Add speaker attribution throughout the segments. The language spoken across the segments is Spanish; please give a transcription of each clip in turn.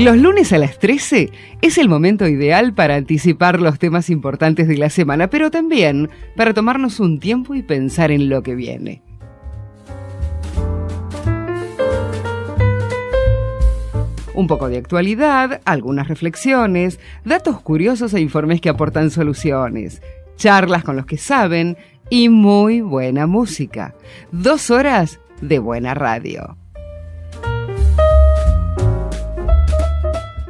Speaker 1: Los lunes a las 13 es el momento ideal para anticipar los temas importantes de la semana, pero también para tomarnos un tiempo y pensar en lo que viene. Un poco de actualidad, algunas reflexiones, datos curiosos e informes que aportan soluciones, charlas con los que saben y muy buena música. Dos horas de buena radio.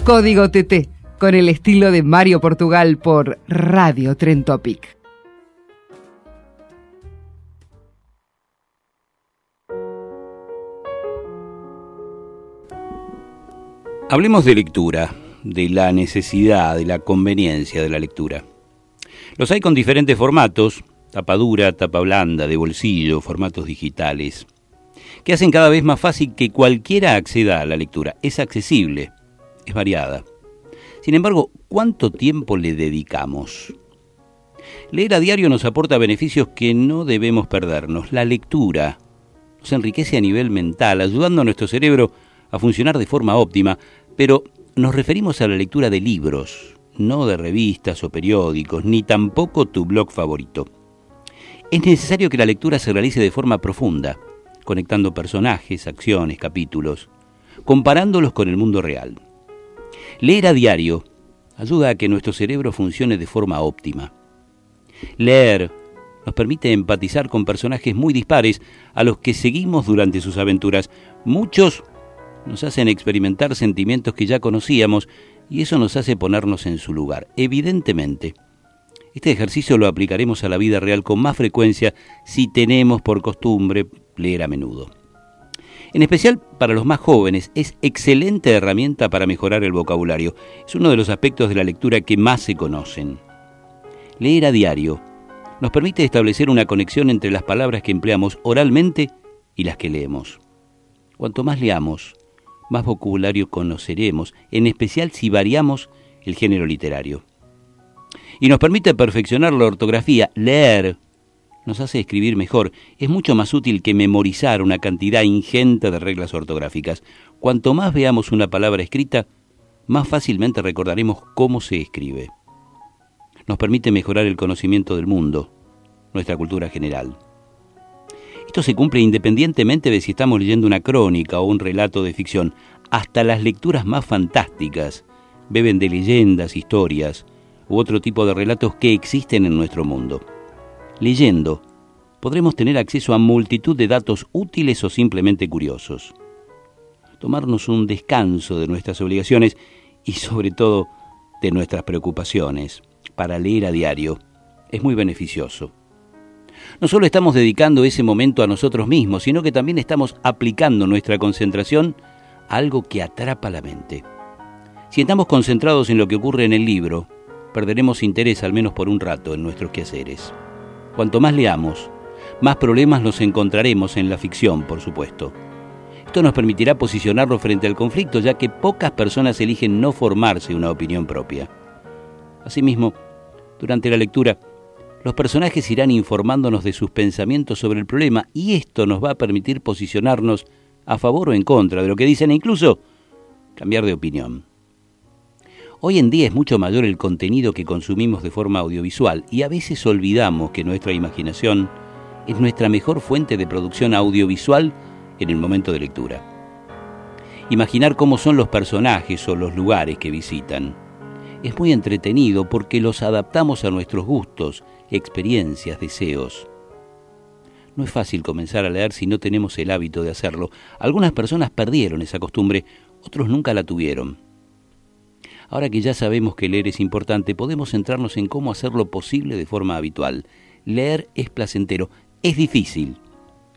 Speaker 1: Código TT, con el estilo de Mario Portugal por Radio Tren Topic.
Speaker 2: Hablemos de lectura, de la necesidad, de la conveniencia de la lectura. Los hay con diferentes formatos, tapa dura, tapa blanda, de bolsillo, formatos digitales, que hacen cada vez más fácil que cualquiera acceda a la lectura. Es accesible, es variada. Sin embargo, ¿cuánto tiempo le dedicamos? Leer a diario nos aporta beneficios que no debemos perdernos. La lectura nos enriquece a nivel mental, ayudando a nuestro cerebro a funcionar de forma óptima, pero nos referimos a la lectura de libros, no de revistas o periódicos, ni tampoco tu blog favorito. Es necesario que la lectura se realice de forma profunda, conectando personajes, acciones, capítulos, comparándolos con el mundo real. Leer a diario ayuda a que nuestro cerebro funcione de forma óptima. Leer nos permite empatizar con personajes muy dispares a los que seguimos durante sus aventuras. Muchos nos hacen experimentar sentimientos que ya conocíamos y eso nos hace ponernos en su lugar. Evidentemente, este ejercicio lo aplicaremos a la vida real con más frecuencia si tenemos por costumbre leer a menudo. En especial para los más jóvenes, es excelente herramienta para mejorar el vocabulario. Es uno de los aspectos de la lectura que más se conocen. Leer a diario nos permite establecer una conexión entre las palabras que empleamos oralmente y las que leemos. Cuanto más leamos, más vocabulario conoceremos, en especial si variamos el género literario. Y nos permite perfeccionar la ortografía. Leer nos hace escribir mejor. Es mucho más útil que memorizar una cantidad ingente de reglas ortográficas. Cuanto más veamos una palabra escrita, más fácilmente recordaremos cómo se escribe. Nos permite mejorar el conocimiento del mundo, nuestra cultura general. Esto se cumple independientemente de si estamos leyendo una crónica o un relato de ficción. Hasta las lecturas más fantásticas beben de leyendas, historias u otro tipo de relatos que existen en nuestro mundo. Leyendo, podremos tener acceso a multitud de datos útiles o simplemente curiosos. Tomarnos un descanso de nuestras obligaciones y sobre todo de nuestras preocupaciones para leer a diario es muy beneficioso. No solo estamos dedicando ese momento a nosotros mismos, sino que también estamos aplicando nuestra concentración a algo que atrapa la mente. Si estamos concentrados en lo que ocurre en el libro, perderemos interés al menos por un rato en nuestros quehaceres. Cuanto más leamos, más problemas nos encontraremos en la ficción, por supuesto. Esto nos permitirá posicionarnos frente al conflicto, ya que pocas personas eligen no formarse una opinión propia. Asimismo, durante la lectura, los personajes irán informándonos de sus pensamientos sobre el problema y esto nos va a permitir posicionarnos a favor o en contra de lo que dicen e incluso cambiar de opinión. Hoy en día es mucho mayor el contenido que consumimos de forma audiovisual y a veces olvidamos que nuestra imaginación es nuestra mejor fuente de producción audiovisual en el momento de lectura. Imaginar cómo son los personajes o los lugares que visitan. Es muy entretenido porque los adaptamos a nuestros gustos, experiencias, deseos. No es fácil comenzar a leer si no tenemos el hábito de hacerlo. Algunas personas perdieron esa costumbre, otros nunca la tuvieron. Ahora que ya sabemos que leer es importante, podemos centrarnos en cómo hacerlo posible de forma habitual. Leer es placentero, Es difícil,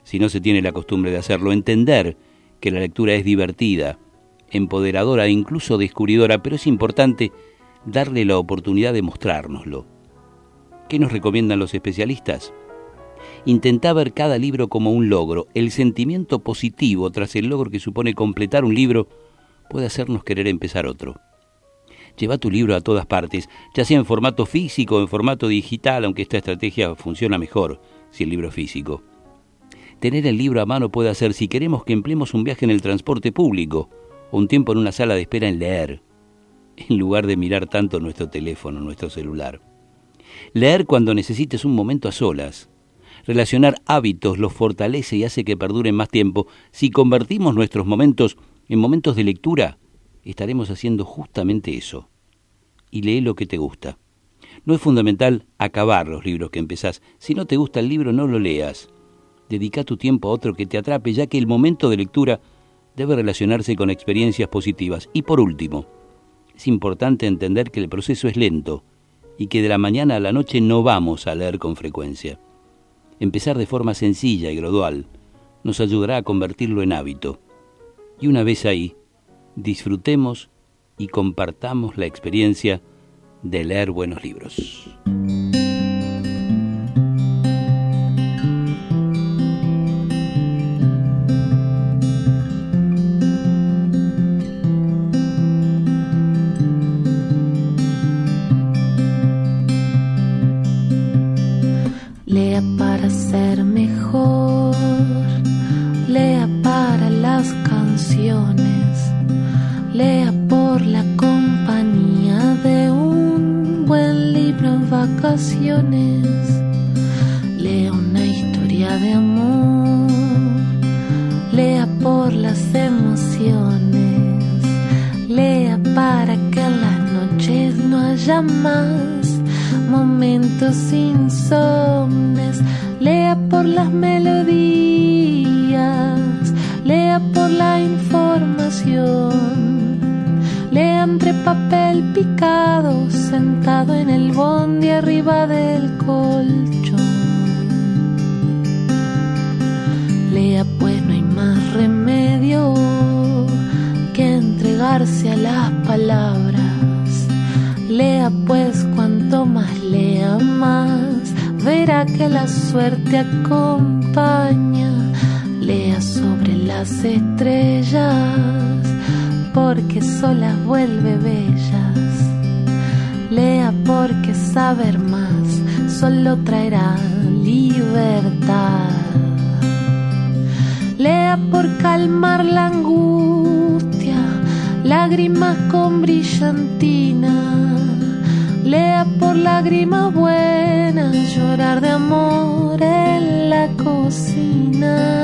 Speaker 2: si no se tiene la costumbre de hacerlo, entender que la lectura es divertida, empoderadora e incluso descubridora, pero es importante darle la oportunidad de mostrárnoslo. ¿Qué nos recomiendan los especialistas? Intenta ver cada libro como un logro. El sentimiento positivo tras el logro que supone completar un libro puede hacernos querer empezar otro. Lleva tu libro a todas partes, ya sea en formato físico o en formato digital, aunque esta estrategia funciona mejor si el libro es físico. Tener el libro a mano puede hacer si queremos que empleemos un viaje en el transporte público o un tiempo en una sala de espera en leer, en lugar de mirar tanto nuestro teléfono, nuestro celular. Leer cuando necesites un momento a solas. Relacionar hábitos los fortalece y hace que perduren más tiempo. Si convertimos nuestros momentos en momentos de lectura, estaremos haciendo justamente eso. Y lee lo que te gusta. No es fundamental acabar los libros que empezás. Si no te gusta el libro, no lo leas. Dedica tu tiempo a otro que te atrape, ya que el momento de lectura debe relacionarse con experiencias positivas. Y por último, es importante entender que el proceso es lento y que de la mañana a la noche no vamos a leer con frecuencia. Empezar de forma sencilla y gradual nos ayudará a convertirlo en hábito. Y una vez ahí, disfrutemos y compartamos la experiencia de leer buenos libros.
Speaker 3: Lea una historia de amor, lea por las emociones, lea para que en las noches no haya más momentos insomnes, lea por las melodías, lea por la información Lea entre papel picado, sentado en el bondi arriba del colchón. Lea pues no hay más remedio que entregarse a las palabras. Lea pues cuanto más lea más, verá que la suerte acompaña. Lea sobre las estrellas porque solas vuelve bellas. Lea porque saber más solo traerá libertad. Lea por calmar la angustia, lágrimas con brillantina. Lea por lágrimas buenas, llorar de amor en la cocina.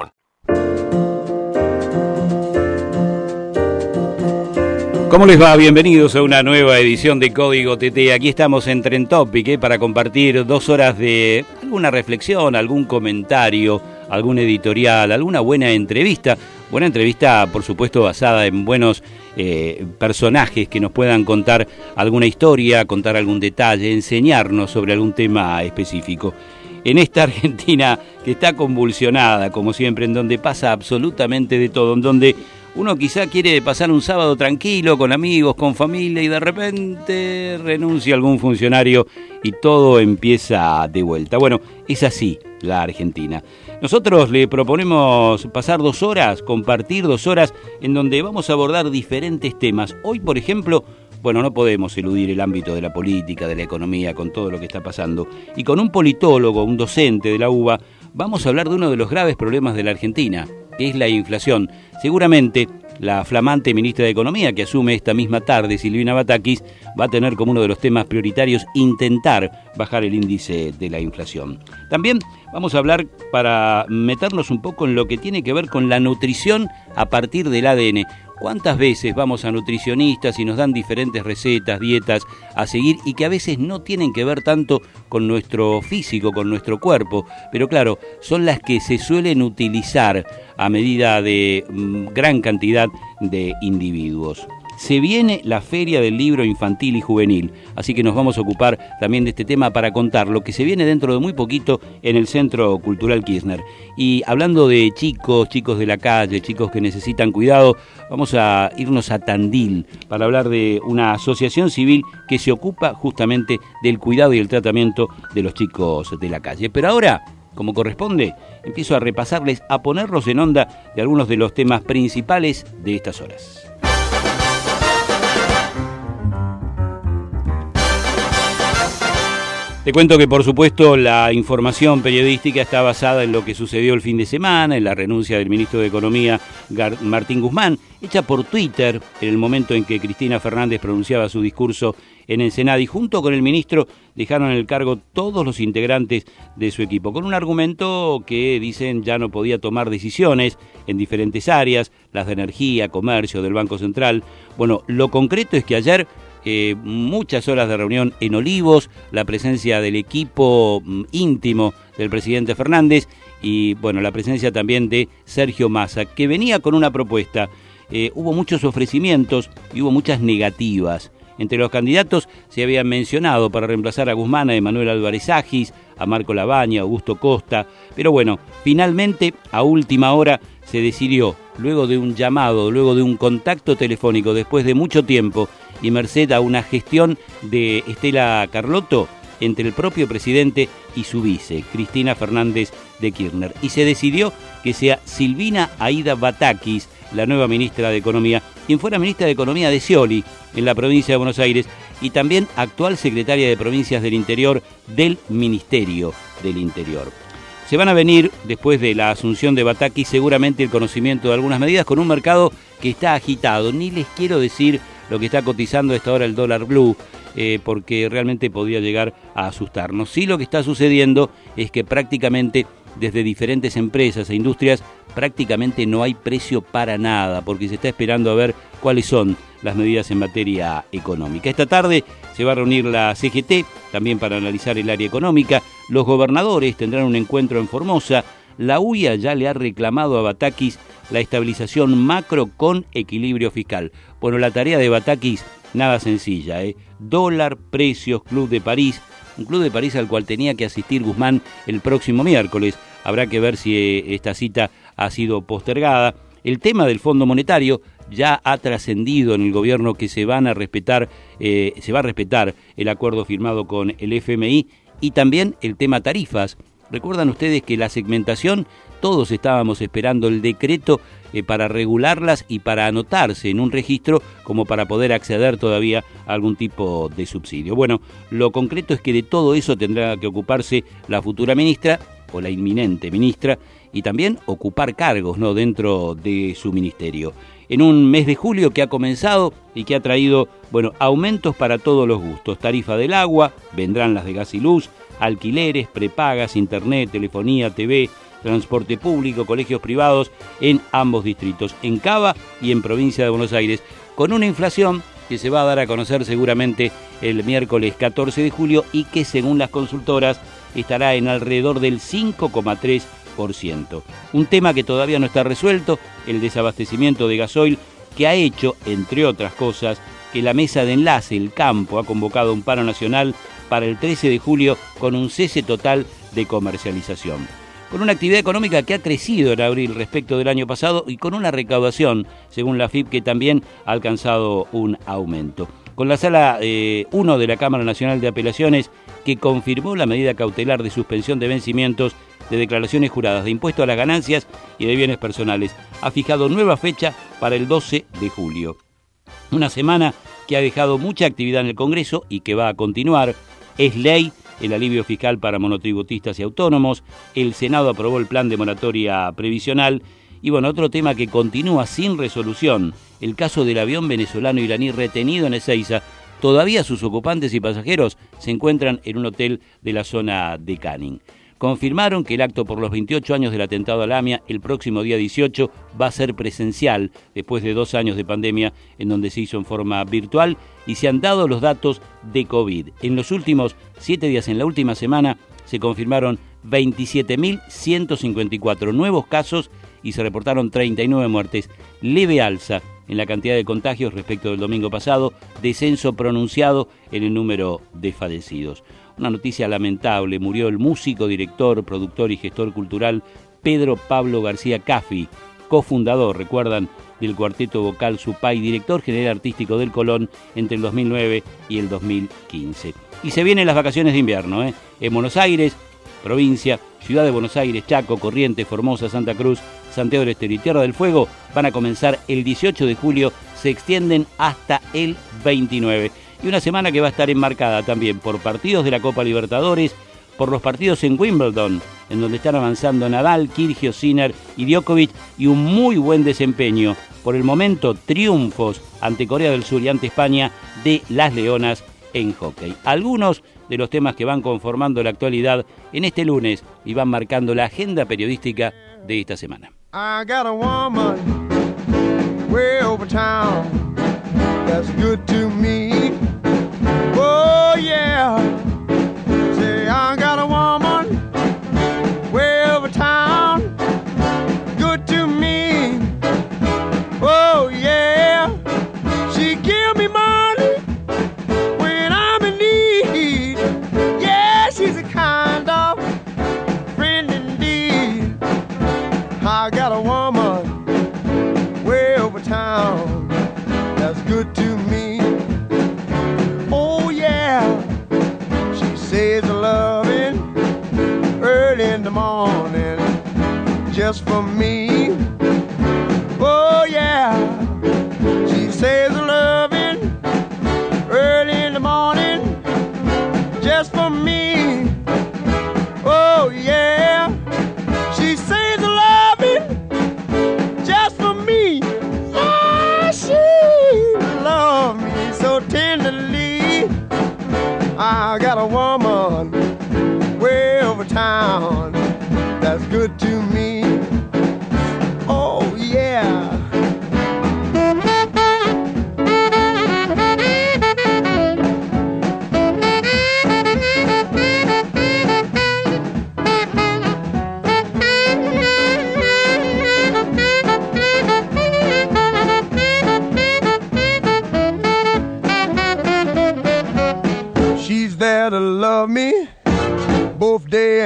Speaker 2: ¿Cómo les va? Bienvenidos a una nueva edición de Código TT. Aquí estamos en Tren Topic ¿eh? para compartir dos horas de alguna reflexión, algún comentario, algún editorial, alguna buena entrevista Buena entrevista, por supuesto, basada en buenos eh, personajes que nos puedan contar alguna historia, contar algún detalle, enseñarnos sobre algún tema específico. En esta Argentina que está convulsionada, como siempre, en donde pasa absolutamente de todo, en donde uno quizá quiere pasar un sábado tranquilo con amigos, con familia y de repente renuncia algún funcionario y todo empieza de vuelta. Bueno, es así la Argentina. Nosotros le proponemos pasar dos horas, compartir dos horas en donde vamos a abordar diferentes temas. Hoy, por ejemplo, bueno, no podemos eludir el ámbito de la política, de la economía, con todo lo que está pasando. Y con un politólogo, un docente de la UBA, vamos a hablar de uno de los graves problemas de la Argentina, que es la inflación. Seguramente la flamante ministra de Economía que asume esta misma tarde, Silvina Batakis, va a tener como uno de los temas prioritarios intentar bajar el índice de la inflación. También vamos a hablar para meternos un poco en lo que tiene que ver con la nutrición a partir del ADN. ¿Cuántas veces vamos a nutricionistas y nos dan diferentes recetas, dietas a seguir y que a veces no tienen que ver tanto con nuestro físico, con nuestro cuerpo? Pero claro, son las que se suelen utilizar a medida de mm, gran cantidad de individuos se viene la Feria del Libro Infantil y Juvenil, así que nos vamos a ocupar también de este tema para contar lo que se viene dentro de muy poquito en el Centro Cultural Kirchner. Y hablando de chicos, chicos de la calle, chicos que necesitan cuidado, vamos a irnos a Tandil para hablar de una asociación civil que se ocupa justamente del cuidado y el tratamiento de los chicos de la calle. Pero ahora como corresponde, empiezo a repasarles, a ponerlos en onda de algunos de los temas principales de estas horas. Te cuento que por supuesto la información periodística está basada en lo que sucedió el fin de semana, en la renuncia del ministro de Economía Martín Guzmán, hecha por Twitter en el momento en que Cristina Fernández pronunciaba su discurso en el Senado y junto con el ministro dejaron el cargo todos los integrantes de su equipo, con un argumento que dicen ya no podía tomar decisiones en diferentes áreas, las de energía, comercio, del Banco Central. Bueno, lo concreto es que ayer eh, muchas horas de reunión en Olivos, la presencia del equipo mm, íntimo del presidente Fernández y bueno, la presencia también de Sergio Massa, que venía con una propuesta. Eh, hubo muchos ofrecimientos y hubo muchas negativas. Entre los candidatos se habían mencionado para reemplazar a Guzmán a Emanuel Álvarez Agis, a Marco Labaña, a Augusto Costa, pero bueno, finalmente a última hora se decidió, luego de un llamado, luego de un contacto telefónico, después de mucho tiempo, y merced a una gestión de Estela Carlotto entre el propio presidente y su vice, Cristina Fernández de Kirchner. Y se decidió que sea Silvina Aida Batakis, la nueva ministra de Economía, quien fuera ministra de Economía de Scioli en la provincia de Buenos Aires y también actual secretaria de Provincias del Interior del Ministerio del Interior. Se van a venir, después de la asunción de Batakis, seguramente el conocimiento de algunas medidas con un mercado que está agitado. Ni les quiero decir lo que está cotizando a esta hora el dólar blue, eh, porque realmente podría llegar a asustarnos. Sí lo que está sucediendo es que prácticamente desde diferentes empresas e industrias prácticamente no hay precio para nada, porque se está esperando a ver cuáles son las medidas en materia económica. Esta tarde se va a reunir la CGT, también para analizar el área económica. Los gobernadores tendrán un encuentro en Formosa. La UIA ya le ha reclamado a Batakis la estabilización macro con equilibrio fiscal. Bueno, la tarea de Batakis, nada sencilla, ¿eh? Dólar, precios, Club de París, un Club de París al cual tenía que asistir Guzmán el próximo miércoles. Habrá que ver si eh, esta cita ha sido postergada. El tema del Fondo Monetario ya ha trascendido en el gobierno que se van a respetar, eh, se va a respetar el acuerdo firmado con el FMI y también el tema tarifas. Recuerdan ustedes que la segmentación todos estábamos esperando el decreto eh, para regularlas y para anotarse en un registro como para poder acceder todavía a algún tipo de subsidio. Bueno, lo concreto es que de todo eso tendrá que ocuparse la futura ministra o la inminente ministra y también ocupar cargos ¿no? dentro de su ministerio. En un mes de julio que ha comenzado y que ha traído bueno, aumentos para todos los gustos. Tarifa del agua, vendrán las de gas y luz, alquileres, prepagas, internet, telefonía, TV, transporte público, colegios privados en ambos distritos, en Cava y en provincia de Buenos Aires, con una inflación que se va a dar a conocer seguramente el miércoles 14 de julio y que según las consultoras estará en alrededor del 5,3%. Un tema que todavía no está resuelto, el desabastecimiento de gasoil, que ha hecho, entre otras cosas, que la mesa de enlace, el campo, ha convocado un paro nacional para el 13 de julio con un cese total de comercialización. Con una actividad económica que ha crecido en abril respecto del año pasado y con una recaudación, según la FIP, que también ha alcanzado un aumento. Con la sala 1 eh, de la Cámara Nacional de Apelaciones, que confirmó la medida cautelar de suspensión de vencimientos de declaraciones juradas de impuesto a las ganancias y de bienes personales, ha fijado nueva fecha para el 12 de julio. Una semana que ha dejado mucha actividad en el Congreso y que va a continuar. Es ley el alivio fiscal para monotributistas y autónomos. El Senado aprobó el plan de moratoria previsional. Y bueno, otro tema que continúa sin resolución, el caso del avión venezolano-iraní retenido en Ezeiza. Todavía sus ocupantes y pasajeros se encuentran en un hotel de la zona de Canning confirmaron que el acto por los 28 años del atentado a la AMIA el próximo día 18 va a ser presencial después de dos años de pandemia en donde se hizo en forma virtual y se han dado los datos de COVID. En los últimos siete días, en la última semana, se confirmaron 27.154 nuevos casos y se reportaron 39 muertes. Leve alza en la cantidad de contagios respecto del domingo pasado, descenso pronunciado en el número de fallecidos. Una noticia lamentable, murió el músico, director, productor y gestor cultural Pedro Pablo García Caffi, cofundador, recuerdan, del cuarteto vocal Supay, director general artístico del Colón entre el 2009 y el 2015. Y se vienen las vacaciones de invierno, ¿eh? En Buenos Aires, provincia, Ciudad de Buenos Aires, Chaco, Corrientes, Formosa, Santa Cruz, Santiago del Estero y Tierra del Fuego van a comenzar el 18 de julio, se extienden hasta el 29 y una semana que va a estar enmarcada también por partidos de la Copa Libertadores, por los partidos en Wimbledon, en donde están avanzando Nadal, Kirgio, Sinner y Djokovic, y un muy buen desempeño, por el momento triunfos ante Corea del Sur y ante España de las Leonas en hockey. Algunos de los temas que van conformando la actualidad en este lunes y van marcando la agenda periodística de esta semana. to me. Oh, yeah. Say, I got a woman just for me. Oh yeah, she says loving early in the morning just for me. Oh yeah, she says loving just for me. Yeah, she love me so tenderly. I got a woman way over town that's good to me.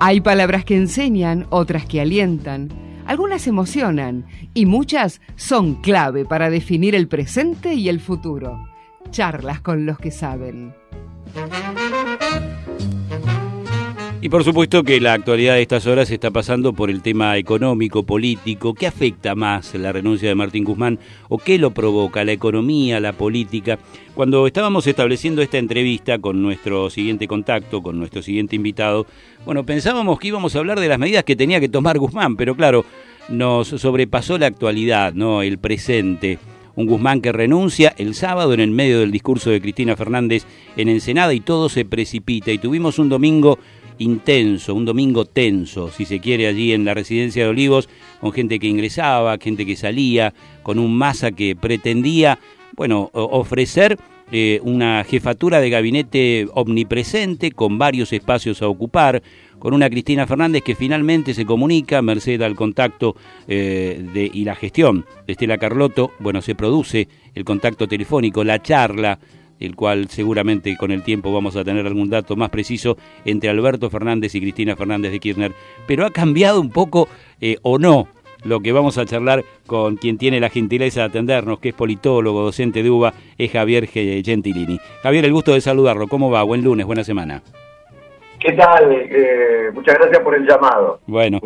Speaker 1: Hay palabras que enseñan, otras que alientan, algunas emocionan y muchas son clave para definir el presente y el futuro. Charlas con los que saben.
Speaker 2: Y por supuesto que la actualidad de estas horas está pasando por el tema económico, político. ¿Qué afecta más la renuncia de Martín Guzmán o qué lo provoca? ¿La economía, la política? Cuando estábamos estableciendo esta entrevista con nuestro siguiente contacto, con nuestro siguiente invitado, bueno, pensábamos que íbamos a hablar de las medidas que tenía que tomar Guzmán, pero claro, nos sobrepasó la actualidad, ¿no? El presente un Guzmán que renuncia el sábado en el medio del discurso de Cristina Fernández en Ensenada y todo se precipita y tuvimos un domingo intenso, un domingo tenso, si se quiere, allí en la residencia de Olivos, con gente que ingresaba, gente que salía, con un masa que pretendía, bueno, ofrecer eh, una jefatura de gabinete omnipresente, con varios espacios a ocupar, con una Cristina Fernández que finalmente se comunica, merced al contacto eh, de, y la gestión de Estela Carlotto, bueno, se produce el contacto telefónico, la charla, el cual seguramente con el tiempo vamos a tener algún dato más preciso entre Alberto Fernández y Cristina Fernández de Kirchner. Pero ha cambiado un poco eh, o no lo que vamos a charlar con quien tiene la gentileza de atendernos, que es politólogo, docente de UBA, es Javier Gentilini. Javier, el gusto de saludarlo. ¿Cómo va? Buen lunes, buena semana.
Speaker 4: ¿Qué tal? Eh, muchas gracias por el llamado.
Speaker 2: Bueno,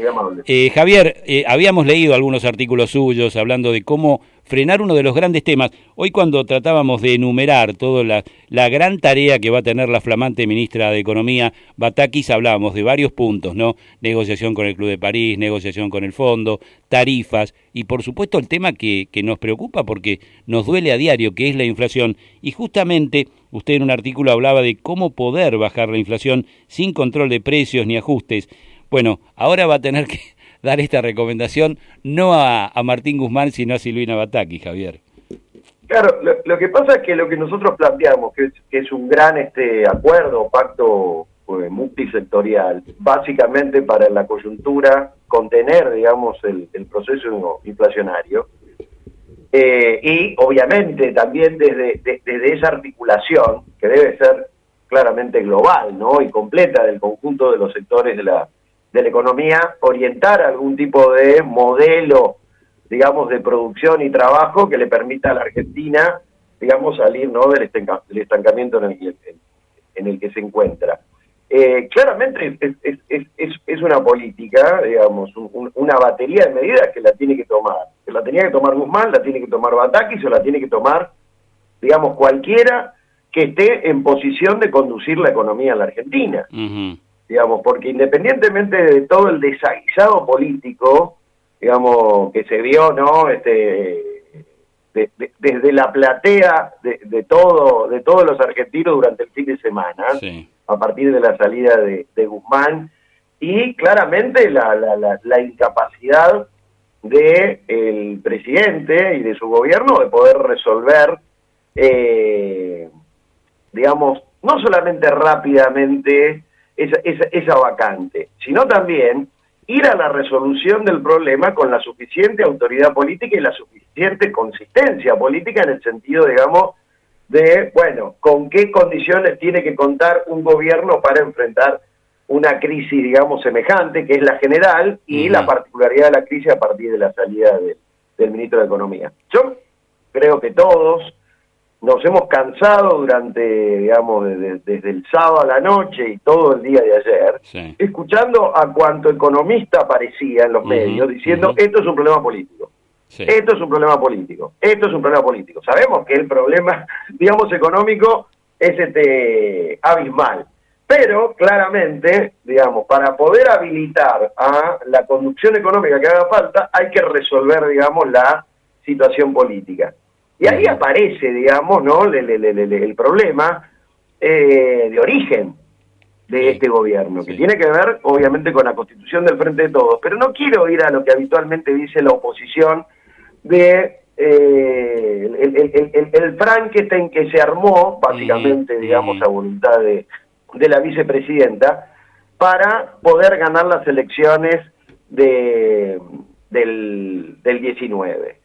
Speaker 2: eh, Javier, habíamos leído algunos artículos suyos hablando de cómo frenar uno de los grandes temas. Hoy cuando tratábamos de enumerar toda la, la, gran tarea que va a tener la flamante ministra de Economía, Batakis, hablábamos de varios puntos, ¿no? Negociación con el Club de París, negociación con el Fondo, tarifas y por supuesto el tema que, que nos preocupa porque nos duele a diario, que es la inflación. Y justamente usted en un artículo hablaba de cómo poder bajar la inflación sin control de precios ni ajustes. Bueno, ahora va a tener que dar esta recomendación no a, Martín Guzmán, sino a Silvina Bataki, Javier.
Speaker 4: Claro, lo, que pasa es que lo que nosotros planteamos, que es, un gran este acuerdo, pacto pues, multisectorial, básicamente para la coyuntura contener, digamos, el, proceso inflacionario, eh, y obviamente también desde, desde esa articulación, que debe ser claramente global ¿no? y completa del conjunto de los sectores de la, de la economía, orientar algún tipo de modelo, digamos, de producción y trabajo que le permita a la Argentina, digamos, salir ¿no? del, estancamiento en el, en el que se encuentra. Eh, claramente es, es, es, es, una política, digamos, una batería de medidas que la tiene que tomar. Que la tenía que tomar Guzmán, la tiene que tomar Batakis o la tiene que tomar, digamos, cualquiera que esté en posición de conducir la economía en la Argentina digamos, porque independientemente de todo el desaguisado político, digamos, que se vio, ¿no? Este, desde la platea de, todo, de todos los argentinos durante el fin de semana, a partir de la salida de, Guzmán, y claramente la, la, la, incapacidad de el presidente y de su gobierno de poder resolver, eh, digamos, no solamente rápidamente esa, esa, vacante, sino también ir a la resolución del problema con la suficiente autoridad política y la suficiente consistencia política en el sentido, digamos, de, bueno, con qué condiciones tiene que contar un gobierno para enfrentar una crisis, digamos, semejante, que es la general, y la particularidad de la crisis a partir de la salida del ministro de Economía. Yo creo que todos, nos hemos cansado durante, digamos, desde, el sábado a la noche y todo el día de ayer, escuchando a cuanto economista aparecía en los medios diciendo esto es un problema político. Esto es un problema político. Esto es un problema político. Sabemos que el problema, digamos, económico es este abismal. Pero claramente, digamos, para poder habilitar a la conducción económica que haga falta, hay que resolver, digamos, la situación política. Y ahí aparece, digamos, ¿no? el problema eh, de origen de este gobierno, que tiene que ver, obviamente, con la constitución del Frente de Todos. Pero no quiero ir a lo que habitualmente dice la oposición de eh, el, el, Frankenstein que se armó, básicamente, digamos, a voluntad de, de la vicepresidenta, para poder ganar las elecciones de, del, del 19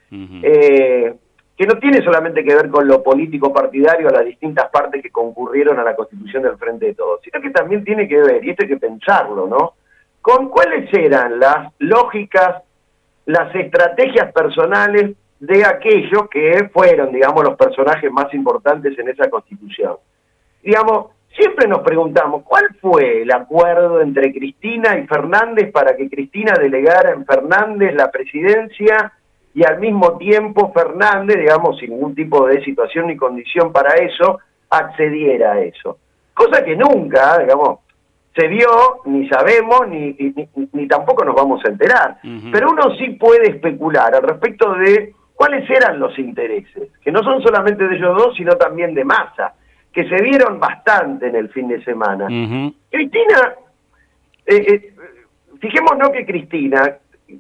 Speaker 4: que no tiene solamente que ver con lo político partidario a las distintas partes que concurrieron a la constitución del Frente de Todos, sino que también tiene que ver, y esto hay que pensarlo, ¿no? con cuáles eran las lógicas, las estrategias personales de aquellos que fueron, digamos, los personajes más importantes en esa constitución. Digamos, siempre nos preguntamos, ¿cuál fue el acuerdo entre Cristina y Fernández para que Cristina delegara en Fernández la presidencia y al mismo tiempo Fernández, digamos, sin ningún tipo de situación ni condición para eso, accediera a eso? Cosa que nunca, digamos, se vio, ni sabemos, ni, ni, tampoco nos vamos a enterar. Pero uno sí puede especular al respecto de cuáles eran los intereses, que no son solamente de ellos dos, sino también de masa, que se vieron bastante en el fin de semana. Cristina, eh, eh, fijémonos que Cristina,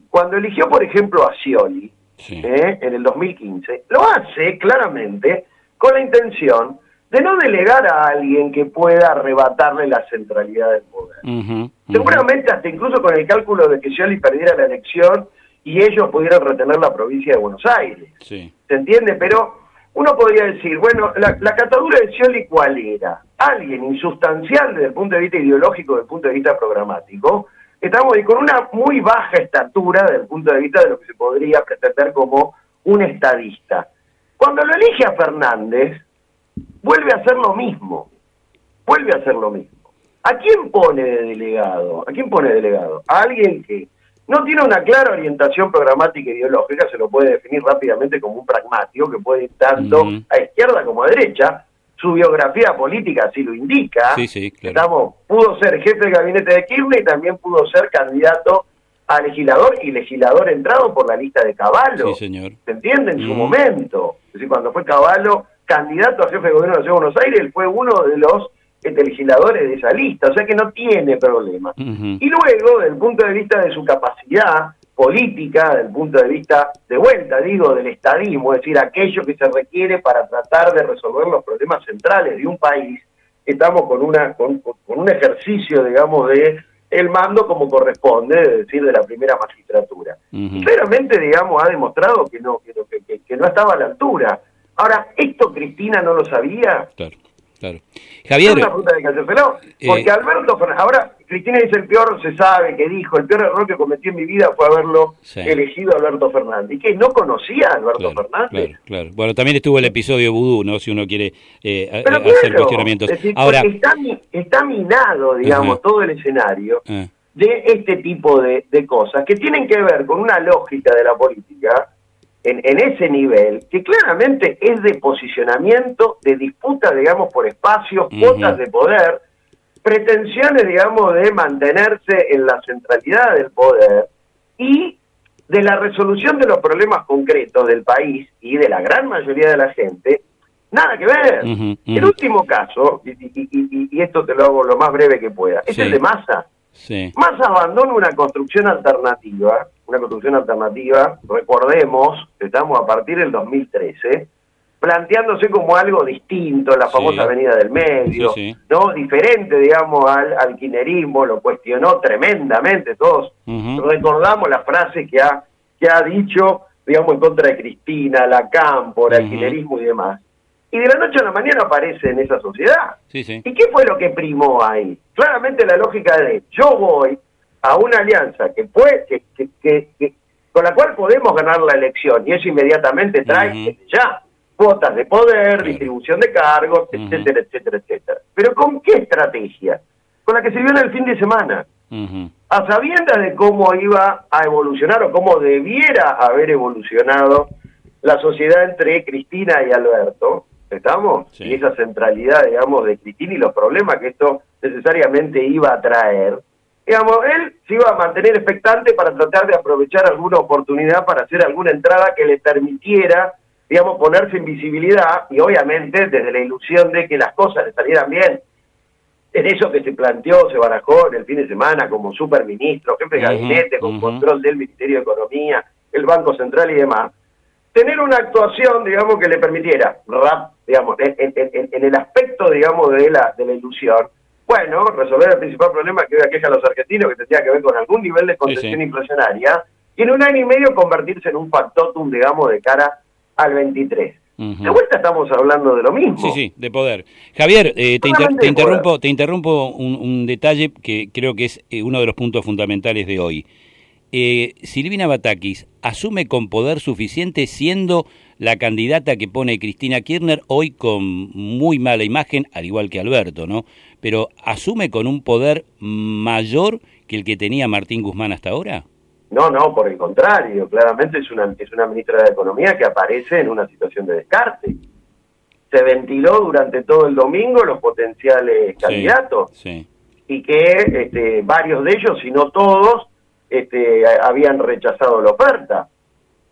Speaker 4: cuando eligió, por ejemplo, a Scioli, eh, en el 2015, lo hace claramente con la intención de no delegar a alguien que pueda arrebatarle la centralidad del poder. Seguramente hasta incluso con el cálculo de que Scioli perdiera la elección y ellos pudieran retener la provincia de Buenos Aires. ¿Se entiende? Pero uno podría decir, bueno, la, la catadura de Scioli, ¿cuál era? Alguien insustancial desde el punto de vista ideológico, desde el punto de vista programático, estamos con una muy baja estatura desde el punto de vista de lo que se podría pretender como un estadista. Cuando lo elige a Fernández, vuelve a hacer lo mismo, vuelve a hacer lo mismo. ¿A quién pone de delegado? ¿A quién pone de delegado? A alguien que no tiene una clara orientación programática e ideológica, se lo puede definir rápidamente como un pragmático que puede ir tanto a izquierda como a derecha. Su biografía política así lo indica. Sí, Estamos, pudo ser jefe de gabinete de Kirchner y también pudo ser candidato a legislador y legislador entrado por la lista de Caballo.
Speaker 2: Sí, señor.
Speaker 4: ¿Se entiende? En su momento. Es decir, cuando fue Caballo candidato a jefe de gobierno de la Ciudad de Buenos Aires, él fue uno de los este, legisladores de esa lista, o sea que no tiene problema. Y luego, desde el punto de vista de su capacidad política, desde el punto de vista de vuelta, digo, del estadismo, es decir, aquello que se requiere para tratar de resolver los problemas centrales de un país, estamos con una con, un ejercicio, digamos, de el mando como corresponde, es decir, de la primera magistratura. Y claramente, digamos, ha demostrado que no, que, que, que no estaba a la altura Ahora, ¿esto Cristina no lo sabía?
Speaker 2: Claro, claro. Javier.
Speaker 4: Una de que porque eh, Alberto Fernández, ahora Cristina dice el peor, se sabe que dijo, el peor error que cometí en mi vida fue haberlo elegido a Alberto Fernández. ¿Y qué? ¿No conocía a Alberto Fernández?
Speaker 2: Claro, claro. Bueno, también estuvo el episodio Vudú, ¿no? Si uno quiere eh, hacer cuestionamientos. ahora,
Speaker 4: está, está minado, digamos, todo el escenario. Ah. de este tipo de, de cosas que tienen que ver con una lógica de la política en, ese nivel, que claramente es de posicionamiento, de disputa, digamos, por espacios, cuotas de poder, pretensiones, digamos, de mantenerse en la centralidad del poder y de la resolución de los problemas concretos del país y de la gran mayoría de la gente, nada que ver. El último caso, y, esto te lo hago lo más breve que pueda, es el de Massa. Massa abandona una construcción alternativa una construcción alternativa, recordemos, estamos a partir del 2013, planteándose como algo distinto, la famosa Avenida del Medio, ¿no? Diferente, digamos, al alquinerismo, lo cuestionó tremendamente, todos recordamos la frase que ha, que ha dicho, digamos, en contra de Cristina, la Campo, el alquinerismo y demás. Y de la noche a la mañana aparece en esa sociedad. ¿Y qué fue lo que primó ahí? Claramente la lógica de yo voy, a una alianza que, puede, que, que, con la cual podemos ganar la elección y eso inmediatamente trae ya cuotas de poder, distribución de cargos, etcétera, etcétera, etcétera. Pero ¿con qué estrategia? Con la que se vio en el fin de semana. A sabiendas de cómo iba a evolucionar o cómo debiera haber evolucionado la sociedad entre Cristina y Alberto, ¿estamos? Y esa centralidad, digamos, de Cristina y los problemas que esto necesariamente iba a traer digamos, él se iba a mantener expectante para tratar de aprovechar alguna oportunidad para hacer alguna entrada que le permitiera, digamos, ponerse en visibilidad y obviamente desde la ilusión de que las cosas le salieran bien. En eso que se planteó, se barajó en el fin de semana como superministro, jefe de gabinete, con control del Ministerio de Economía, el Banco Central y demás, tener una actuación, digamos, que le permitiera, digamos, en, en el aspecto, digamos, de la, de la ilusión, bueno, resolver el principal problema que hoy aqueja a los argentinos, que tendría que ver con algún nivel de concesión inflacionaria, y en un año y medio convertirse en un factotum, digamos, de cara al 23.
Speaker 2: Ujú.
Speaker 4: De vuelta estamos hablando de lo mismo.
Speaker 2: Sí, sí, de poder. Javier, eh, te, inter- interrumpo,
Speaker 4: poder.
Speaker 2: te interrumpo un, un detalle que creo que es eh, uno de los puntos fundamentales de hoy. Eh, Silvina Batakis asume con poder suficiente siendo la candidata que pone Cristina Kirchner hoy con muy mala imagen, al igual que Alberto, ¿no? Pero asume con un poder mayor que el que tenía Martín Guzmán hasta ahora.
Speaker 4: No, no, por el contrario, claramente es una, es una ministra de Economía que aparece en una situación de descarte. Se ventiló durante todo el domingo los potenciales candidatos
Speaker 2: Sí.
Speaker 4: y que este, varios de ellos, si no todos, este, habían rechazado la oferta.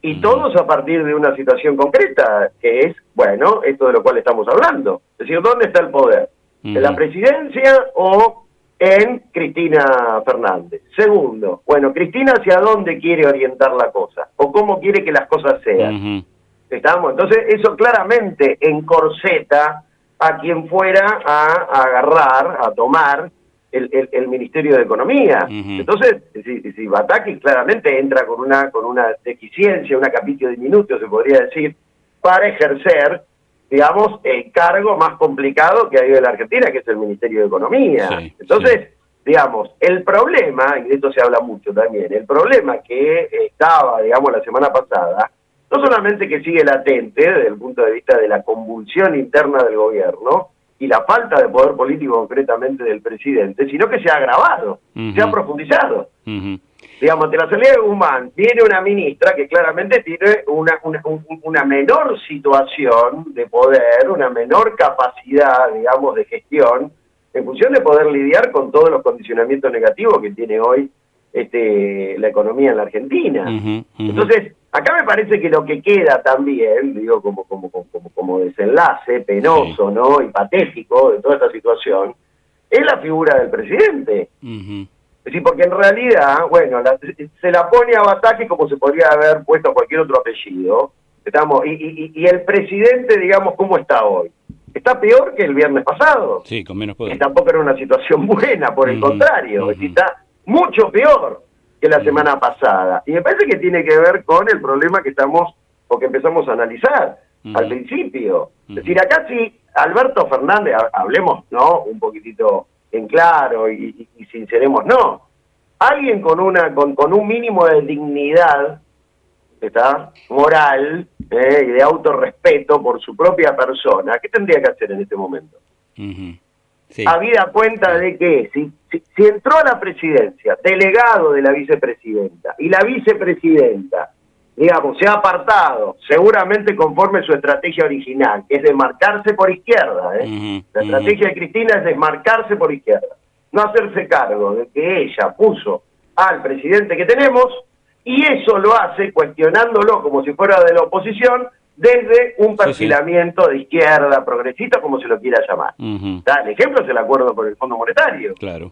Speaker 4: Y
Speaker 2: Ujú.
Speaker 4: todos a partir de una situación concreta, que es, bueno, esto de lo cual estamos hablando. Es decir, ¿dónde está el poder? ¿En la presidencia o en Cristina Fernández? Segundo, bueno, Cristina hacia dónde quiere orientar la cosa o cómo quiere que las cosas sean. ¿Estamos? Entonces, eso claramente encorseta a quien fuera a agarrar, a tomar el, el- el Ministerio de Economía. Entonces, si, si Batakis claramente entra con una, con una deficiencia, una capítulo diminuto, se podría decir, para ejercer, digamos, el cargo más complicado que hay en la Argentina, que es el Ministerio de Economía.
Speaker 2: Sí,
Speaker 4: Entonces, digamos, el problema, y de esto se habla mucho también, el problema que estaba, digamos, la semana pasada, no solamente que sigue latente desde el punto de vista de la convulsión interna del gobierno y la falta de poder político concretamente del presidente, sino que se ha agravado, se ha profundizado. Digamos, de la salida de Guzmán viene una ministra que claramente tiene una, una, un- una menor situación de poder, una menor capacidad, digamos, de gestión, en función de poder lidiar con todos los condicionamientos negativos que tiene hoy este, la economía en la Argentina. Entonces, acá me parece que lo que queda también, digo, como, como, como, como- desenlace penoso, ¿no? Y patético de toda esta situación, es la figura del presidente.
Speaker 2: Ujú.
Speaker 4: Es decir, porque en realidad, bueno, la- se la pone a Bataki como se podría haber puesto cualquier otro apellido. Estamos, y, y- y el presidente, digamos, ¿cómo está hoy? Está peor que el viernes pasado.
Speaker 2: Sí, con menos
Speaker 4: Que
Speaker 2: poder.
Speaker 4: tampoco era una situación buena, por el contrario.
Speaker 2: Ujú.
Speaker 4: está mucho peor que la semana pasada. Y me parece que tiene que ver con el problema que estamos, o que empezamos a analizar al principio. Es decir, acá sí, Alberto Fernández, ha- hablemos, ¿no? Un poquitito en claro y, y, y sinceremos, no. Alguien con una con, con un mínimo de dignidad, ¿está? Moral ¿eh? y de autorrespeto por su propia persona, ¿qué tendría que hacer en este momento?
Speaker 2: Ujú. Sí.
Speaker 4: habida cuenta de que si, si, si entró a la presidencia delegado de la vicepresidenta y la vicepresidenta, digamos, se ha apartado, seguramente conforme su estrategia original, que es desmarcarse por izquierda, ¿eh? La estrategia de Cristina es desmarcarse por izquierda, no hacerse cargo de que ella puso al presidente que tenemos y eso lo hace cuestionándolo como si fuera de la oposición desde un
Speaker 2: Sí, sí.
Speaker 4: perfilamiento de izquierda, progresista, como se lo quiera llamar. Da, el ejemplo es el acuerdo con el Fondo Monetario.
Speaker 2: Claro.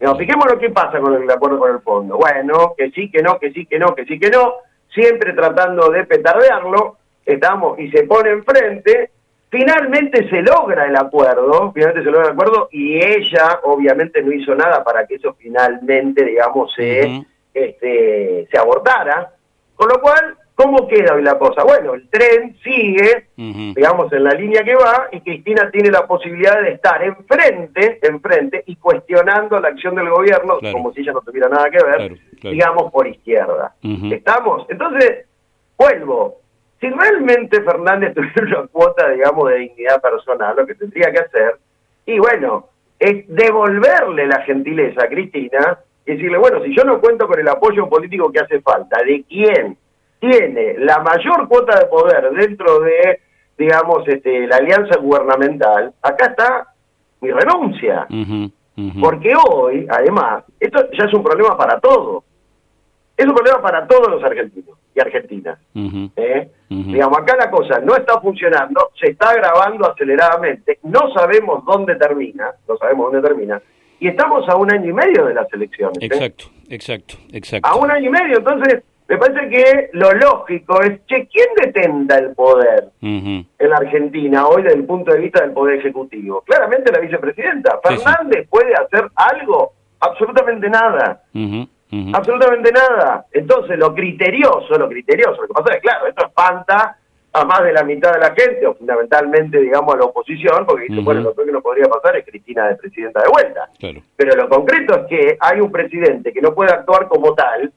Speaker 4: No, fijémonos qué pasa con el acuerdo con el fondo. Bueno, que sí, que no, que sí, que no, que sí, que no, siempre tratando de petardearlo, estamos, y se pone enfrente, finalmente se logra el acuerdo, finalmente se logra el acuerdo, y ella obviamente no hizo nada para que eso finalmente, digamos, se, este, se abortara, con lo cual, ¿cómo queda hoy la cosa? Bueno, el tren sigue, digamos, en la línea que va, y Cristina tiene la posibilidad de estar enfrente, enfrente, y cuestionando la acción del gobierno,
Speaker 2: Claro.
Speaker 4: como si ella no tuviera nada que ver,
Speaker 2: Claro, claro.
Speaker 4: digamos, por izquierda. ¿Estamos? Entonces, vuelvo. Si realmente Fernández tuviera una cuota, digamos, de dignidad personal, lo que tendría que hacer, y bueno, es devolverle la gentileza a Cristina y decirle, bueno, si yo no cuento con el apoyo político que hace falta, ¿de quién tiene la mayor cuota de poder dentro de, digamos, este, la alianza gubernamental? Acá está mi renuncia. Porque hoy, además, esto ya es un problema para todos. Es un problema para todos los argentinos y argentinas. ¿eh? Digamos, acá la cosa no está funcionando, se está agravando aceleradamente, no sabemos dónde termina, no sabemos dónde termina, y estamos a un año y medio de las elecciones. ¿eh?
Speaker 2: Exacto, exacto, exacto.
Speaker 4: A un año y medio, entonces, me parece que lo lógico es, che, ¿quién detenta el poder? En la Argentina hoy desde el punto de vista del Poder Ejecutivo? Claramente la vicepresidenta.
Speaker 2: Sí, sí.
Speaker 4: ¿Fernández puede hacer algo? Absolutamente nada. Absolutamente nada. Entonces, lo criterioso, lo criterioso, lo que pasa es, claro, esto espanta a más de la mitad de la gente, o fundamentalmente, digamos, a la oposición, porque dice, bueno, lo peor que no podría pasar es Cristina de presidenta de vuelta. Pero lo concreto es que hay un presidente que no puede actuar como tal,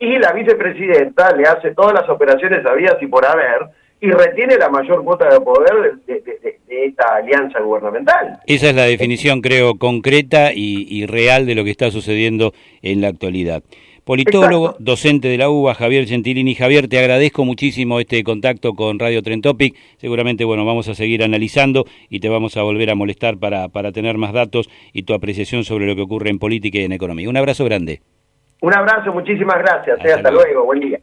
Speaker 4: y la vicepresidenta le hace todas las operaciones habidas y por haber, y retiene la mayor cuota de poder de, esta alianza gubernamental.
Speaker 2: Esa es la definición, creo, concreta y, real de lo que está sucediendo en la actualidad. Politólogo, docente de la UBA, Javier Gentilini. Javier, te agradezco muchísimo este contacto con Radio Trentopic. Seguramente, bueno, vamos a seguir analizando y te vamos a volver a molestar para, para tener más datos y tu apreciación sobre lo que ocurre en política y en economía. Un abrazo grande.
Speaker 4: Un abrazo, muchísimas gracias. Eh, hasta, luego, buen día.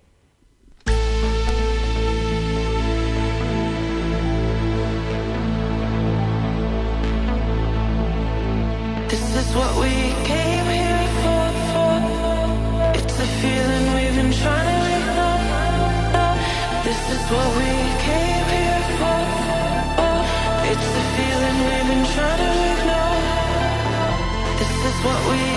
Speaker 5: En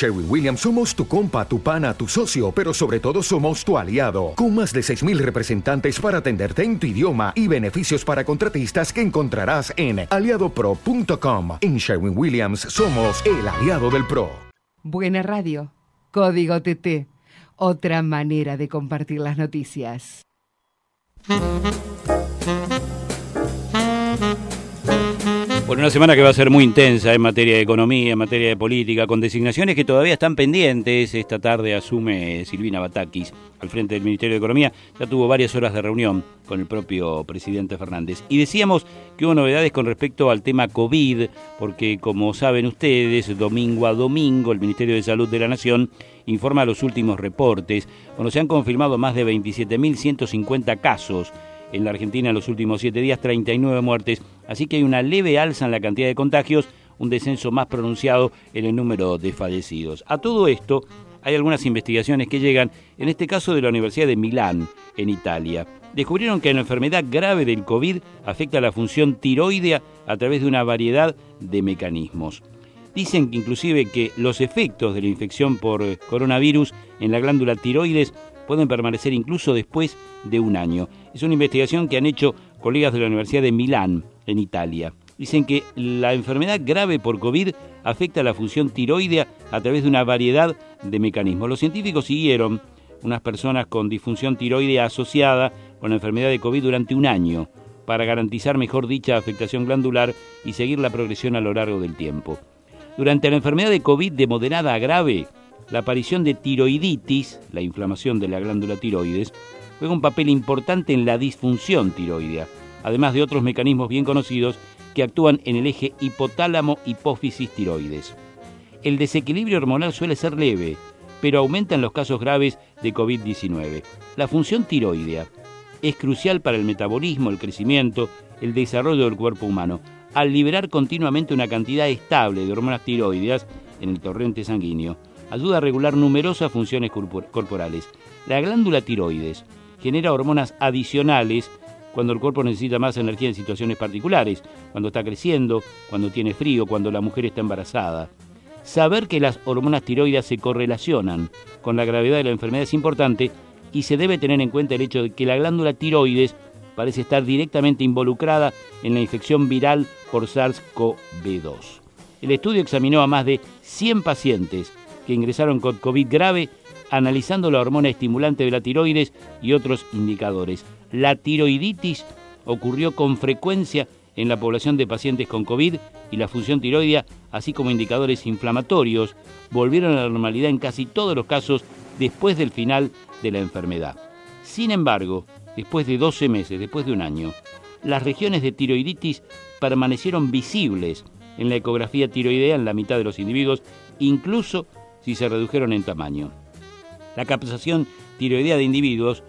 Speaker 5: Sherwin Williams somos tu compa, tu pana, tu socio, pero sobre todo somos tu aliado, con más de 6.000 representantes para atenderte en tu idioma y beneficios para contratistas que encontrarás en aliadopro.com. En Sherwin Williams somos el aliado del PRO.
Speaker 1: Buena radio, código TT, otra manera de compartir las noticias.
Speaker 2: Bueno, una semana que va a ser muy intensa en materia de economía, en materia de política, con designaciones que todavía están pendientes. Esta tarde asume Silvina Batakis al frente del Ministerio de Economía. Ya tuvo varias horas de reunión con el propio presidente Fernández. Y decíamos que hubo novedades con respecto al tema COVID, porque como saben ustedes, domingo a domingo el Ministerio de Salud de la Nación informa los últimos reportes. Bueno, se han confirmado más de 27.150 casos en la Argentina en los últimos siete días, 39 muertes, así que hay una leve alza en la cantidad de contagios, un descenso más pronunciado en el número de fallecidos. A todo esto, hay algunas investigaciones que llegan, en este caso de la Universidad de Milán, en Italia. Descubrieron que la enfermedad grave del COVID afecta la función tiroidea a través de una variedad de mecanismos. Dicen que inclusive que los efectos de la infección por eh, coronavirus en la glándula tiroides pueden permanecer incluso después de un año. Es una investigación que han hecho colegas de la Universidad de Milán, en Italia. Dicen que la enfermedad grave por COVID afecta la función tiroidea a través de una variedad de mecanismos. Los científicos siguieron unas personas con disfunción tiroidea asociada con la enfermedad de COVID durante un año para garantizar mejor dicha afectación glandular y seguir la progresión a lo largo del tiempo. Durante la enfermedad de COVID de moderada a grave, la aparición de tiroiditis, la inflamación de la glándula tiroides, juega un papel importante en la disfunción tiroidea, además de otros mecanismos bien conocidos que actúan en el eje hipotálamo-hipófisis tiroides. El desequilibrio hormonal suele ser leve, pero aumenta en los casos graves de COVID-19. La función tiroidea es crucial para el metabolismo, el crecimiento, el desarrollo del cuerpo humano. Al liberar continuamente una cantidad estable de hormonas tiroideas en el torrente sanguíneo, ayuda a regular numerosas funciones corporales. La glándula tiroides genera hormonas adicionales cuando el cuerpo necesita más energía en situaciones particulares, cuando está creciendo, cuando tiene frío, cuando la mujer está embarazada. Saber que las hormonas tiroides se correlacionan con la gravedad de la enfermedad es importante y se debe tener en cuenta el hecho de que la glándula tiroides parece estar directamente involucrada en la infección viral por SARS-CoV-2. El estudio examinó a más de 100 pacientes que ingresaron con COVID grave analizando la hormona estimulante de la tiroides y otros indicadores. La tiroiditis ocurrió con frecuencia en la población de pacientes con COVID y la función tiroidea, así como indicadores inflamatorios, volvieron a la normalidad en casi todos los casos después del final de la enfermedad. Sin embargo, después de 12 meses, después de un año, las regiones de tiroiditis permanecieron visibles en la ecografía tiroidea en la mitad de los individuos, incluso si se redujeron en tamaño. La captación tiroidea de individuos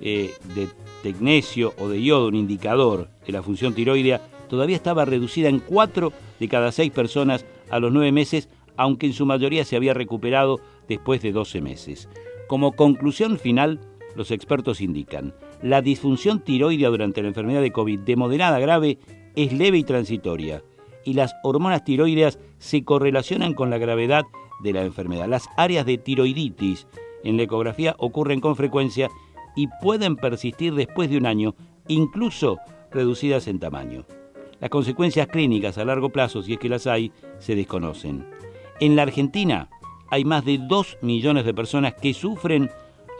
Speaker 2: eh, de tecnesio o de yodo, un indicador de la función tiroidea, todavía estaba reducida en 4 de cada 6 personas a los 9 meses, aunque en su mayoría se había recuperado después de 12 meses. Como conclusión final, los expertos indican, la disfunción tiroidea durante la enfermedad de COVID de moderada a grave es leve y transitoria, y las hormonas tiroideas se correlacionan con la gravedad de la enfermedad. Las áreas de tiroiditis en la ecografía ocurren con frecuencia y pueden persistir después de un año, incluso reducidas en tamaño. Las consecuencias clínicas a largo plazo, si es que las hay, se desconocen. En la Argentina hay más de 2 millones de personas que sufren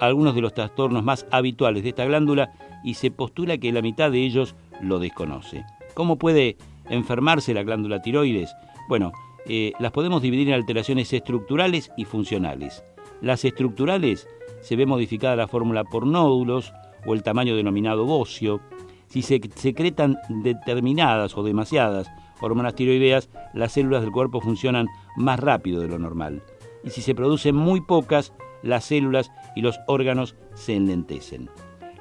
Speaker 2: algunos de los trastornos más habituales de esta glándula y se postula que la mitad de ellos lo desconoce. ¿Cómo puede enfermarse la glándula tiroides? Bueno, eh, las podemos dividir en alteraciones estructurales y funcionales. Las estructurales se ve modificada la fórmula por nódulos o el tamaño denominado bocio. Si se secretan determinadas o demasiadas hormonas tiroideas, las células del cuerpo funcionan más rápido de lo normal. Y si se producen muy pocas, las células y los órganos se enlentecen.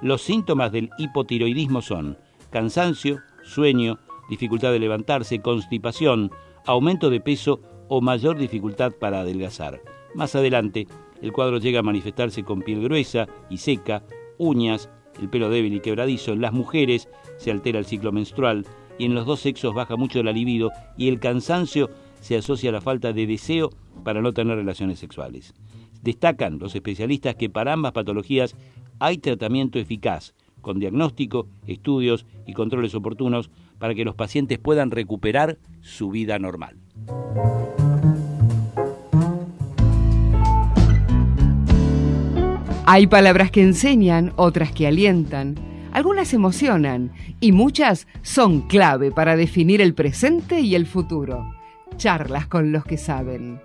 Speaker 2: Los síntomas del hipotiroidismo son cansancio, sueño, dificultad de levantarse, constipación, aumento de peso o mayor dificultad para adelgazar. Más adelante, el cuadro llega a manifestarse con piel gruesa y seca, uñas, el pelo débil y quebradizo. En las mujeres se altera el ciclo menstrual y en los dos sexos baja mucho la libido y el cansancio se asocia a la falta de deseo para no tener relaciones sexuales. Destacan los especialistas que para ambas patologías hay tratamiento eficaz, con diagnóstico, estudios y controles oportunos para que los pacientes puedan recuperar su vida normal.
Speaker 1: Hay palabras que enseñan, otras que alientan, algunas emocionan y muchas son clave para definir el presente y el futuro. Charlas con los que saben.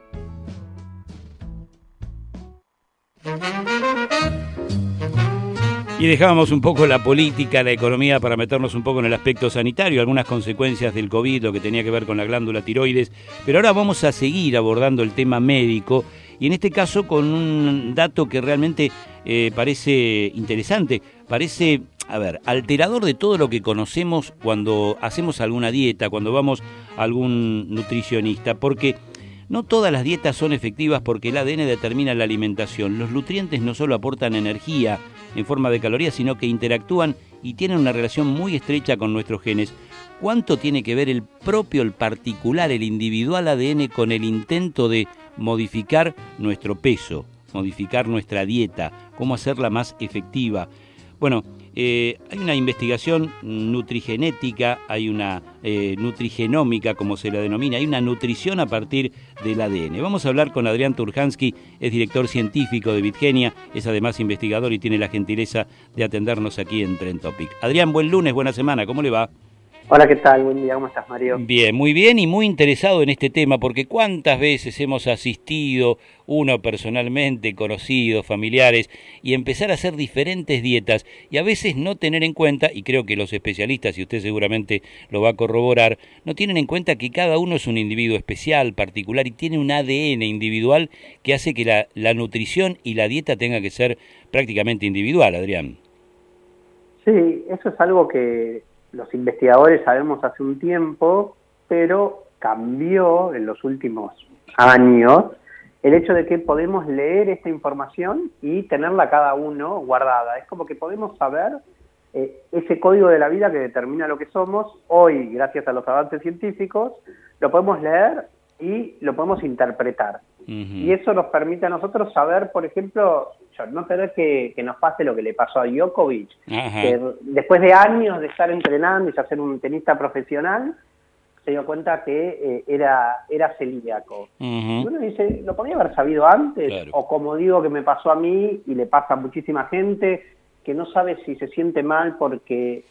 Speaker 2: Y dejábamos un poco la política, la economía para meternos un poco en el aspecto sanitario, algunas consecuencias del COVID, lo que tenía que ver con la glándula tiroides, pero ahora vamos a seguir abordando el tema médico y en este caso con un dato que realmente eh, parece interesante, parece a ver, alterador de todo lo que conocemos cuando hacemos alguna dieta, cuando vamos a algún nutricionista, porque no todas las dietas son efectivas porque el ADN determina la alimentación. Los nutrientes no solo aportan energía en forma de calorías, sino que interactúan y tienen una relación muy estrecha con nuestros genes. ¿Cuánto tiene que ver el propio, el particular, el individual ADN con el intento de modificar nuestro peso, modificar nuestra dieta, cómo hacerla más efectiva? Bueno, eh, hay una investigación nutrigenética, hay una eh, nutrigenómica, como se la denomina, hay una nutrición a partir del ADN. Vamos a hablar con Adrián Turhansky, es director científico de Bitgenia, es además investigador y tiene la gentileza de atendernos aquí en Trend Topic. Adrián, buen lunes, buena semana, ¿cómo le va?
Speaker 6: Hola, ¿qué tal? Buen día, ¿cómo estás, Mario?
Speaker 2: Bien, muy bien y muy interesado en este tema, porque cuántas veces hemos asistido, uno personalmente, conocidos, familiares, y empezar a hacer diferentes dietas y a veces no tener en cuenta, y creo que los especialistas, y usted seguramente lo va a corroborar, no tienen en cuenta que cada uno es un individuo especial, particular, y tiene un ADN individual que hace que la, la nutrición y la dieta tenga que ser prácticamente individual, Adrián.
Speaker 6: Sí, eso es algo que los investigadores sabemos hace un tiempo, pero cambió en los últimos años el hecho de que podemos leer esta información y tenerla cada uno guardada. Es como que podemos saber eh, ese código de la vida que determina lo que somos. Hoy, gracias a los avances científicos, lo podemos leer y lo podemos interpretar. Y eso nos permite a nosotros saber, por ejemplo, no tener que, nos pase lo que le pasó a Djokovic, que después de años de estar entrenando y ser un tenista profesional, se dio cuenta que eh, era, era celíaco. uno dice, ¿lo podía haber sabido antes? O como digo que me pasó a mí y le pasa a muchísima gente, que no sabe si se siente mal porque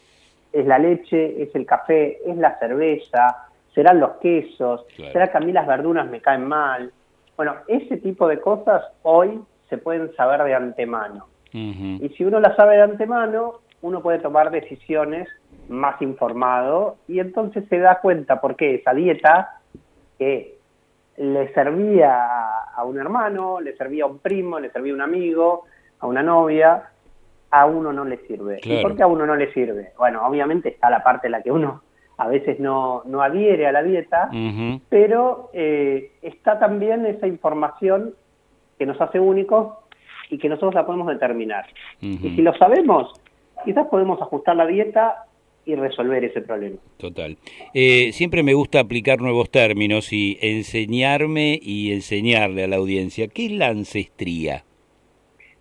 Speaker 6: es la leche, es el café, es la cerveza, serán los quesos, será que a mí las verduras me caen mal. Bueno, ese tipo de cosas hoy se pueden saber de antemano. Y si uno las sabe de antemano, uno puede tomar decisiones más informado y entonces se da cuenta por qué esa dieta que le servía a un hermano, le servía a un primo, le servía a un amigo, a una novia, a uno no le sirve. ¿Y por qué a uno no le sirve? Bueno, obviamente está la parte en la que uno a veces no, no adhiere a la dieta, pero eh, está también esa información que nos hace únicos y que nosotros la podemos determinar. Y si lo sabemos, quizás podemos ajustar la dieta y resolver ese problema.
Speaker 2: Total. Eh, siempre me gusta aplicar nuevos términos y enseñarme y enseñarle a la audiencia. ¿Qué es la ancestría?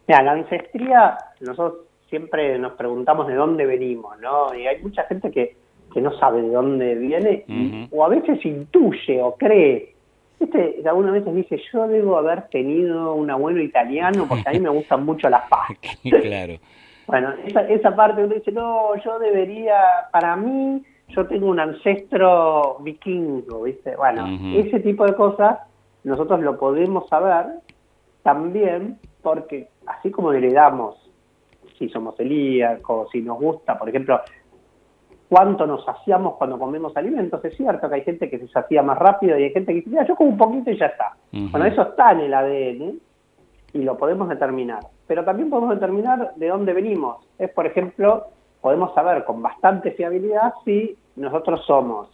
Speaker 6: Mira, la ancestría, nosotros siempre nos preguntamos de dónde venimos, ¿no? Y hay mucha gente que, que no sabe de dónde viene o a veces intuye o cree Viste, algunas veces dice, yo debo haber tenido un abuelo italiano porque a mí me gustan mucho las pastas.
Speaker 2: claro.
Speaker 6: bueno, esa, esa parte uno dice, no, yo debería, para mí, yo tengo un ancestro vikingo, ¿viste? Bueno, ese tipo de cosas nosotros lo podemos saber también porque así como heredamos si somos celíacos, si nos gusta, por ejemplo, cuánto nos saciamos cuando comemos alimentos. Es cierto que hay gente que se sacía más rápido y hay gente que dice, yo como un poquito y ya está. Bueno, eso está en el ADN y lo podemos determinar. Pero también podemos determinar de dónde venimos. Es, por ejemplo, podemos saber con bastante fiabilidad si nosotros somos,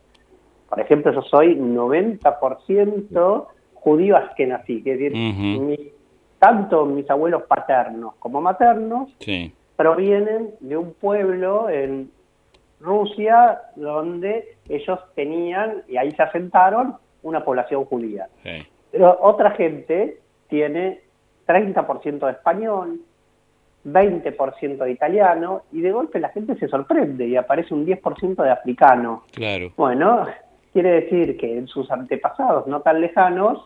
Speaker 6: por ejemplo, yo soy 90% judío askenazí, es decir, tanto mis abuelos paternos como maternos provienen de un pueblo en Rusia, donde ellos tenían, y ahí se asentaron, una población judía. Pero otra gente tiene 30% de español, 20% de italiano, y de golpe la gente se sorprende y aparece un 10% de africano.
Speaker 2: Claro.
Speaker 6: Bueno, quiere decir que en sus antepasados no tan lejanos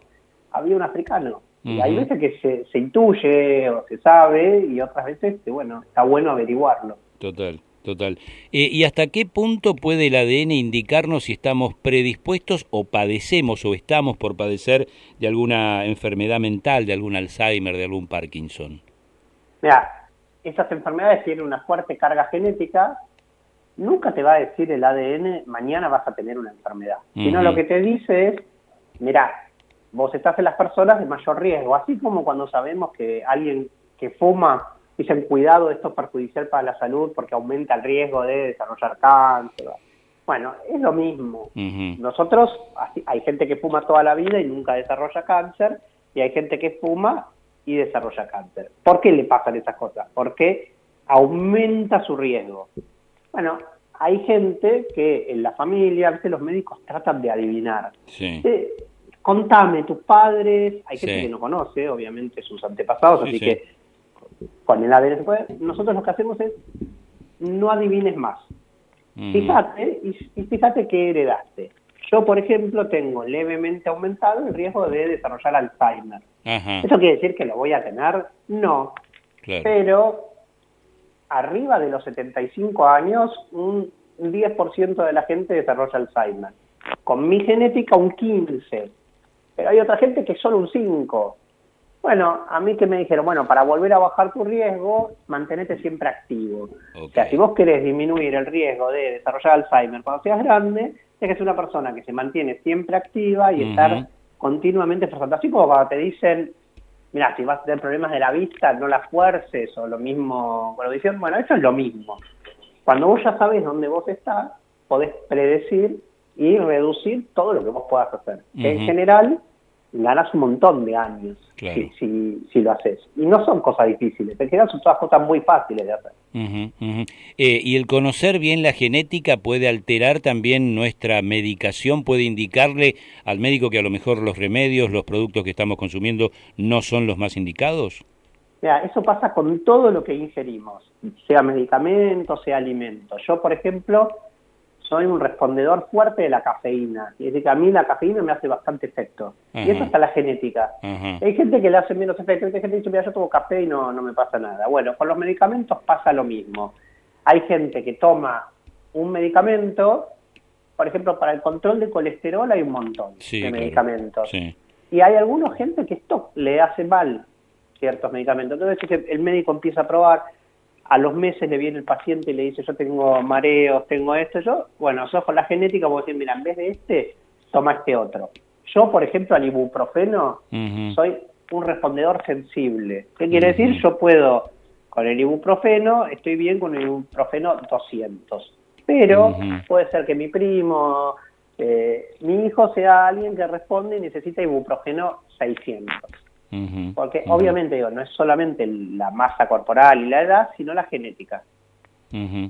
Speaker 6: había un africano. Y hay veces que se, se intuye o se sabe, y otras veces que, bueno, está bueno averiguarlo.
Speaker 2: Total. Total. Eh, ¿Y hasta qué punto puede el ADN indicarnos si estamos predispuestos o padecemos o estamos por padecer de alguna enfermedad mental, de algún Alzheimer, de algún Parkinson?
Speaker 6: Mira, esas enfermedades tienen una fuerte carga genética. Nunca te va a decir el ADN, mañana vas a tener una enfermedad. Sino lo que te dice es, mira, vos estás en las personas de mayor riesgo. Así como cuando sabemos que alguien que fuma dicen cuidado, esto es perjudicial para la salud porque aumenta el riesgo de desarrollar cáncer. Bueno, es lo mismo. Nosotros, hay gente que fuma toda la vida y nunca desarrolla cáncer, y hay gente que fuma y desarrolla cáncer. ¿Por qué le pasan esas cosas? Porque aumenta su riesgo. Bueno, hay gente que en la familia, a veces los médicos tratan de adivinar.
Speaker 2: Sí.
Speaker 6: Eh, contame, tus padres, hay gente que no conoce, obviamente, sus antepasados, así que con el ADN se puede. Nosotros lo que hacemos es no adivines más. Fíjate, y, fíjate qué heredaste. Yo, por ejemplo, tengo levemente aumentado el riesgo de desarrollar Alzheimer. ¿Eso quiere decir que lo voy a tener? No. Pero arriba de los 75 años, un 10% de la gente desarrolla Alzheimer. Con mi genética, un 15%. Pero hay otra gente que es solo un 5%. Bueno, a mí que me dijeron, bueno, para volver a bajar tu riesgo, mantenete siempre activo. O sea, si vos querés disminuir el riesgo de desarrollar Alzheimer cuando seas grande, tienes que ser una persona que se mantiene siempre activa y estar continuamente esforzando. Así como cuando te dicen, mira, si vas a tener problemas de la vista, no las fuerces, o lo mismo con la audición, bueno, eso es lo mismo. Cuando vos ya sabes dónde vos estás, podés predecir y reducir todo lo que vos puedas hacer. En general, ganas un montón de años si, si, lo haces. Y no son cosas difíciles, en general son todas cosas muy fáciles de hacer.
Speaker 2: Eh, y el conocer bien la genética puede alterar también nuestra medicación, puede indicarle al médico que a lo mejor los remedios, los productos que estamos consumiendo no son los más indicados.
Speaker 6: Mira, eso pasa con todo lo que ingerimos, sea medicamentos, sea alimentos. Yo, por ejemplo, soy un respondedor fuerte de la cafeína. Y es decir, que a mí la cafeína me hace bastante efecto. Y eso está la genética. Hay gente que le hace menos efecto. Hay gente que dice, mira, yo tomo café y no, no me pasa nada. Bueno, con los medicamentos pasa lo mismo. Hay gente que toma un medicamento, por ejemplo, para el control de colesterol hay un montón de medicamentos. Y hay alguna gente que esto le hace mal ciertos medicamentos. Entonces el médico empieza a probar, a los meses le viene el paciente y le dice, yo tengo mareos, tengo esto, yo, bueno, yo con la genética vos decir, mira, en vez de este, toma este otro. Yo, por ejemplo, al ibuprofeno, soy un respondedor sensible. ¿Qué quiere decir? Yo puedo, con el ibuprofeno, estoy bien con el ibuprofeno 200. Pero puede ser que mi primo, eh, mi hijo sea alguien que responde y necesita ibuprofeno 600. Porque obviamente digo, no es solamente la masa corporal y la edad, sino la genética.
Speaker 2: Eh,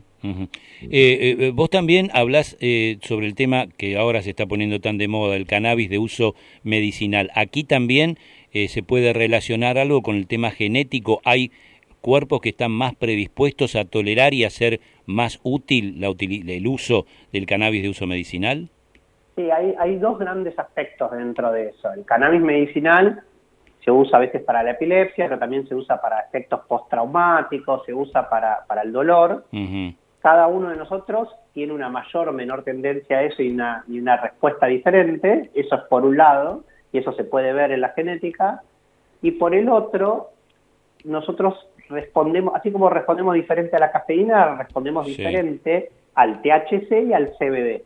Speaker 2: eh, vos también hablas eh, sobre el tema que ahora se está poniendo tan de moda, el cannabis de uso medicinal. Aquí también se puede relacionar algo con el tema genético. Hay cuerpos que están más predispuestos a tolerar y a ser más útil la el uso del cannabis de uso medicinal.
Speaker 6: Sí, hay, hay dos grandes aspectos dentro de eso. El cannabis medicinal se usa a veces para la epilepsia, pero también se usa para efectos postraumáticos, se usa para, para el dolor. Cada uno de nosotros tiene una mayor o menor tendencia a eso y una, y una respuesta diferente. Eso es por un lado, y eso se puede ver en la genética. Y por el otro, nosotros respondemos, así como respondemos diferente a la cafeína, respondemos diferente al THC y al CBD.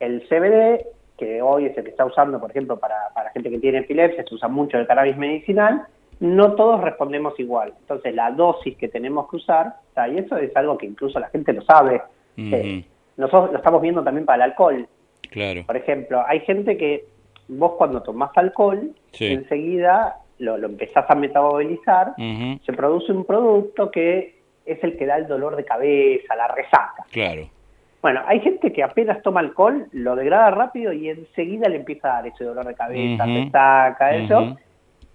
Speaker 6: El CBD que hoy es el que está usando, por ejemplo, para, para gente que tiene epilepsia, se usa mucho el cannabis medicinal, no todos respondemos igual. Entonces, la dosis que tenemos que usar, y eso es algo que incluso la gente lo sabe, eh, nosotros lo estamos viendo también para el alcohol.
Speaker 2: Claro.
Speaker 6: Por ejemplo, hay gente que vos cuando tomás alcohol, enseguida lo, lo, empezás a metabolizar, se produce un producto que es el que da el dolor de cabeza, la resaca.
Speaker 2: Claro.
Speaker 6: Bueno, hay gente que apenas toma alcohol, lo degrada rápido y enseguida le empieza a dar ese dolor de cabeza, uh saca, eso,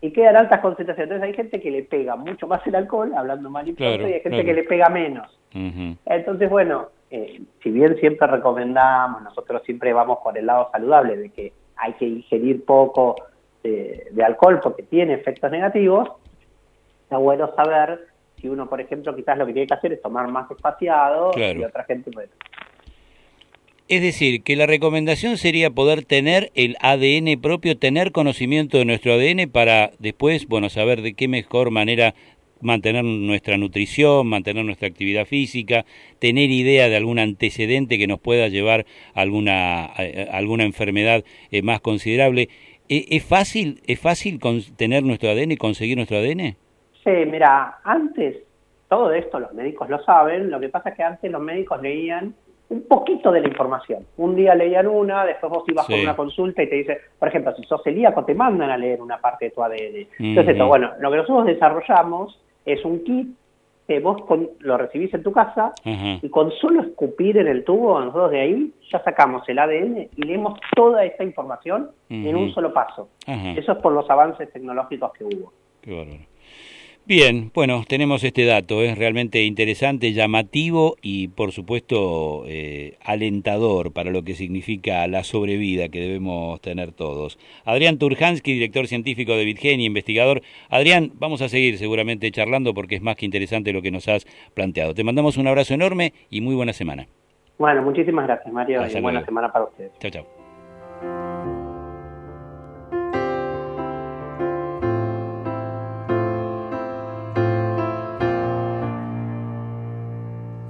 Speaker 6: y quedan altas concentraciones. Entonces hay gente que le pega mucho más el alcohol, hablando mal y y hay gente que le pega menos. Entonces, bueno, eh, si bien siempre recomendamos, nosotros siempre vamos por el lado saludable de que hay que ingerir poco de, alcohol porque tiene efectos negativos, está bueno saber si uno, por ejemplo, quizás lo que tiene que hacer es tomar más espaciado y otra gente puede
Speaker 2: es decir, que la recomendación sería poder tener el ADN propio, tener conocimiento de nuestro ADN para después, bueno, saber de qué mejor manera mantener nuestra nutrición, mantener nuestra actividad física, tener idea de algún antecedente que nos pueda llevar a alguna, alguna enfermedad eh, más considerable. ¿E, ¿Es fácil, es fácil tener nuestro ADN y conseguir nuestro ADN?
Speaker 6: Sí, mira, antes, todo esto los médicos lo saben, lo que pasa es que antes los médicos leían un poquito de la información. Un día leían una, después vos ibas con una consulta y te dice, por ejemplo, si sos celíaco te mandan a leer una parte de tu ADN. Entonces, bueno, lo que nosotros desarrollamos es un kit que vos lo recibís en tu casa y con solo escupir en el tubo, nosotros de ahí ya sacamos el ADN y leemos toda esta información en un solo paso. Eso es por los avances tecnológicos que hubo.
Speaker 2: Qué Bien, bueno, tenemos este dato, es realmente interesante, llamativo y por supuesto eh, alentador para lo que significa la sobrevida que debemos tener todos. Adrián Turhansky, director científico de Vitgeni, investigador. Adrián, vamos a seguir seguramente charlando porque es más que interesante lo que nos has planteado. Te mandamos un abrazo enorme y muy buena semana.
Speaker 6: Bueno, muchísimas gracias Mario y buena semana para ustedes.
Speaker 2: Chao, chao.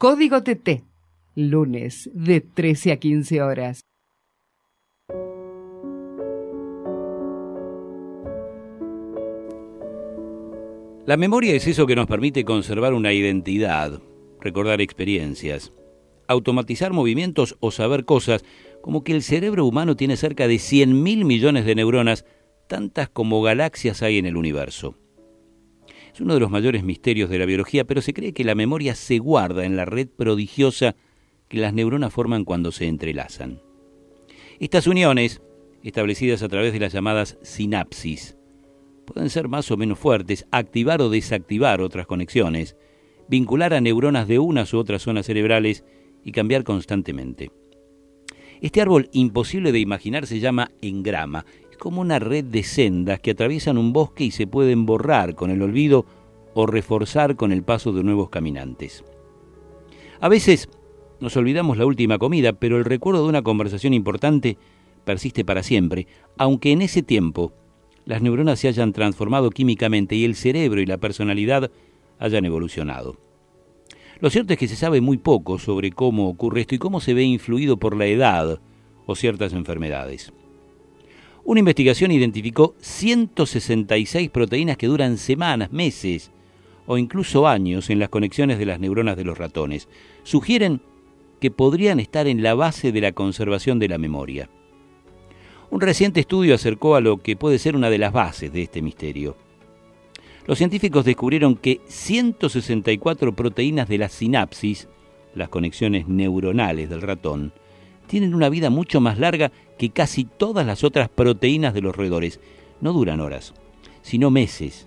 Speaker 1: Código TT, lunes de 13 a 15 horas.
Speaker 2: La memoria es eso que nos permite conservar una identidad, recordar experiencias, automatizar movimientos o saber cosas, como que el cerebro humano tiene cerca de 100 mil millones de neuronas, tantas como galaxias hay en el universo. Es uno de los mayores misterios de la biología, pero se cree que la memoria se guarda en la red prodigiosa que las neuronas forman cuando se entrelazan. Estas uniones, establecidas a través de las llamadas sinapsis, pueden ser más o menos fuertes, activar o desactivar otras conexiones, vincular a neuronas de unas u otras zonas cerebrales y cambiar constantemente. Este árbol imposible de imaginar se llama engrama. Como una red de sendas que atraviesan un bosque y se pueden borrar con el olvido o reforzar con el paso de nuevos caminantes. A veces nos olvidamos la última comida, pero el recuerdo de una conversación importante persiste para siempre, aunque en ese tiempo las neuronas se hayan transformado químicamente y el cerebro y la personalidad hayan evolucionado. Lo cierto es que se sabe muy poco sobre cómo ocurre esto y cómo se ve influido por la edad o ciertas enfermedades. Una investigación identificó 166 proteínas que duran semanas, meses o incluso años en las conexiones de las neuronas de los ratones. Sugieren que podrían estar en la base de la conservación de la memoria. Un reciente estudio acercó a lo que puede ser una de las bases de este misterio los científicos descubrieron que 164 proteínas de la sinapsis, las conexiones neuronales del ratón, tienen una vida mucho más larga que casi todas las otras proteínas de los roedores. No duran horas, sino meses,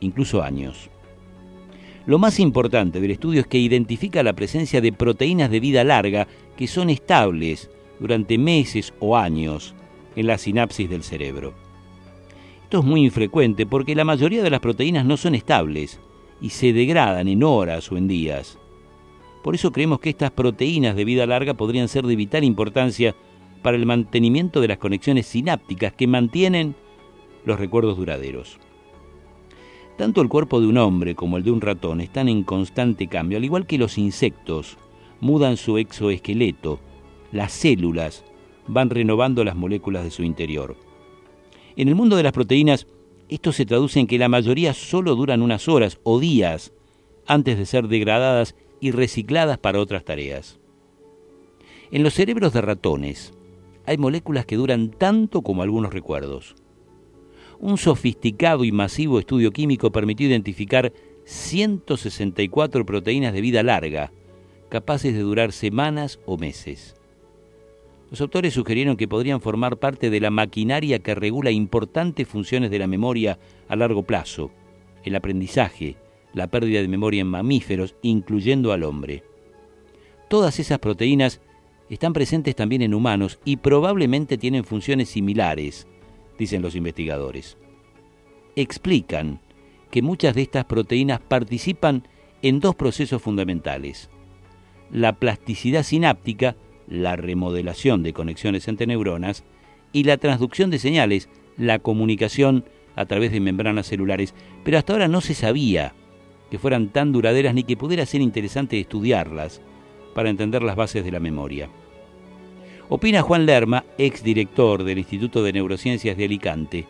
Speaker 2: incluso años. Lo más importante del estudio es que identifica la presencia de proteínas de vida larga que son estables durante meses o años en la sinapsis del cerebro. Esto es muy infrecuente porque la mayoría de las proteínas no son estables y se degradan en horas o en días. Por eso creemos que estas proteínas de vida larga podrían ser de vital importancia para el mantenimiento de las conexiones sinápticas que mantienen los recuerdos duraderos. Tanto el cuerpo de un hombre como el de un ratón están en constante cambio, al igual que los insectos mudan su exoesqueleto, las células van renovando las moléculas de su interior. En el mundo de las proteínas, esto se traduce en que la mayoría solo duran unas horas o días antes de ser degradadas y recicladas para otras tareas. En los cerebros de ratones hay moléculas que duran tanto como algunos recuerdos. Un sofisticado y masivo estudio químico permitió identificar 164 proteínas de vida larga, capaces de durar semanas o meses. Los autores sugirieron que podrían formar parte de la maquinaria que regula importantes funciones de la memoria a largo plazo, el aprendizaje, la pérdida de memoria en mamíferos, incluyendo al hombre. Todas esas proteínas están presentes también en humanos y probablemente tienen funciones similares, dicen los investigadores. Explican que muchas de estas proteínas participan en dos procesos fundamentales. La plasticidad sináptica, la remodelación de conexiones entre neuronas, y la transducción de señales, la comunicación a través de membranas celulares, pero hasta ahora no se sabía que fueran tan duraderas ni que pudiera ser interesante estudiarlas para entender las bases de la memoria. Opina Juan Lerma, exdirector del Instituto de Neurociencias de Alicante,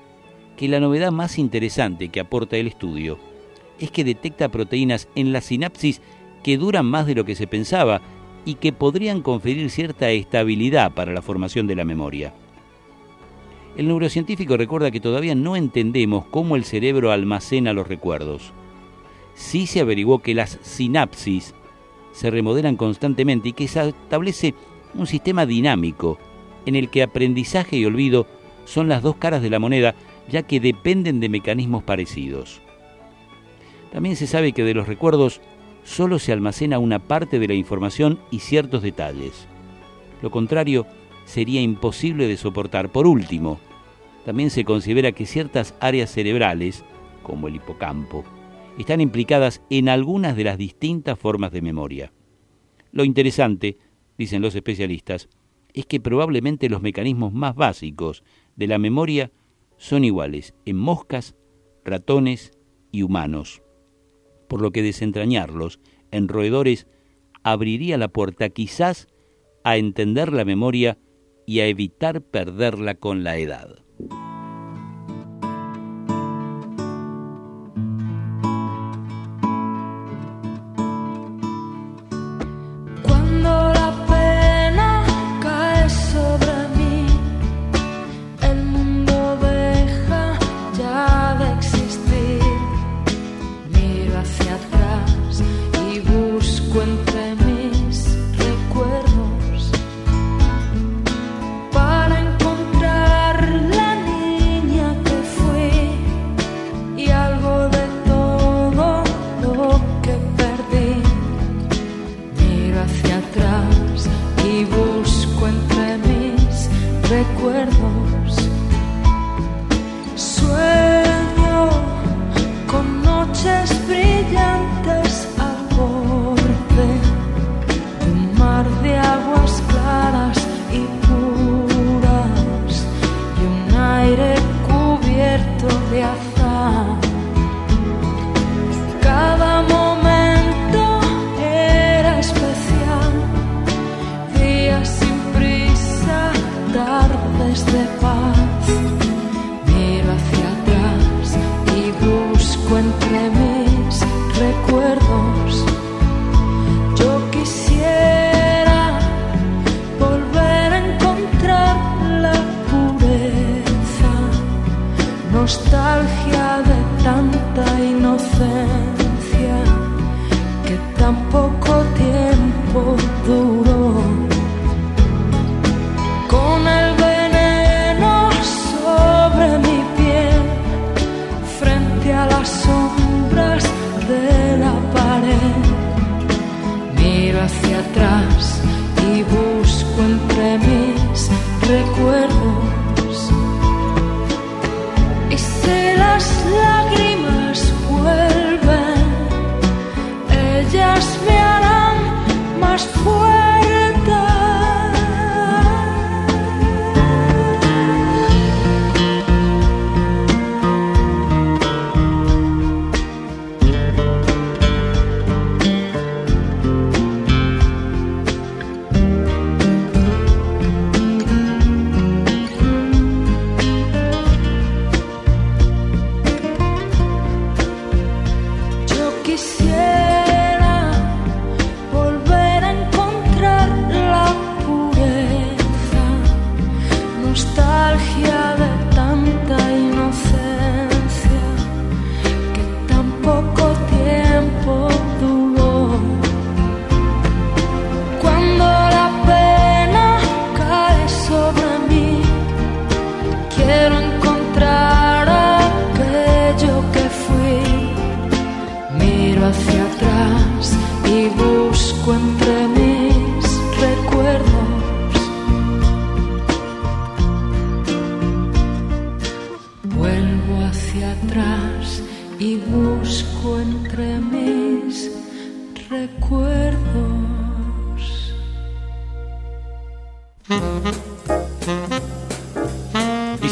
Speaker 2: que la novedad más interesante que aporta el estudio es que detecta proteínas en la sinapsis que duran más de lo que se pensaba y que podrían conferir cierta estabilidad para la formación de la memoria. El neurocientífico recuerda que todavía no entendemos cómo el cerebro almacena los recuerdos. Sí se averiguó que las sinapsis se remodelan constantemente y que se establece un sistema dinámico en el que aprendizaje y olvido son las dos caras de la moneda ya que dependen de mecanismos parecidos. También se sabe que de los recuerdos solo se almacena una parte de la información y ciertos detalles. Lo contrario sería imposible de soportar. Por último, también se considera que ciertas áreas cerebrales, como el hipocampo, están implicadas en algunas de las distintas formas de memoria. Lo interesante, dicen los especialistas, es que probablemente los mecanismos más básicos de la memoria son iguales en moscas, ratones y humanos por lo que desentrañarlos en roedores abriría la puerta quizás a entender la memoria y a evitar perderla con la edad.
Speaker 3: Recuerdos. Nostalgia de tanta inocencia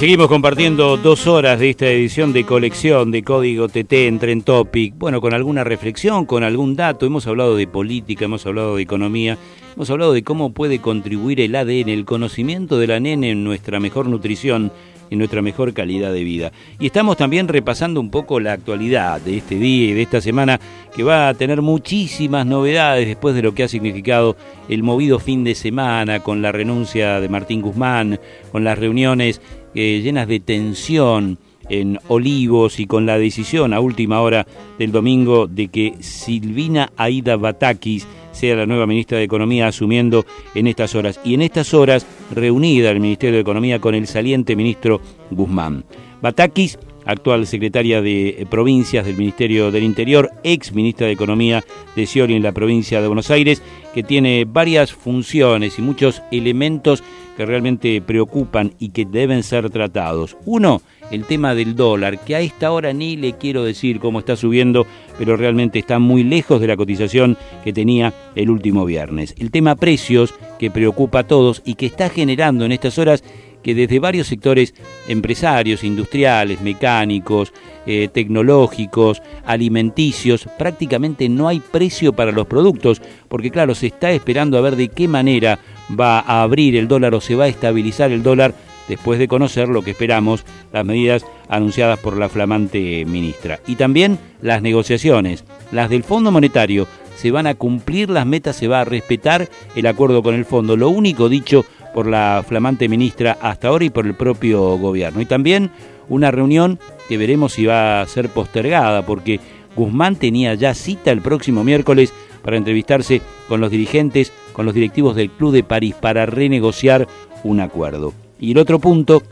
Speaker 2: seguimos compartiendo dos horas de esta edición de colección de Código TT en Trend Topic. Bueno, con alguna reflexión, con algún dato. Hemos hablado de política, hemos hablado de economía, hemos hablado de cómo puede contribuir el ADN, el conocimiento de la nene en nuestra mejor nutrición y nuestra mejor calidad de vida. Y estamos también repasando un poco la actualidad de este día y de esta semana que va a tener muchísimas novedades después de lo que ha significado el movido fin de semana con la renuncia de Martín Guzmán, con las reuniones llenas de tensión en Olivos y con la decisión a última hora del domingo de que Silvina Aida Batakis sea la nueva ministra de Economía asumiendo en estas horas. Y en estas horas reunida el Ministerio de Economía con el saliente ministro Guzmán. Batakis, actual secretaria de eh, Provincias del Ministerio del Interior, ex ministra de Economía de Scioli en la provincia de Buenos Aires, que tiene varias funciones y muchos elementos que realmente preocupan y que deben ser tratados. Uno, el tema del dólar, que a esta hora ni le quiero decir cómo está subiendo, pero realmente está muy lejos de la cotización que tenía el último viernes. El tema precios, que preocupa a todos y que está generando en estas horas que desde varios sectores empresarios, industriales, mecánicos, eh, tecnológicos, alimenticios, prácticamente no hay precio para los productos, porque claro, se está esperando a ver de qué manera va a abrir el dólar o se va a estabilizar el dólar después de conocer lo que esperamos, las medidas anunciadas por la flamante ministra. Y también las negociaciones, las del Fondo Monetario, se van a cumplir las metas, se va a respetar el acuerdo con el fondo. Lo único dicho por la flamante ministra hasta ahora y por el propio gobierno. Y también una reunión que veremos si va a ser postergada, porque Guzmán tenía ya cita el próximo miércoles para entrevistarse con los dirigentes, con los directivos del Club de París, para renegociar un acuerdo. Y el otro punto,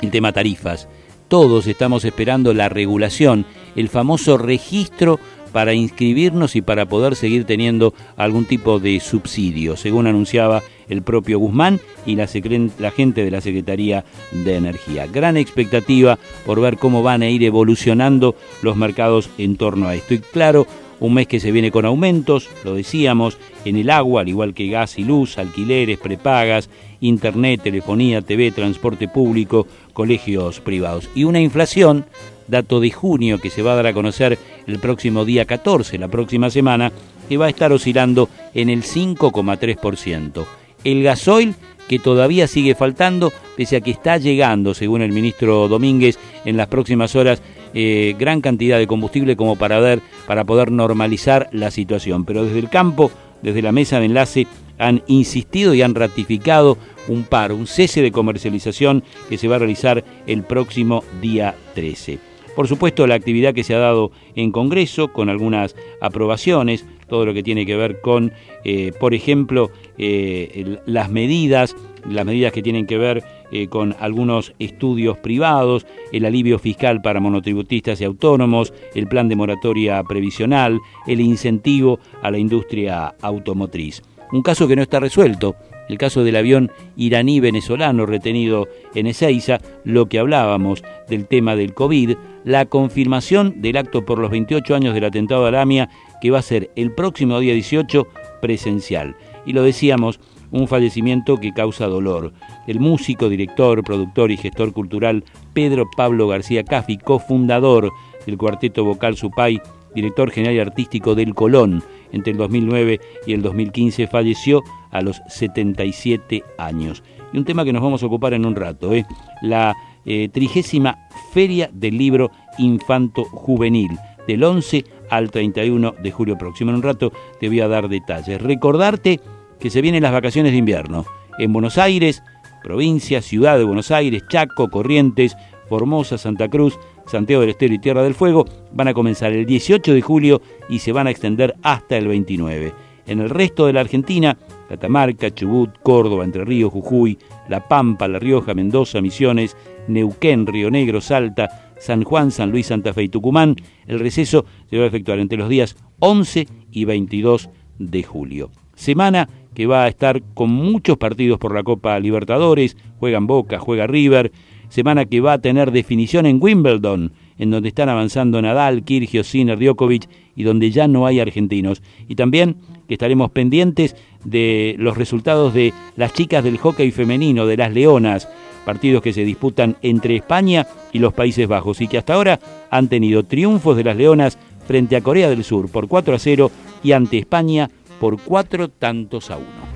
Speaker 2: el tema tarifas. Todos estamos esperando la regulación, el famoso registro para inscribirnos y para poder seguir teniendo algún tipo de subsidio, según anunciaba el propio Guzmán y la, gente de la Secretaría de Energía. Gran expectativa por ver cómo van a ir evolucionando los mercados en torno a esto. Y claro, un mes que se viene con aumentos, lo decíamos, en el agua, al igual que gas y luz, alquileres, prepagas, internet, telefonía, TV, transporte público, colegios privados. Y una inflación, dato de junio que se va a dar a conocer el próximo día 14, la próxima semana, que va a estar oscilando en el 5,3%. El gasoil que todavía sigue faltando, pese a que está llegando, según el ministro Domínguez, en las próximas horas eh, gran cantidad de combustible como para, para poder normalizar la situación. Pero desde el campo, desde la mesa de enlace, han insistido y han ratificado un paro, un cese de comercialización que se va a realizar el próximo día 13. Por supuesto, la actividad que se ha dado en Congreso, con algunas aprobaciones, todo lo que tiene que ver con, eh, por ejemplo, eh, las medidas, las medidas que tienen que ver eh, con algunos estudios privados, el alivio fiscal para monotributistas y autónomos, el plan de moratoria previsional, el incentivo a la industria automotriz. Un caso que no está resuelto, el caso del avión iraní-venezolano retenido en Ezeiza, lo que hablábamos del tema del COVID, la confirmación del acto por los 28 años del atentado a Alamia, que va a ser el próximo día 18 presencial. Y lo decíamos, un fallecimiento que causa dolor. El músico, director, productor y gestor cultural Pedro Pablo García Cafi, cofundador del cuarteto vocal Supay, director general y artístico del Colón entre el 2009 y el 2015, falleció a los 77 años. Y un tema que nos vamos a ocupar en un rato, ¿eh? la eh, trigésima Feria del Libro Infanto Juvenil, del 11 al 31 de julio próximo. En un rato te voy a dar detalles. Recordarte que se vienen las vacaciones de invierno. En Buenos Aires, provincia, ciudad de Buenos Aires, Chaco, Corrientes, Formosa, Santa Cruz, Santiago del Estero y Tierra del Fuego van a comenzar el 18 de julio y se van a extender hasta el 29. En el resto de la Argentina, Catamarca, Chubut, Córdoba, Entre Ríos, Jujuy, La Pampa, La Rioja, Mendoza, Misiones, Neuquén, Río Negro, Salta, San Juan, San Luis, Santa Fe y Tucumán. El receso se va a efectuar entre los días 11 y 22 de julio. Semana que va a estar con muchos partidos por la Copa Libertadores, juegan Boca, juega River, semana que va a tener definición en Wimbledon, en donde están avanzando Nadal, Kirgio, Sinner, Djokovic y donde ya no hay argentinos. Y también que estaremos pendientes de los resultados de las chicas del hockey femenino, de las Leonas, partidos que se disputan entre España y los Países Bajos y que hasta ahora han tenido triunfos de las Leonas frente a Corea del Sur por 4 a 0 y ante España por cuatro tantos a uno.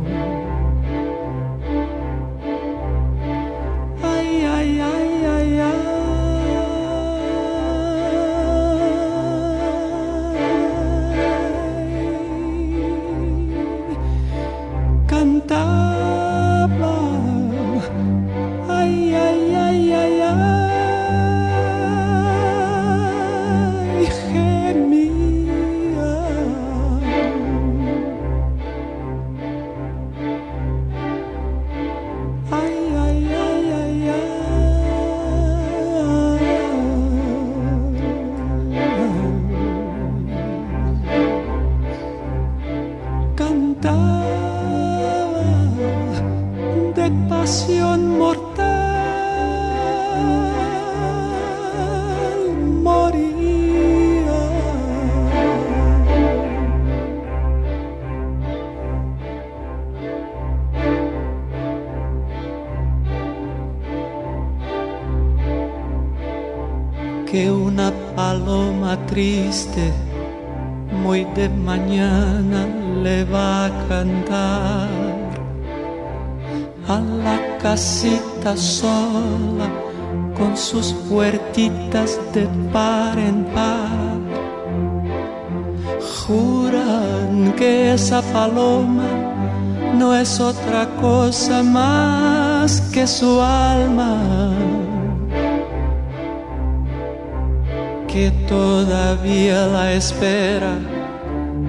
Speaker 7: Espera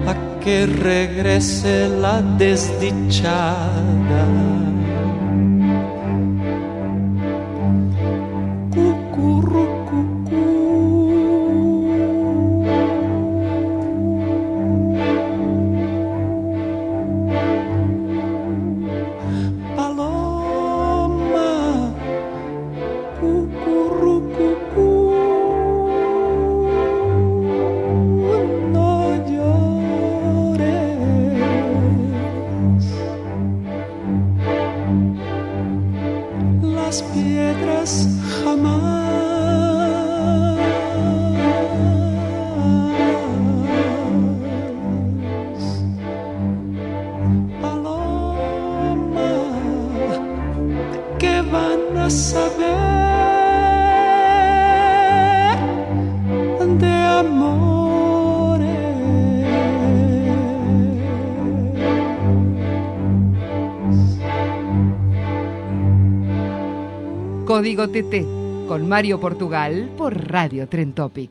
Speaker 7: a que regrese la desdichada.
Speaker 1: Código TT con Mario Portugal por Radio Tren Topic.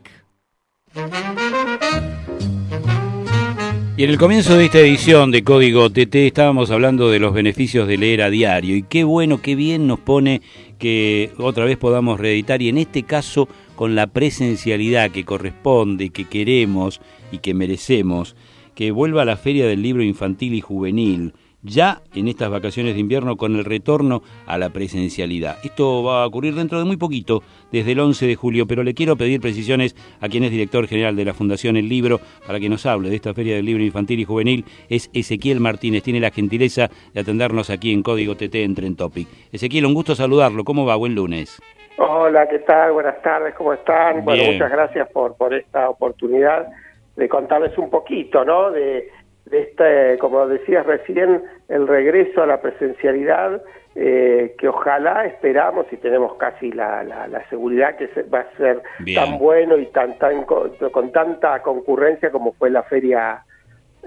Speaker 2: Y en el comienzo de esta edición de Código TT estábamos hablando de los beneficios de leer a diario y qué bueno, qué bien nos pone que otra vez podamos reeditar y en este caso con la presencialidad que corresponde, que queremos y que merecemos, que vuelva a la Feria del Libro Infantil y Juvenil, ya en estas vacaciones de invierno con el retorno a la presencialidad. Esto va a ocurrir dentro de muy poquito, desde el 11 de julio, pero le quiero pedir precisiones a quien es director general de la Fundación El Libro para que nos hable de esta Feria del Libro Infantil y Juvenil. Es Ezequiel Martínez, tiene la gentileza de atendernos aquí en Código TT en Tren Topic. Ezequiel, un gusto saludarlo. ¿Cómo va? Buen lunes.
Speaker 8: Hola, ¿qué tal? Buenas tardes, ¿cómo están? Bueno,
Speaker 2: Bien.
Speaker 8: muchas gracias por, por esta oportunidad de contarles un poquito, ¿no? De, de este, como decías recién, el regreso a la presencialidad, eh, que ojalá esperamos y tenemos casi la, la, la seguridad que se- va a ser
Speaker 2: Bien.
Speaker 8: tan bueno y tan, tan co- con tanta concurrencia como fue la feria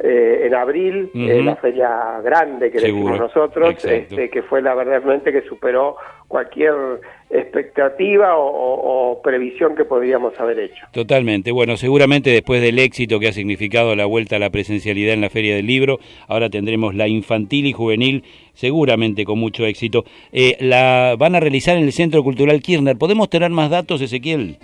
Speaker 8: eh, en abril, eh, la feria grande que
Speaker 2: Seguro.
Speaker 8: decimos nosotros, este, que fue la verdaderamente que superó cualquier expectativa o, o- o previsión que podríamos haber hecho.
Speaker 2: Totalmente. Bueno, seguramente después del éxito que ha significado la vuelta a la presencialidad en la Feria del Libro, ahora tendremos la infantil y juvenil, seguramente con mucho éxito. Eh, la van a realizar en el Centro Cultural Kirchner. ¿Podemos tener más datos, Ezequiel?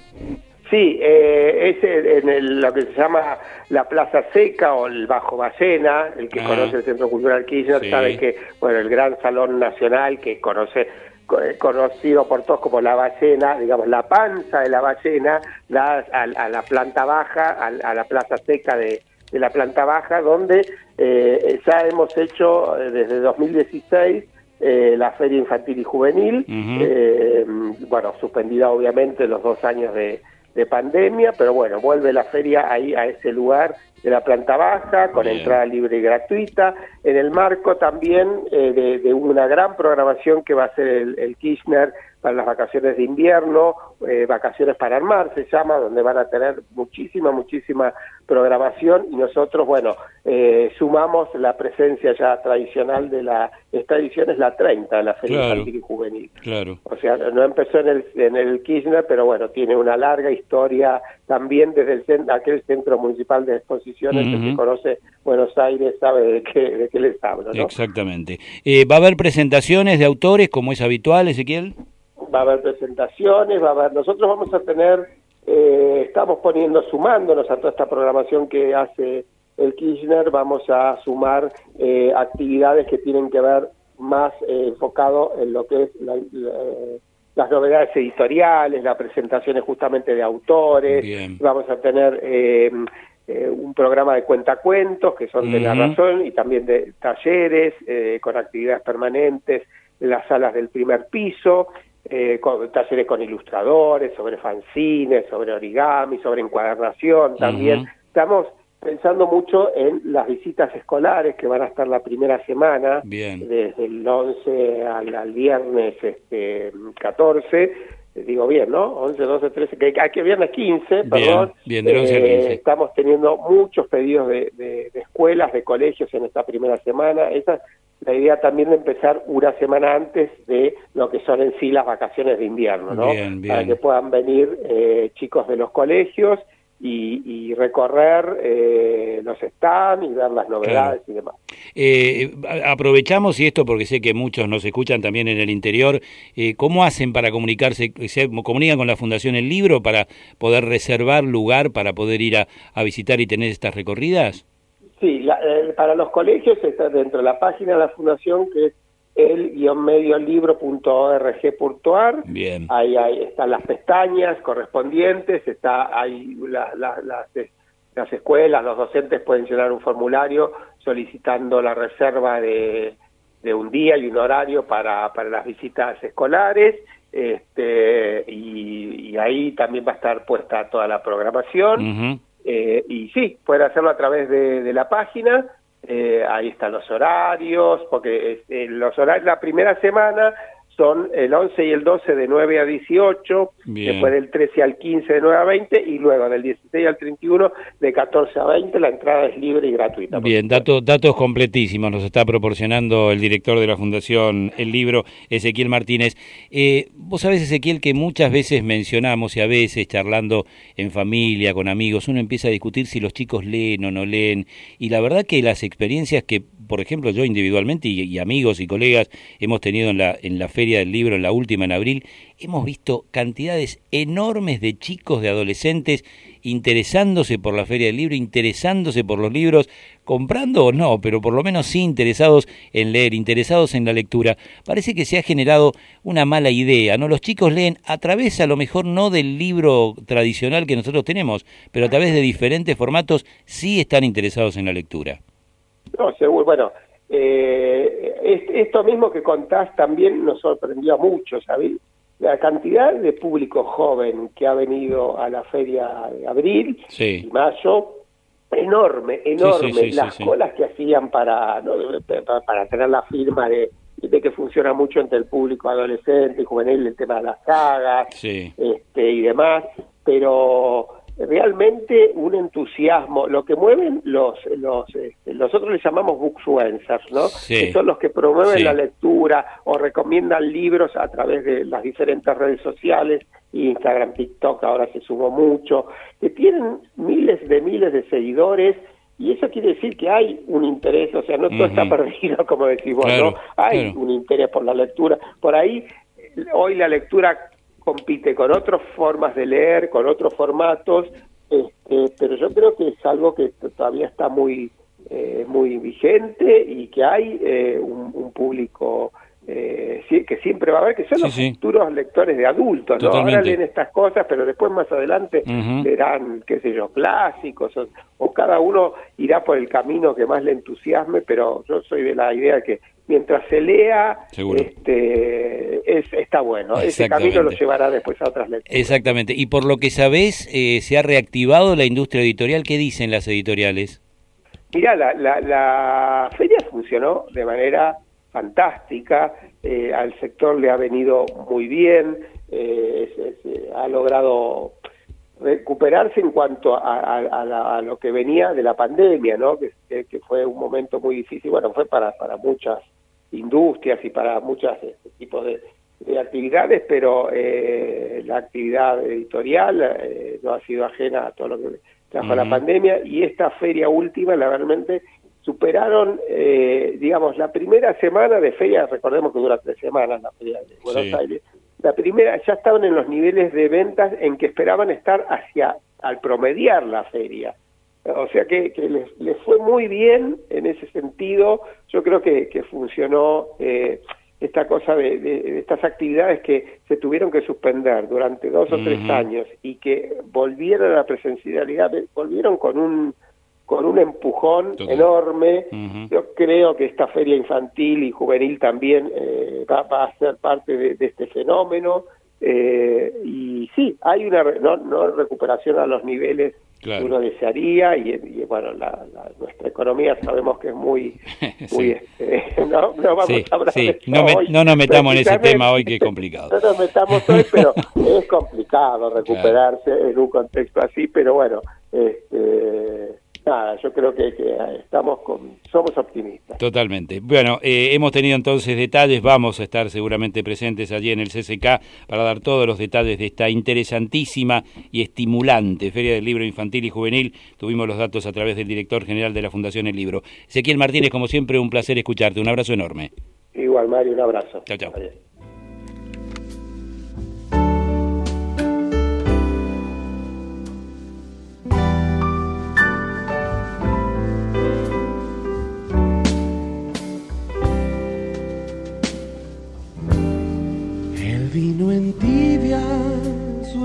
Speaker 8: Sí, eh, es en el- lo que se llama la Plaza Seca o el Bajo Ballena, el que
Speaker 2: Ah.
Speaker 8: conoce el Centro Cultural Kirchner
Speaker 2: Sí.
Speaker 8: sabe que, bueno, el Gran Salón Nacional que conoce co- eh, conocido por todos como la ballena, digamos, la panza de la ballena, da a, a la planta baja, a, a la plaza seca de, de la planta baja, donde eh, ya hemos hecho eh, desde 2016 eh, la Feria Infantil y Juvenil, eh, bueno, suspendida obviamente los dos años de, de pandemia, pero bueno, vuelve la feria ahí a ese lugar de la planta baja, con
Speaker 2: Bien.
Speaker 8: entrada libre y gratuita, en el marco también eh, de, de una gran programación que va a ser el, el Kirchner para las vacaciones de invierno, eh, vacaciones para armar se llama, donde van a tener muchísima, muchísima programación y nosotros, bueno, eh, sumamos la presencia ya tradicional de la, esta edición es la 30 de la Feria
Speaker 2: Claro.
Speaker 8: Infantil y Juvenil.
Speaker 2: Claro.
Speaker 8: O sea, no empezó en el, en el Kirchner, pero bueno, tiene una larga historia también desde el cen- aquel centro municipal de exposiciones
Speaker 2: Ujú.
Speaker 8: que conoce Buenos Aires, sabe de qué, de qué les hablo, ¿no?
Speaker 2: Exactamente. Eh, ¿Va a haber presentaciones de autores como es habitual, Ezequiel?
Speaker 8: Va a haber presentaciones, va a haber, nosotros vamos a tener, eh, estamos poniendo, sumándonos a toda esta programación que hace el Kirchner, vamos a sumar eh, actividades que tienen que ver más eh, enfocado en lo que es la- la- las novedades editoriales, las presentaciones justamente de autores,
Speaker 2: Bien.
Speaker 8: vamos a tener eh, eh, un programa de cuentacuentos que son de
Speaker 2: Ujú.
Speaker 8: narración y también de talleres eh, con actividades permanentes en las salas del primer piso eh, con- talleres con ilustradores, sobre fanzines, sobre origami, sobre encuadernación también. Estamos pensando mucho en las visitas escolares que van a estar la primera semana,
Speaker 2: Bien.
Speaker 8: desde el 11 al, al viernes este, 14, eh, digo bien, ¿no? 11, 12, 13, que aquí viernes 15, perdón.
Speaker 2: bien, del 11 al
Speaker 8: Eh,
Speaker 2: 15.
Speaker 8: Estamos teniendo muchos pedidos de, de- de escuelas, de colegios en esta primera semana. Esa es la idea también de empezar una semana antes de lo que son en sí las vacaciones de invierno, ¿no?
Speaker 2: Bien, bien.
Speaker 8: Para que puedan venir eh, chicos de los colegios y, y recorrer eh, los stands y ver las novedades y demás.
Speaker 2: Eh, aprovechamos y esto porque sé que muchos nos escuchan también en el interior. eh, ¿Cómo hacen para comunicarse? ¿Se comunican con la Fundación El Libro para poder reservar lugar para poder ir a, a visitar y tener estas recorridas?
Speaker 8: La- eh, para los colegios está dentro de la página de la fundación que es el-mediolibro.org.ar.
Speaker 2: Bien.
Speaker 8: Ahí, ahí están las pestañas correspondientes, está ahí la- la- las, las escuelas, los docentes pueden llenar un formulario solicitando la reserva de, de un día y un horario para, para las visitas escolares. Este, y, y ahí también va a estar puesta toda la programación.
Speaker 2: Ujú.
Speaker 8: Eh, y sí, pueden hacerlo a través de, de la página, eh, ahí están los horarios, porque eh, los horarios, la primera semana son el 11 y el 12 de 9 a 18,
Speaker 2: Bien.
Speaker 8: después del 13 al 15 de 9 a 20 y luego del 16 al 31 de 14 a 20 la entrada es libre y gratuita.
Speaker 2: Bien, datos, datos completísimos nos está proporcionando el director de la Fundación El Libro, Ezequiel Martínez. Eh, vos sabés, Ezequiel, que muchas veces mencionamos y a veces charlando en familia, con amigos, uno empieza a discutir si los chicos leen o no leen. Y la verdad que las experiencias que, por ejemplo, yo individualmente y, y amigos y colegas hemos tenido en la, en la Feria del Libro, en la última en abril, hemos visto cantidades enormes de chicos, de adolescentes interesándose por la Feria del Libro, interesándose por los libros, comprando o no, pero por lo menos sí interesados en leer, interesados en la lectura. Parece que se ha generado una mala idea, ¿no? Los chicos leen a través, a lo mejor no del libro tradicional que nosotros tenemos, pero a través de diferentes formatos sí están interesados en la lectura.
Speaker 8: No, seguro, bueno, eh, es- esto mismo que contás también nos sorprendió a muchos, ¿sabés? La cantidad de público joven que ha venido a la feria de abril
Speaker 2: Sí.
Speaker 8: y mayo, enorme, enorme.
Speaker 2: sí, sí,
Speaker 8: Las colas que hacían para, ¿no? para, para tener la firma de, de que funciona mucho entre el público adolescente y juvenil el tema de las sagas
Speaker 2: Sí.
Speaker 8: este, y demás, pero realmente un entusiasmo, lo que mueven los, los este, nosotros les llamamos bookfluencers, ¿no?
Speaker 2: Sí.
Speaker 8: Que son los que promueven
Speaker 2: Sí.
Speaker 8: la lectura o recomiendan libros a través de las diferentes redes sociales, Instagram, TikTok, ahora se sumó mucho, que tienen miles de miles de seguidores y eso quiere decir que hay un interés, o sea, no todo está perdido, como decís vos,
Speaker 2: Claro,
Speaker 8: ¿no? Hay
Speaker 2: claro.
Speaker 8: un interés por la lectura. Por ahí, eh, hoy la lectura compite con otras formas de leer, con otros formatos, este, pero yo creo que es algo que todavía está muy eh, muy vigente y que hay eh, un, un público eh, que siempre va a haber, que son
Speaker 2: Sí,
Speaker 8: los
Speaker 2: sí.
Speaker 8: futuros lectores de adultos, ¿no? Ahora
Speaker 2: Totalmente.
Speaker 8: leen estas cosas, pero después más adelante serán, qué sé yo, clásicos, o, o cada uno irá por el camino que más le entusiasme, pero yo soy de la idea que mientras se lea,
Speaker 2: Seguro.
Speaker 8: este, es, está bueno. Ese camino lo llevará después a otras lecturas.
Speaker 2: Exactamente. Y por lo que sabés, eh, se ha reactivado la industria editorial. ¿Qué dicen las editoriales?
Speaker 8: Mira, la, la, la feria funcionó de manera fantástica, eh, al sector le ha venido muy bien, eh, es- es, eh, ha logrado recuperarse en cuanto a, a- a la- a lo que venía de la pandemia, ¿no? Que, fue un momento muy difícil, bueno, fue para, para muchas industrias y para muchos tipos de, de actividades, pero eh, la actividad editorial eh, no ha sido ajena a todo lo que trajo la
Speaker 2: Ujú.
Speaker 8: pandemia y esta feria última, la realmente superaron, eh, digamos, la primera semana de feria, recordemos que dura tres semanas la feria de Buenos
Speaker 2: Sí.
Speaker 8: Aires, la primera ya estaban en los niveles de ventas en que esperaban estar hacia al promediar la feria. O sea que, que les, les fue muy bien en ese sentido. Yo creo que, que funcionó eh, esta cosa de, de- de estas actividades que se tuvieron que suspender durante dos o tres años y que volvieron a la presencialidad, volvieron con un con un empujón
Speaker 2: Total.
Speaker 8: enorme. Yo creo que esta feria infantil y juvenil también eh, va, va a ser parte de, de este fenómeno. eh, y sí, hay una no, no recuperación a los niveles
Speaker 2: Claro.
Speaker 8: que uno desearía y, y, bueno, la, la- nuestra economía sabemos que es muy... muy
Speaker 2: Sí.
Speaker 8: este, no, no vamos
Speaker 2: Sí,
Speaker 8: a hablar
Speaker 2: sí.
Speaker 8: de eso
Speaker 2: No me-
Speaker 8: hoy,
Speaker 2: no nos metamos en ese tema hoy, que es complicado.
Speaker 8: No nos metamos hoy, pero es complicado recuperarse en un contexto así, pero bueno, este, nada, yo creo que, que estamos con, somos optimistas.
Speaker 2: Totalmente. Bueno, eh, hemos tenido entonces detalles, vamos a estar seguramente presentes allí en el CCK para dar todos los detalles de esta interesantísima y estimulante Feria del Libro Infantil y Juvenil. Tuvimos los datos a través del director general de la Fundación El Libro. Ezequiel Martínez, como siempre, un placer escucharte. Un abrazo enorme.
Speaker 8: Igual, Mario, un abrazo.
Speaker 2: Chao, chao.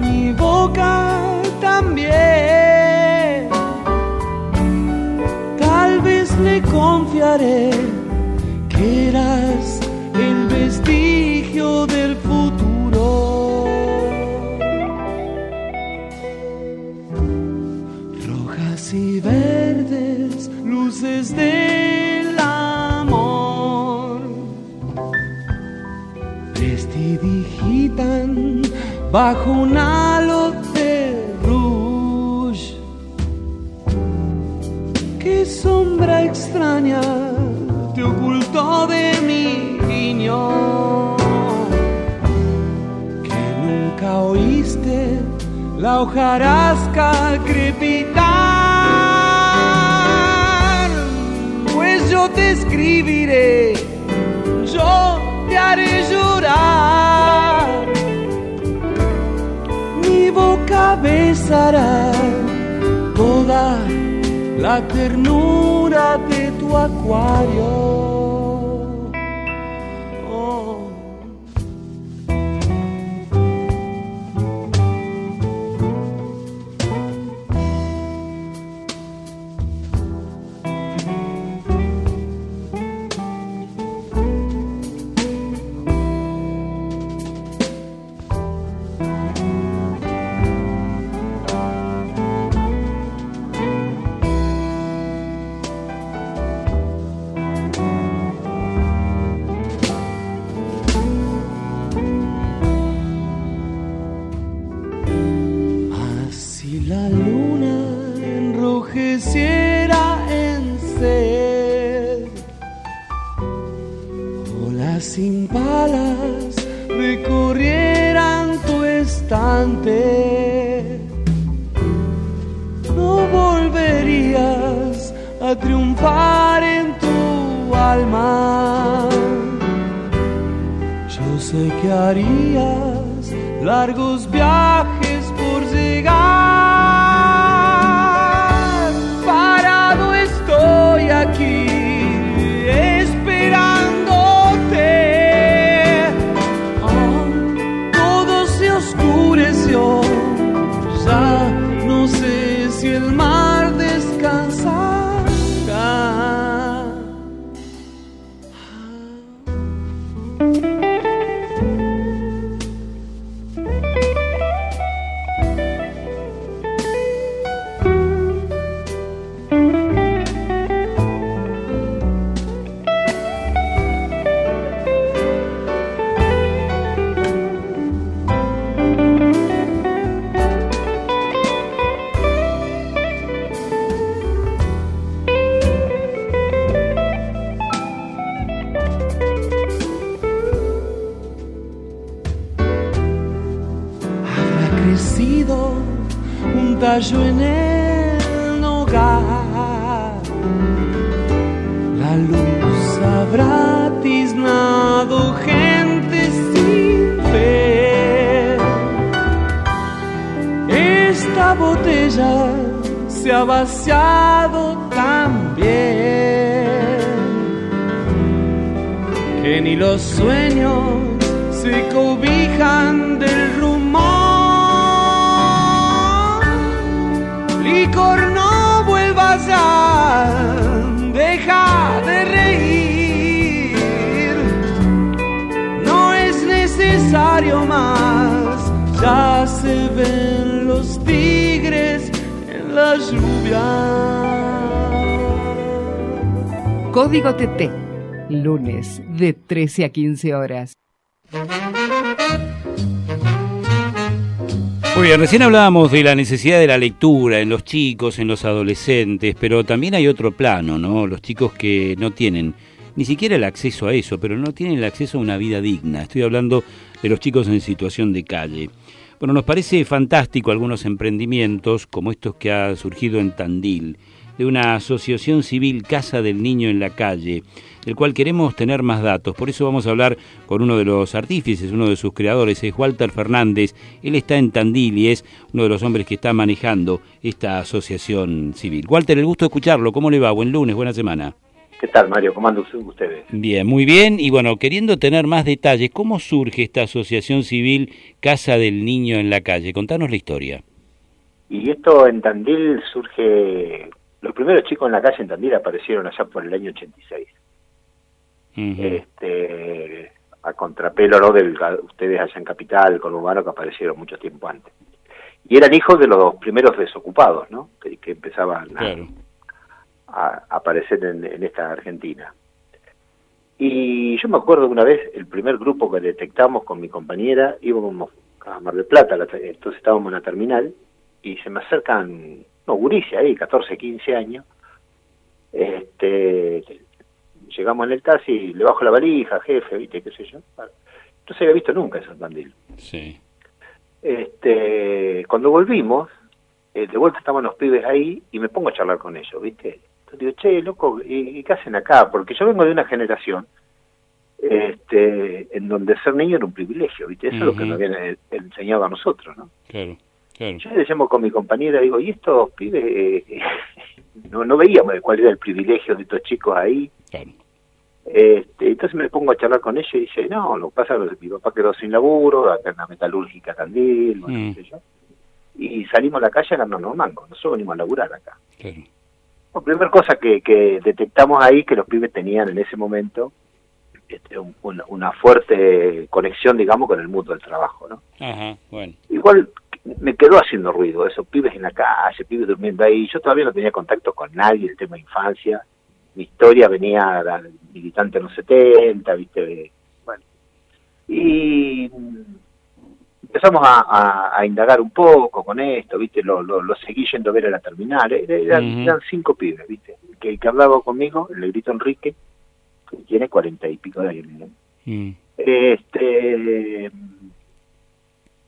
Speaker 9: Mi boca también. Tal vez le confiaré que eras bajo un halo de rouge. Qué sombra extraña te ocultó de mi guiño. Que nunca oíste la hojarasca crepitar. Pues yo te escribiré, yo te haré llorar. Besará toda la ternura de tu acuario. Harías largos viajes
Speaker 1: 13 a 15 horas.
Speaker 2: Muy bien, recién hablábamos de la necesidad de la lectura en los chicos, en los adolescentes, pero también hay otro plano, ¿no? Los chicos que no tienen ni siquiera el acceso a eso, pero no tienen el acceso a una vida digna. Estoy hablando de los chicos en situación de calle. Bueno, nos parece fantástico algunos emprendimientos como estos que ha surgido en Tandil, de una asociación civil Casa del Niño en la Calle, del cual queremos tener más datos. Por eso vamos a hablar con uno de los artífices, uno de sus creadores, es Walter Fernández. Él está en Tandil y es uno de los hombres que está manejando esta asociación civil. Walter, el gusto de escucharlo. ¿Cómo le va? Buen lunes, buena semana.
Speaker 10: ¿Qué tal, Mario? ¿Cómo andan ustedes?
Speaker 2: Bien, muy bien. Y bueno, queriendo tener más detalles, ¿cómo surge esta asociación civil Casa del Niño en la Calle? Contanos la historia.
Speaker 10: Y esto en Tandil surge... Los primeros chicos en la calle en Tandil aparecieron allá por el año 86. este, a contrapelo ¿no? del ustedes allá en Capital, Conurbano, que aparecieron mucho tiempo antes. Y eran hijos de los primeros desocupados, ¿no? Que, que empezaban a,
Speaker 2: Claro.
Speaker 10: a aparecer en, en esta Argentina. Y yo me acuerdo una vez, el primer grupo que detectamos con mi compañera, íbamos a Mar del Plata, la- entonces estábamos en la terminal, y se me acercan, no, gurises ahí, 14, 15 años, este, llegamos en el taxi, le bajo la valija, jefe, viste, qué sé yo. No se había visto nunca en Tandil.
Speaker 2: Sí.
Speaker 10: Este, cuando volvimos, eh, de vuelta estaban los pibes ahí y me pongo a charlar con ellos, ¿viste? Entonces digo, che, loco, ¿y, y qué hacen acá? Porque yo vengo de una generación este, en donde ser niño era un privilegio, ¿viste? Eso es lo que nos habían enseñado a nosotros, ¿no?
Speaker 2: Claro, claro.
Speaker 10: Yo le llamo con mi compañera, digo, ¿y estos pibes? eh, no, no veíamos cuál era el privilegio de estos chicos ahí.
Speaker 2: Claro.
Speaker 10: Este, entonces me pongo a charlar con ellos y dice, no, lo que pasa es que mi papá quedó sin laburo, acá en la metalúrgica Tandil, bueno,
Speaker 2: Mm.
Speaker 10: qué sé yo. Y salimos a la calle a ganarnos mangos, nosotros venimos a laburar acá.
Speaker 2: Claro.
Speaker 10: La primera cosa que, que detectamos ahí que los pibes tenían en ese momento este, un- una, una fuerte conexión, digamos, con el mundo del trabajo, ¿no?
Speaker 2: Ajá, bueno.
Speaker 10: Igual me quedó haciendo ruido, esos pibes en la calle, pibes durmiendo ahí. Yo todavía no tenía contacto con nadie, el tema de infancia. Mi historia venía militante en los 70, ¿viste? Bueno. Y mm, empezamos a, a- a indagar un poco con esto, ¿viste? Lo, lo, lo seguí yendo a ver a la terminal. Eran,
Speaker 2: Ujú.
Speaker 10: eran cinco pibes, ¿viste? Que el que hablaba conmigo, el negrito Enrique, que tiene cuarenta y pico de años. ¿no?
Speaker 2: Mm.
Speaker 10: Este,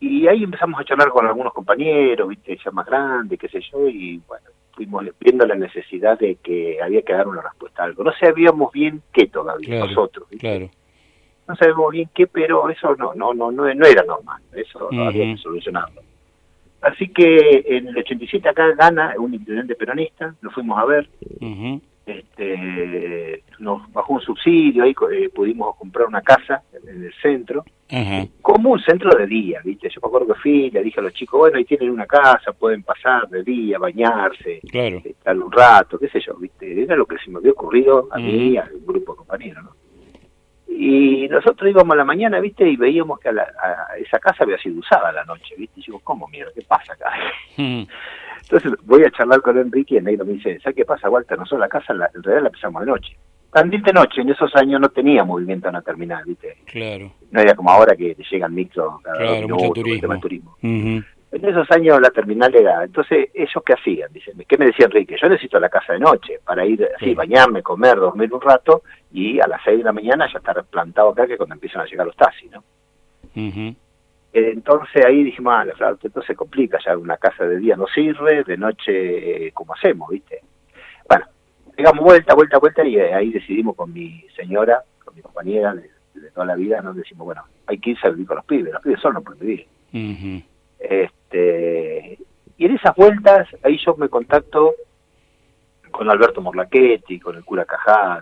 Speaker 10: y ahí empezamos a charlar con algunos compañeros, viste, ya más grandes, qué sé yo, y bueno, fuimos viendo la necesidad de que había que dar una respuesta a algo. No sabíamos bien qué todavía,
Speaker 2: Claro,
Speaker 10: nosotros, ¿viste?
Speaker 2: Claro.
Speaker 10: no sabemos bien qué, pero eso no no no no, no era normal, eso no había que solucionarlo. Así que en el 87 acá gana un intendente peronista, lo fuimos a ver,
Speaker 2: Ujú.
Speaker 10: Este nos bajó un subsidio, ahí eh, pudimos comprar una casa en el centro, como un centro de día, ¿viste? Yo me acuerdo que fui, le dije a los chicos, bueno, ahí tienen una casa, pueden pasar de día, bañarse,
Speaker 2: Claro.
Speaker 10: estar un rato, qué sé yo, ¿viste? Era lo que se me había ocurrido a mí y al grupo de compañeros, ¿no? Y nosotros íbamos a la mañana, ¿viste? Y veíamos que a, la- a esa casa había sido usada a la noche, ¿viste? Y digo, ¿cómo mierda? ¿Qué pasa acá? Entonces voy a charlar con Enrique y el negro me dice, ¿sabes qué pasa, Walter? Nosotros la casa la- en realidad la empezamos de noche. Tandil de noche, en esos años no tenía movimiento en la terminal, ¿viste?
Speaker 2: Claro.
Speaker 10: No era como ahora que te llegan micros cada
Speaker 2: Claro, mucho
Speaker 10: minutos, el tema
Speaker 2: turismo.
Speaker 10: turismo. En esos años la terminal era, entonces, ¿ellos qué hacían? Dicen, ¿qué me decía Enrique? Yo necesito la casa de noche para ir así,
Speaker 2: Sí.
Speaker 10: bañarme, comer, dormir un rato y a las seis de la mañana ya estar plantado acá que cuando empiezan a llegar los taxis, ¿no? Eh, Entonces ahí dijimos, ah, claro, entonces se complica, ya una casa de día no sirve, de noche, eh, ¿cómo hacemos, viste? Bueno, pegamos vuelta, vuelta, vuelta y eh, ahí decidimos con mi señora, con mi compañera de, de toda la vida, nos decimos, bueno, hay que irse a vivir con los pibes, los pibes solos no pueden vivir. Este, y en esas vueltas, ahí yo me contacto con Alberto Morlachetti, con el cura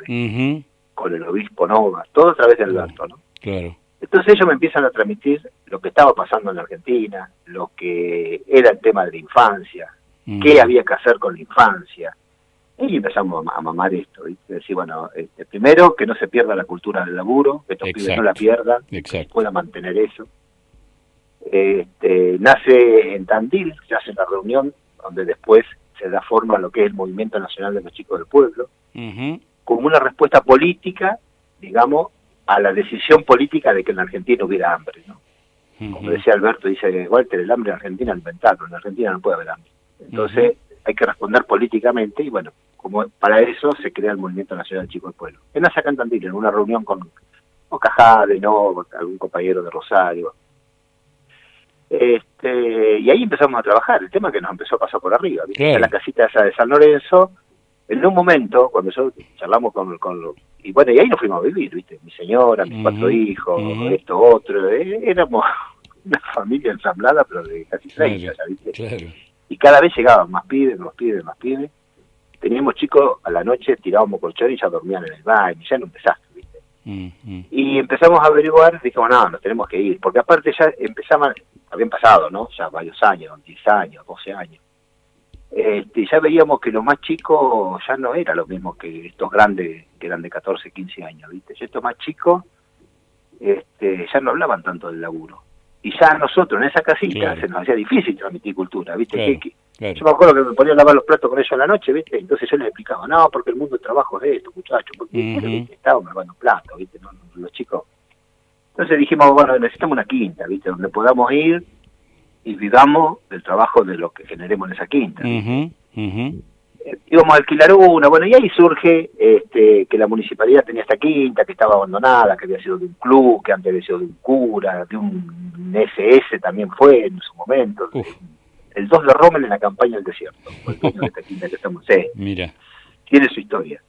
Speaker 2: Ujú.
Speaker 10: con el obispo Nova, todo a través de Alberto, ¿no?
Speaker 2: Claro.
Speaker 10: Entonces ellos me empiezan a transmitir lo que estaba pasando en Argentina, lo que era el tema de la infancia,
Speaker 2: Ujú.
Speaker 10: qué había que hacer con la infancia. Y empezamos a ma- a mamar esto, ¿viste? Decir, bueno, este, primero que no se pierda la cultura del laburo, que estos pibes no la pierdan,
Speaker 2: Exacto.
Speaker 10: pueda mantener eso. Este, nace en Tandil, se hace la reunión donde después se da forma a lo que es el Movimiento Nacional de los Chicos del Pueblo,
Speaker 2: Ujú.
Speaker 10: como una respuesta política, digamos, a la decisión política de que en la Argentina hubiera hambre. ¿no? Como decía Alberto, dice Walter, el hambre en Argentina inventaron, en Argentina no puede haber hambre. Entonces hay que responder políticamente y bueno, como para eso se crea el Movimiento Nacional Chico del Pueblo. En nace acá en una reunión con Ocajade, no, algún compañero de Rosario. Este, y ahí empezamos a trabajar, el tema que nos empezó a pasar por arriba. En la casita esa de San Lorenzo, en un momento, cuando yo charlamos con, con lo- y bueno, y ahí nos fuimos a vivir, ¿viste? Mi señora, mis cuatro hijos, esto, otro, eh, éramos una familia ensamblada, pero de casi 30, ya, ¿viste?
Speaker 2: Claro.
Speaker 10: Y cada vez llegaban más pibes, más pibes, más pibes. Teníamos chicos a la noche, tirábamos colchón y ya dormían en el baño, ya era un desastre, ¿viste? Y empezamos a averiguar, dijimos, no, nos tenemos que ir, porque aparte ya empezaban, habían pasado, ¿no? Ya varios años, 10 años, 12 años. Este, ya veíamos que los más chicos ya no era lo mismo que estos grandes que eran de 14, 15 años, ¿viste? Ya estos más chicos este, ya no hablaban tanto del laburo. Y ya a nosotros en esa casita
Speaker 2: Claro.
Speaker 10: se nos hacía difícil transmitir cultura, ¿viste?
Speaker 2: Claro,
Speaker 10: Que-
Speaker 2: claro.
Speaker 10: Yo me acuerdo que me ponía a lavar los platos con ellos a la noche, ¿viste? Entonces yo les explicaba, no, porque el mundo del trabajo es esto, muchachos, porque
Speaker 2: Ujú.
Speaker 10: ¿viste? estábamos lavando platos, ¿viste? Los chicos. Entonces dijimos, bueno, necesitamos una quinta, ¿viste? Donde podamos ir y vivamos del trabajo de lo que generemos en esa quinta.
Speaker 2: Ujú.
Speaker 10: Eh, íbamos a alquilar una, bueno, y ahí surge este, que la municipalidad tenía esta quinta, que estaba abandonada, que había sido de un club, que antes había sido de un cura, de un SS también fue en su momento, el 2 de Rommel en la campaña del desierto, el de esta quinta que estamos, sí,
Speaker 2: Mira.
Speaker 10: tiene su historia.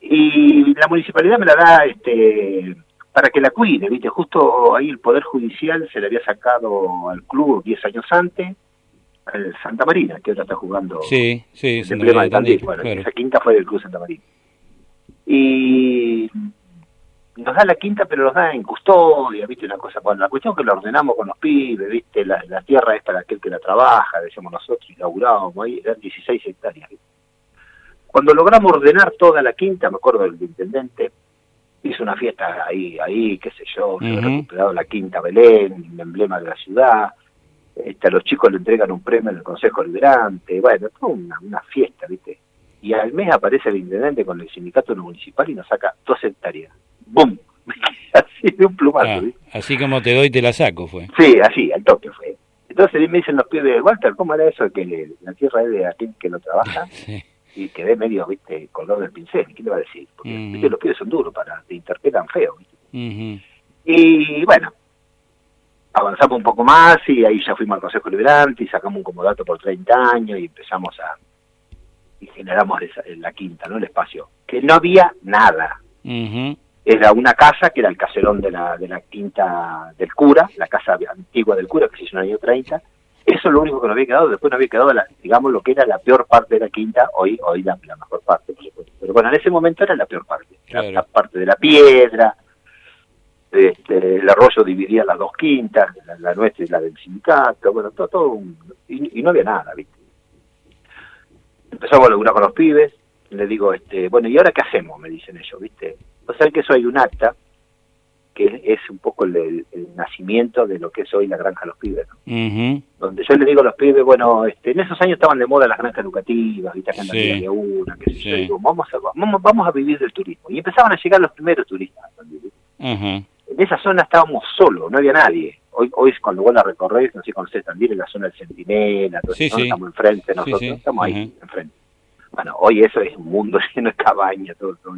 Speaker 10: Y la municipalidad me la da este para que la cuide, ¿viste? Justo ahí el Poder Judicial se le había sacado al club 10 años antes, al Santa Marina, que ahora está jugando
Speaker 2: Sí, sí,
Speaker 10: el
Speaker 2: Santa
Speaker 10: emblema de
Speaker 2: Tandil.
Speaker 10: Bueno,
Speaker 2: claro.
Speaker 10: esa quinta fue del Club Santa Marina. Y nos da la quinta, pero nos da en custodia, ¿viste? Una cosa, bueno, la cuestión es que la ordenamos con los pibes, ¿viste? La, la tierra es para aquel que la trabaja, decíamos nosotros, y laburábamos ahí, eran 16 hectáreas. ¿viste? Cuando logramos ordenar toda la quinta, me acuerdo del intendente, hizo una fiesta ahí, ahí, qué sé yo, se
Speaker 2: Ujú.
Speaker 10: recuperado la quinta Belén, el emblema de la ciudad, este, a los chicos le entregan un premio en el Consejo Liberante, bueno, toda una, una fiesta, ¿viste? Y al mes aparece el intendente con el sindicato municipal y nos saca dos hectáreas. ¡Bum! así de un plumazo,
Speaker 2: Ah,
Speaker 10: ¿viste?
Speaker 2: así como te doy, te la saco, fue.
Speaker 10: Sí, así, al toque fue. Entonces me dicen los pibes, Walter, ¿cómo era eso de que la tierra es de aquel que lo trabaja?
Speaker 2: Sí.
Speaker 10: Y quedé medio, viste, colgado del pincel. ¿Qué le va a decir? Porque, viste, los pibes son duros para, te interpretan feo, ¿viste? Y bueno, avanzamos un poco más y ahí ya fuimos al Consejo Liberante y sacamos un comodato por 30 años y empezamos a... y generamos esa- la quinta, ¿no? El espacio. Que no había nada.
Speaker 2: Ujú.
Speaker 10: Era una casa que era el caserón de la, de la quinta del cura, la casa antigua del cura que se hizo en el año 30. Eso es lo único que nos había quedado. Después nos había quedado, la, digamos, lo que era la peor parte de la quinta. Hoy hoy la, la mejor parte, por supuesto. Pero bueno, en ese momento era la peor parte. La- parte de la piedra, este, el arroyo dividía las dos quintas, la, la nuestra y la del sindicato. Bueno, todo, todo un- y, y no había nada, ¿viste? Empezamos a laburar con los pibes. Le digo, este, bueno, ¿y ahora qué hacemos? Me dicen ellos, ¿viste? O sea que eso hay un acta que es, un poco el, el- el nacimiento de lo que es hoy la granja de los pibes, donde yo le digo a los pibes, bueno, este, en esos años estaban de moda las granjas educativas, ¿viste? acá en la
Speaker 2: Sí.
Speaker 10: De una, qué sé yo,
Speaker 2: Sí.
Speaker 10: digo, vamos a, vamos, vamos a vivir del turismo. Y empezaban a llegar los primeros turistas. En esa zona estábamos solos, no había nadie. Hoy, hoy cuando vos la recorres, no sé conocés también en la zona del Centinela, todo
Speaker 2: Sí,
Speaker 10: eso, ¿no?
Speaker 2: sí.
Speaker 10: estamos enfrente
Speaker 2: Sí,
Speaker 10: nosotros,
Speaker 2: sí.
Speaker 10: estamos ahí, enfrente. Bueno, hoy eso es un mundo lleno de cabañas, todo, todo.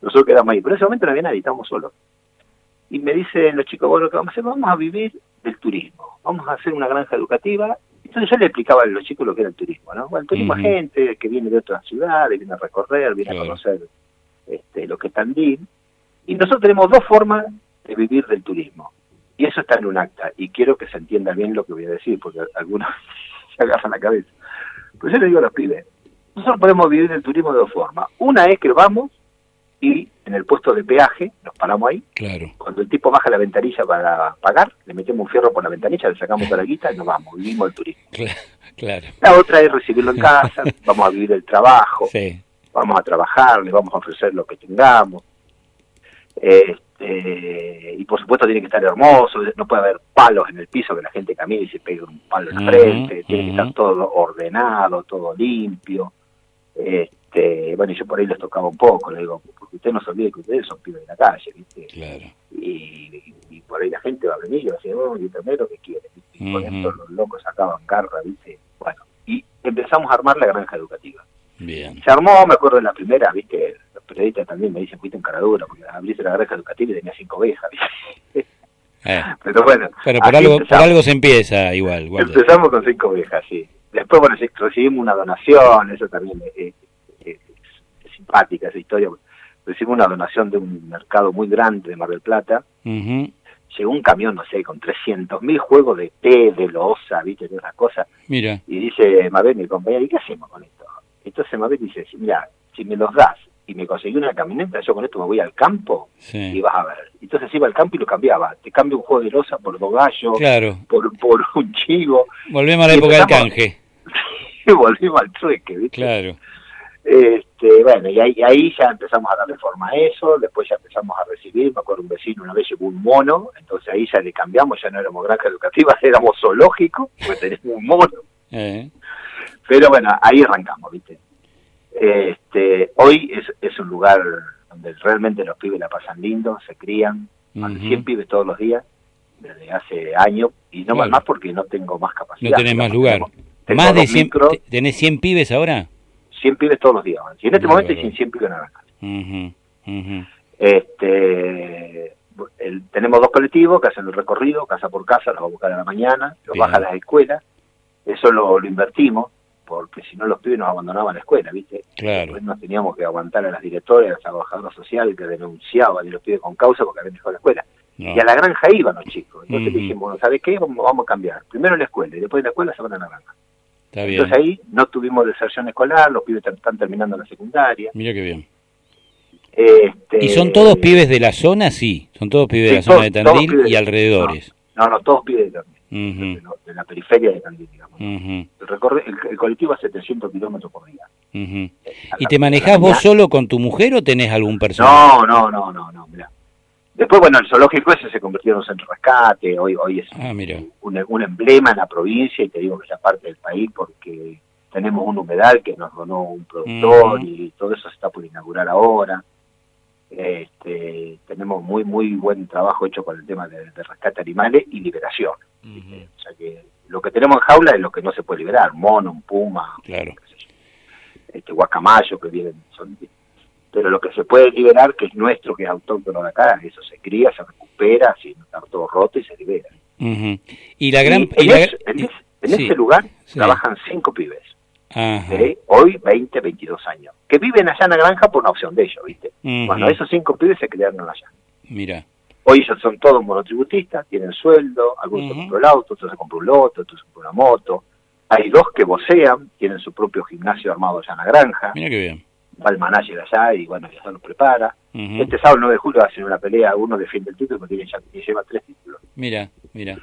Speaker 10: Nosotros quedamos ahí, pero en ese momento no había nadie, estábamos solos. Y me dicen los chicos, bueno, ¿qué vamos a hacer? Vamos a vivir del turismo. Vamos a hacer una granja educativa. Entonces yo le explicaba a los chicos lo que era el turismo, ¿no? Bueno, el turismo es gente que viene de otras ciudades, viene a recorrer, viene
Speaker 2: Claro.
Speaker 10: a conocer este, lo que es Tandil. Y nosotros tenemos dos formas de vivir del turismo. Y eso está en un acta. Y quiero que se entienda bien lo que voy a decir, porque algunos se agarran la cabeza. Pues yo le digo a los pibes, nosotros podemos vivir del turismo de dos formas. Una es que vamos y en el puesto de peaje nos paramos ahí.
Speaker 2: Claro.
Speaker 10: Cuando el tipo baja la ventanilla para pagar, le metemos un fierro por la ventanilla, le sacamos la guita y nos vamos, vivimos el turismo.
Speaker 2: Cla- Claro.
Speaker 10: La otra es recibirlo en casa, vamos a vivir el trabajo,
Speaker 2: Sí.
Speaker 10: vamos a trabajar, le vamos a ofrecer lo que tengamos. Este, y por supuesto tiene que estar hermoso, no puede haber palos en el piso que la gente camine y se pegue un palo en la
Speaker 2: Ujú,
Speaker 10: frente, tiene que
Speaker 2: ujú.
Speaker 10: estar todo ordenado, todo limpio. Este, bueno, y yo por ahí les tocaba un poco, le digo, porque usted no se olvide que ustedes son pibes de la calle, ¿viste?
Speaker 2: Claro.
Speaker 10: Y, y por ahí la gente va a venir y va a decir, oh, y primero que quiere, ¿viste? Y con
Speaker 2: Ujú.
Speaker 10: esto los locos sacaban garra, ¿viste? Bueno, y empezamos a armar la granja educativa.
Speaker 2: Bien.
Speaker 10: Se armó, me acuerdo en la primera, viste, los periodistas también me dicen, fuiste en caradura, porque abriste la granja educativa y tenía cinco ovejas, ¿viste?
Speaker 2: Eh.
Speaker 10: Pero bueno,
Speaker 2: Pero por algo, por algo se empieza igual.
Speaker 10: Empezamos con cinco ovejas, sí. Después, bueno, recibimos una donación, eso también simpática esa historia. Recibimos una donación de un mercado muy grande de Mar del Plata. Llegó un camión, no sé, con 300.000 juegos de té, de loza, viste, de esas cosas.
Speaker 2: Mira.
Speaker 10: Y dice Mabel, mi compañera, ¿y qué hacemos con esto? Entonces Mabel dice, mira, si me los das y me conseguí una camioneta, yo con esto me voy al campo y vas a ver. Entonces iba al campo y lo cambiaba. Te cambio un juego de loza por dos gallos,
Speaker 2: Claro.
Speaker 10: por, por un chivo.
Speaker 2: Volvemos a la
Speaker 10: Y
Speaker 2: época del canje.
Speaker 10: Y volvimos al trueque, ¿viste?
Speaker 2: Claro.
Speaker 10: Este, bueno, y ahí, ahí ya empezamos a darle forma a eso, después ya empezamos a recibir, me acuerdo un vecino una vez llevó un mono, entonces ahí ya le cambiamos, ya no éramos granja educativa, éramos zoológico, porque teníamos un mono.
Speaker 2: Eh.
Speaker 10: Pero bueno, ahí arrancamos, ¿viste? Este, hoy es, es un lugar donde realmente los pibes la pasan lindo, se crían, de
Speaker 2: Ujú.
Speaker 10: 100 pibes todos los días, desde hace años, y no
Speaker 2: Claro.
Speaker 10: más porque no tengo más capacidad.
Speaker 2: No tenés más lugar.
Speaker 10: tengo- tengo
Speaker 2: Más de
Speaker 10: dos
Speaker 2: 100,
Speaker 10: micros,
Speaker 2: te- ¿Tenés 100 pibes ahora?
Speaker 10: 100 pibes todos los días. Y en este
Speaker 2: Muy
Speaker 10: momento hay
Speaker 2: bárbaro.
Speaker 10: 100 pibes en la
Speaker 2: ujú.
Speaker 10: Este, el- tenemos dos colectivos que hacen el recorrido, casa por casa, los va a buscar a la mañana, los
Speaker 2: Bien.
Speaker 10: baja a las escuelas. Eso lo, lo invertimos, porque si no los pibes nos abandonaban la escuela, ¿viste?
Speaker 2: Claro.
Speaker 10: Después nos teníamos que aguantar a las directoras, a las trabajadoras sociales que denunciaban y los pibes con causa porque habían dejado la escuela.
Speaker 2: No.
Speaker 10: Y a la granja iban los chicos. Entonces dijimos, bueno, ¿sabes qué? Vamos, vamos a cambiar. Primero la escuela y después de la escuela se van a la granja.
Speaker 2: Está bien.
Speaker 10: Entonces ahí no tuvimos deserción escolar, los pibes están terminando la secundaria.
Speaker 2: Mira qué bien.
Speaker 10: Este,
Speaker 2: ¿Y son todos pibes de la zona? Sí, son todos pibes de la zona de Tandil y
Speaker 10: de-
Speaker 2: alrededores.
Speaker 10: No, no, todos pibes de,
Speaker 2: Ujú,
Speaker 10: de- de la periferia de Tandil, digamos.
Speaker 2: ujú,
Speaker 10: El, recorre- el, el colectivo hace 700 kilómetros por día. A
Speaker 2: ¿Y
Speaker 10: la-
Speaker 2: te
Speaker 10: a
Speaker 2: manejás vos solo con tu mujer o tenés algún personal?
Speaker 10: No, no, no, no, no, mira. Después, bueno, el zoológico ese se convirtió en un centro de rescate, hoy, hoy es
Speaker 2: Ah, mira.
Speaker 10: un, un emblema en la provincia y te digo que es parte del país porque tenemos un humedal que nos donó un productor
Speaker 2: Ujú.
Speaker 10: y todo eso se está por inaugurar ahora. Este, tenemos muy muy buen trabajo hecho con el tema de, de rescate animales y liberación. O sea que lo que tenemos en jaula es lo que no se puede liberar, mono, un puma,
Speaker 2: Claro.
Speaker 10: este guacamayo que vienen, son, pero lo que se puede liberar, que es nuestro, que es autóctono de acá, eso se cría, se recupera, sin estar todo roto y se libera.
Speaker 2: Y la gran...
Speaker 10: Y
Speaker 2: y
Speaker 10: en,
Speaker 2: la-
Speaker 10: ese, en ese- en
Speaker 2: sí,
Speaker 10: ese lugar
Speaker 2: sí.
Speaker 10: trabajan cinco pibes, de hoy 20, 22 años, que viven allá en la granja por una opción de ellos, ¿viste?
Speaker 2: Ujú.
Speaker 10: Bueno, esos cinco pibes se criaron allá.
Speaker 2: Mira.
Speaker 10: Hoy ellos son todos monotributistas, tienen sueldo, algunos se
Speaker 2: Ujú.
Speaker 10: compró el auto, otros se compró un loto, otros se compró una moto. Hay dos que vocean, tienen su propio gimnasio armado allá en la granja.
Speaker 2: Mira qué bien.
Speaker 10: Va el manager allá y bueno, ya se los prepara. Este sábado 9 de julio hacen una pelea, uno defiende el título porque ya, lleva tres títulos.
Speaker 2: Mira, mira.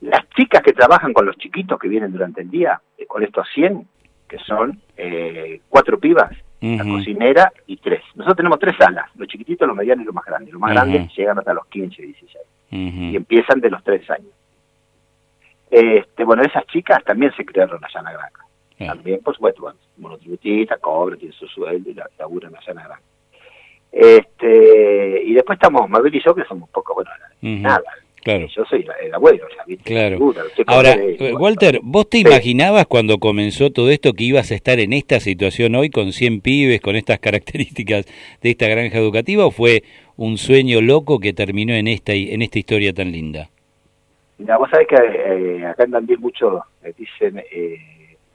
Speaker 10: Las chicas que trabajan con los chiquitos que vienen durante el día, eh, con estos 100, que son eh, cuatro pibas, la cocinera y tres. Nosotros tenemos tres salas, los chiquititos, los medianos y los más grandes. Los más grandes llegan hasta los 15, 16 y empiezan de los tres años. Este, bueno, esas chicas también se crearon allá en la granja. También, por supuesto, bueno, monotributista, cobran, tienen su sueldo y la, laburan allá en la granja. Este, y después estamos Mabel y yo, que somos poco, bueno, nada.
Speaker 2: Claro.
Speaker 10: Yo soy el abuelo, ya, ¿viste?
Speaker 2: Claro. Ahora, Walter, ¿vos te
Speaker 10: Sí.
Speaker 2: imaginabas cuando comenzó todo esto que ibas a estar en esta situación hoy con 100 pibes, con estas características de esta granja educativa o fue un sueño loco que terminó en esta, en esta historia tan linda?
Speaker 10: Mira, vos sabés que eh, acá en Tandil mucho eh, dicen eh,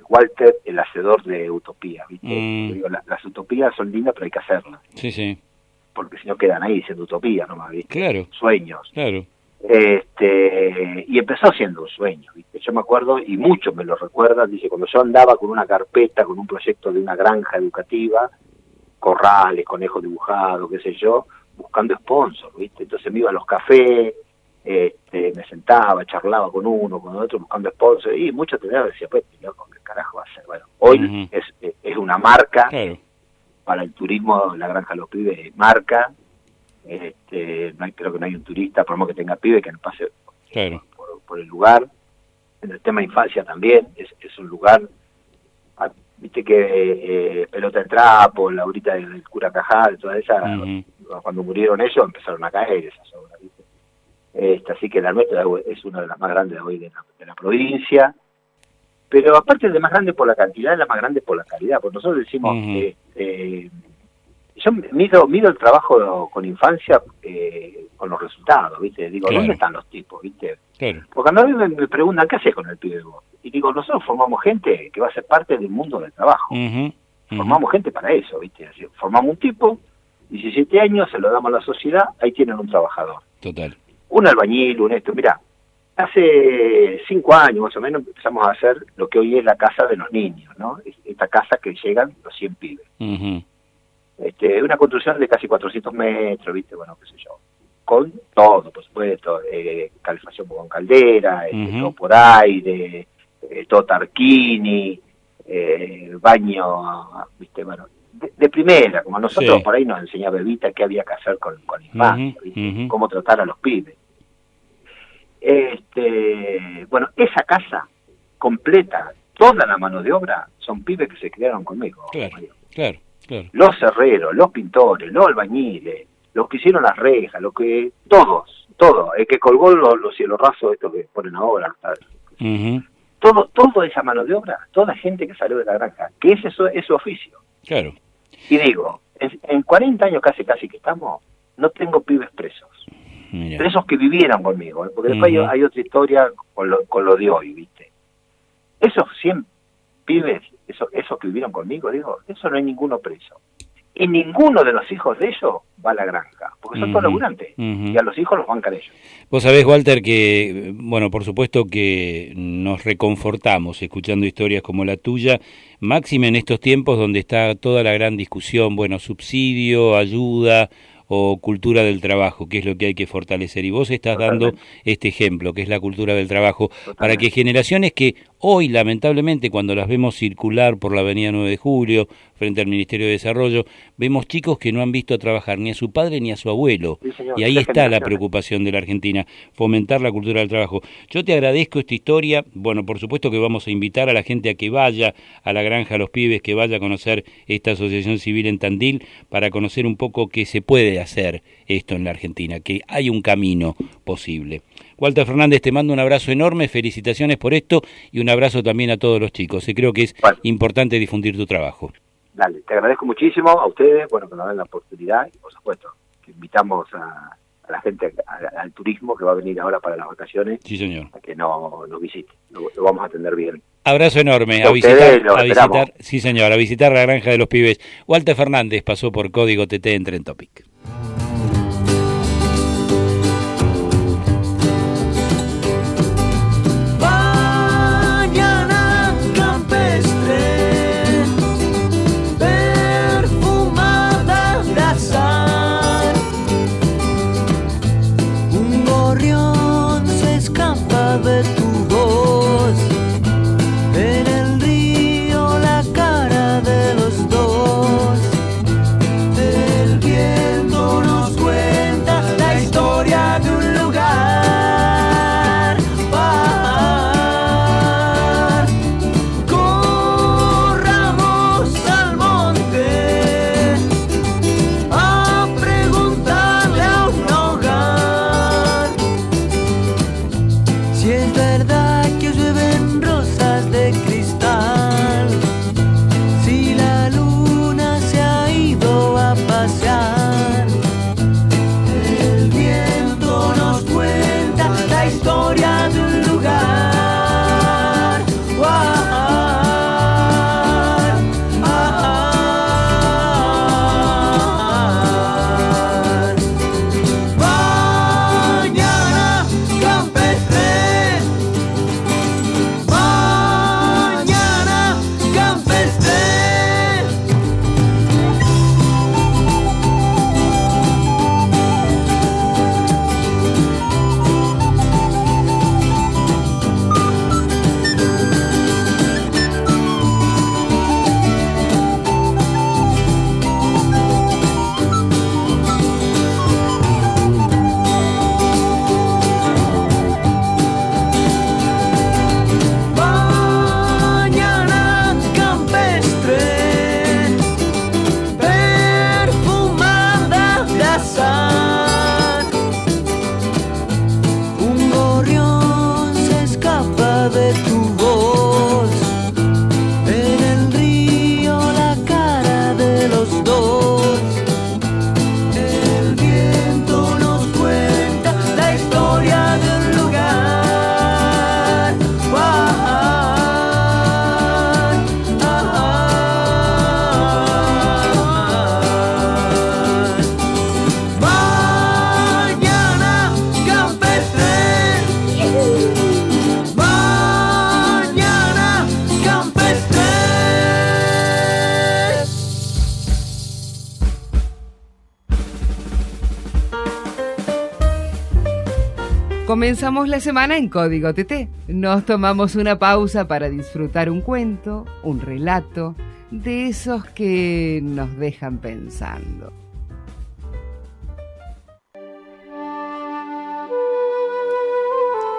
Speaker 10: Walter, el hacedor de utopía, ¿viste?
Speaker 2: Mm.
Speaker 10: Digo, la- las utopías son lindas, pero hay que hacerlas,
Speaker 2: Sí, sí.
Speaker 10: porque si no quedan ahí siendo utopías nomás, ¿viste?
Speaker 2: Claro,
Speaker 10: Sueños.
Speaker 2: claro.
Speaker 10: Este, y empezó siendo un sueño, ¿viste? Yo me acuerdo, y muchos me lo recuerdan, dice, cuando yo andaba con una carpeta, con un proyecto de una granja educativa, corrales, conejos dibujados, qué sé yo, buscando sponsors, ¿viste? Entonces me iba a los cafés, este, me sentaba, charlaba con uno, con otro, buscando sponsors, y miraban y decía, pues, loco, ¿qué carajo va a hacer? Bueno, hoy es, es- es una marca para el turismo, la granja de los pibes es marca, este, no hay, creo que no hay un turista, por más que tenga pibe, que no pase por, por el lugar. En el tema infancia también, es, es un lugar, ah, viste que eh, pelota de trapo, la horita del, del cura Cajal, todas esas,
Speaker 2: Ujú.
Speaker 10: cuando murieron ellos empezaron a caer esas obras. Este, así que la nuestra es una de las más grandes hoy de la, de la provincia. Pero aparte de más grande por la cantidad, es la más grande por la calidad. Porque nosotros decimos, este, yo mido, mido el trabajo con infancia eh, con los resultados, ¿viste? Digo,
Speaker 2: Claro.
Speaker 10: ¿dónde están los tipos, ¿viste?
Speaker 2: Claro.
Speaker 10: Porque cuando a mí me, me preguntan, ¿qué haces con el pibe vos? Y digo, nosotros formamos gente que va a ser parte del mundo del trabajo. Formamos gente para eso, ¿viste? Así, Formamos un tipo, 17 años, se lo damos a la sociedad, ahí tienen un trabajador.
Speaker 2: Total.
Speaker 10: Un albañil, un esto. Mirá, hace cinco años más o menos empezamos a hacer lo que hoy es la casa de los niños, ¿no? Es- Esta casa que llegan los 100 pibes.
Speaker 2: Ujú.
Speaker 10: Este, una construcción de casi 400 metros, ¿viste? Bueno, qué sé yo. Con todo, por supuesto, eh, calefacción con caldera, este, todo por aire, eh, todo tarquini, eh, baño, ¿viste? Bueno, de, de primera, como nosotros
Speaker 2: Sí.
Speaker 10: por ahí nos enseñaba Evita qué había que hacer con, con cómo tratar a los pibes. Este, bueno, esa casa completa, toda la mano de obra, son pibes que se criaron conmigo.
Speaker 2: Claro, claro, claro.
Speaker 10: los herreros, los pintores, los albañiles, los que hicieron las rejas, los que todos, todo, el que colgó los, los cielos rasos, estos que ponen ahora.
Speaker 2: Ujú.
Speaker 10: todo, toda esa mano de obra, toda gente que salió de la granja, que ese es su, es su oficio.
Speaker 2: Claro.
Speaker 10: Y digo, en, en 40 años casi casi que estamos, no tengo pibes presos,
Speaker 2: Mira.
Speaker 10: presos que vivieron conmigo, ¿eh? porque después hay-
Speaker 2: Ujú.
Speaker 10: hay, otra historia con lo, con lo de hoy, ¿viste? Esos 100 pibes, esos, esos que vivieron conmigo, digo, eso no hay ninguno preso. Y ninguno de los hijos de ellos va a la granja, porque son todos
Speaker 2: Ujú.
Speaker 10: laburantes. Y a los hijos los bancan ellos.
Speaker 2: Vos sabés, Walter, que, bueno, por supuesto que nos reconfortamos escuchando historias como la tuya, máxima en estos tiempos donde está toda la gran discusión, bueno, subsidio, ayuda o cultura del trabajo, que es lo que hay que fortalecer. Y vos estás dando este ejemplo, que es la cultura del trabajo, para que generaciones que hoy, lamentablemente, cuando las vemos circular por la Avenida 9 de Julio, frente al Ministerio de Desarrollo, vemos chicos que no han visto trabajar ni a su padre ni a su abuelo.
Speaker 10: Sí, señor,
Speaker 2: y ahí está la preocupación de la Argentina, fomentar la cultura del trabajo. Yo te agradezco esta historia, bueno, por supuesto que vamos a invitar a la gente a que vaya a la granja Los Pibes, que vaya a conocer esta asociación civil en Tandil, para conocer un poco que se puede hacer esto en la Argentina, que hay un camino posible. Walter Fernández, te mando un abrazo enorme, felicitaciones por esto y un abrazo también a todos los chicos. Eh, Creo que es
Speaker 10: Bueno.
Speaker 2: importante difundir tu trabajo.
Speaker 10: Dale, te agradezco muchísimo a ustedes, bueno, que nos den la oportunidad y por supuesto que invitamos a, a la gente a- al turismo que va a venir ahora para las vacaciones
Speaker 2: Sí, señor.
Speaker 10: a que no nos visite. Lo, lo vamos a atender bien.
Speaker 2: Abrazo enorme.
Speaker 10: A
Speaker 2: visitar, a visitar, sí señor, a visitar la granja de los pibes. Walter Fernández pasó por Código TT en Tren
Speaker 1: comenzamos la semana en Código TT. Nos tomamos una pausa para disfrutar un cuento, un relato, de esos que nos dejan pensando.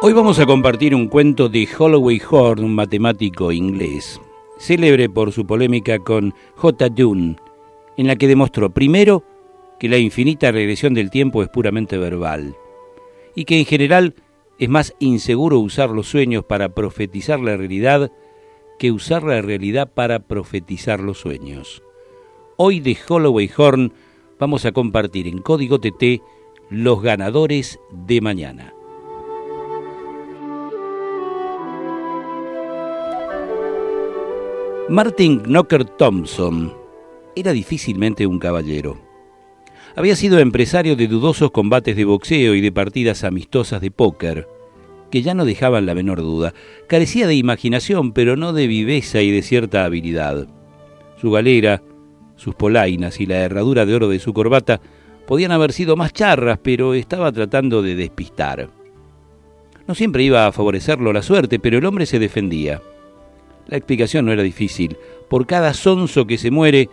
Speaker 2: Hoy vamos a compartir un cuento de Holloway Horn, un matemático inglés, célebre por su polémica con J. Dunn, en la que demostró primero que la infinita regresión del tiempo es puramente verbal y que en general es más inseguro usar los sueños para profetizar la realidad que usar la realidad para profetizar los sueños. Hoy de Holloway Horn vamos a compartir en Código TT los ganadores de mañana. Martin Knocker Thompson era difícilmente un caballero. Había sido empresario de dudosos combates de boxeo y de partidas amistosas de póker, que ya no dejaban la menor duda. Carecía de imaginación, pero no de viveza y de cierta habilidad. Su galera, sus polainas y la herradura de oro de su corbata podían haber sido más charras, pero estaba tratando de despistar. No siempre iba a favorecerlo la suerte, pero el hombre se defendía. La explicación no era difícil. Por cada sonso que se muere,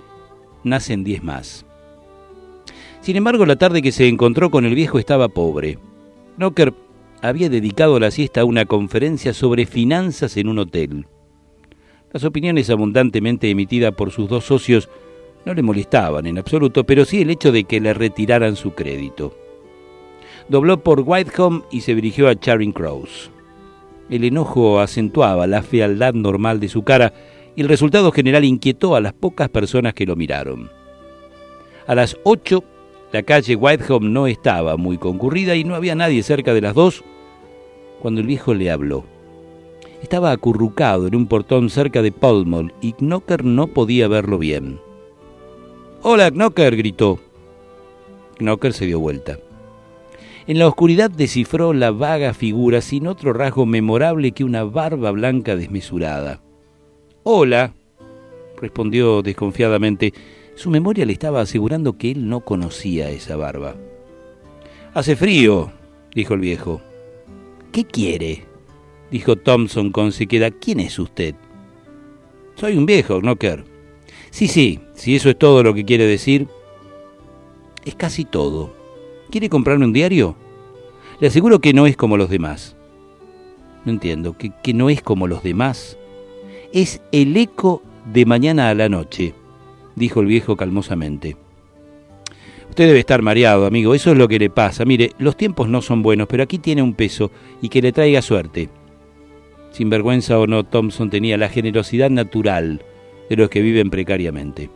Speaker 2: nacen diez más. Sin embargo, la tarde que se encontró con el viejo estaba pobre. Knocker había dedicado la siesta a una conferencia sobre finanzas en un hotel. Las opiniones abundantemente emitidas por sus dos socios no le molestaban en absoluto, pero sí el hecho de que le retiraran su crédito. Dobló por Whitehome y se dirigió a Charing Cross. El enojo acentuaba la fealdad normal de su cara y el resultado general inquietó a las pocas personas que lo miraron. A las ocho, la calle Whitehome no estaba muy concurrida y no había nadie cerca de las dos cuando el viejo le habló. Estaba acurrucado en un portón cerca de Pall y Knocker no podía verlo bien. ¡Hola, Knocker! gritó. Knocker se dio vuelta. En la oscuridad descifró la vaga figura sin otro rasgo memorable que una barba blanca desmesurada. Hola, respondió desconfiadamente. Su memoria le estaba asegurando que él no conocía esa barba. Hace frío, dijo el viejo. ¿Qué quiere? dijo Thompson con sequedad. ¿Quién es usted? Soy un viejo, Knocker. Sí, sí, si eso es todo lo que quiere decir. Es casi todo. ¿Quiere comprarme un diario? Le aseguro que no es como los demás. No entiendo, que, que no es como los demás. Es el eco de mañana a la noche, dijo el viejo calmosamente. Usted debe estar mareado, amigo, eso es lo que le pasa. Mire, los tiempos no son buenos, pero aquí tiene un peso y que le traiga suerte. Sin vergüenza o no, Thompson tenía la generosidad natural de los que viven precariamente.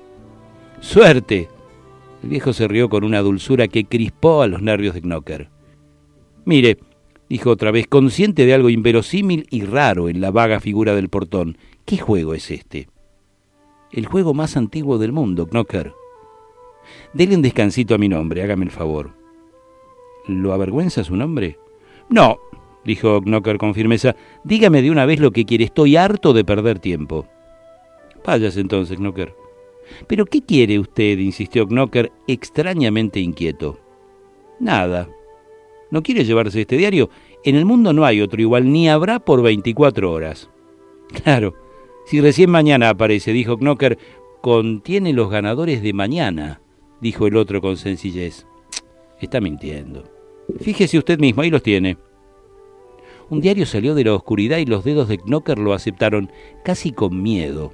Speaker 2: ¡Suerte! El viejo se rió con una dulzura que crispó a los nervios de Knocker. Mire, dijo otra vez, consciente de algo inverosímil y raro en la vaga figura del portón. ¿Qué juego es este? El juego más antiguo del mundo, Knocker. Dele un descansito a mi nombre, hágame el favor. ¿Lo avergüenza su nombre? No, dijo Knocker con firmeza. Dígame de una vez lo que quiere. Estoy harto de perder tiempo. Váyase entonces, Knocker. ¿Pero qué quiere usted? insistió Knocker, extrañamente inquieto. Nada. ¿No quiere llevarse este diario? En el mundo no hay otro igual, ni habrá por 24 horas. Claro, si recién mañana aparece, dijo Knocker, contiene los ganadores de mañana, dijo el otro con sencillez. Está mintiendo. Fíjese usted mismo, ahí los tiene. Un diario salió de la oscuridad y los dedos de Knocker lo aceptaron casi con miedo.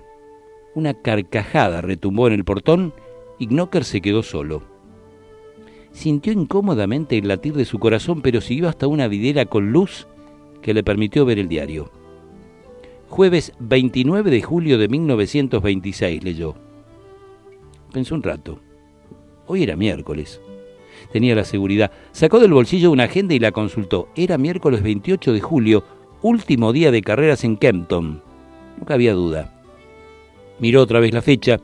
Speaker 2: Una carcajada retumbó en el portón y Knocker se quedó solo. Sintió incómodamente el latir de su corazón, pero siguió hasta una videra con luz que le permitió ver el diario. Jueves 29 de julio de 1926, leyó. Pensó un rato. Hoy era miércoles. Tenía la seguridad. Sacó del bolsillo una agenda y la consultó. Era miércoles 28 de julio, último día de carreras en Kempton. No cabía duda. Miró otra vez la fecha,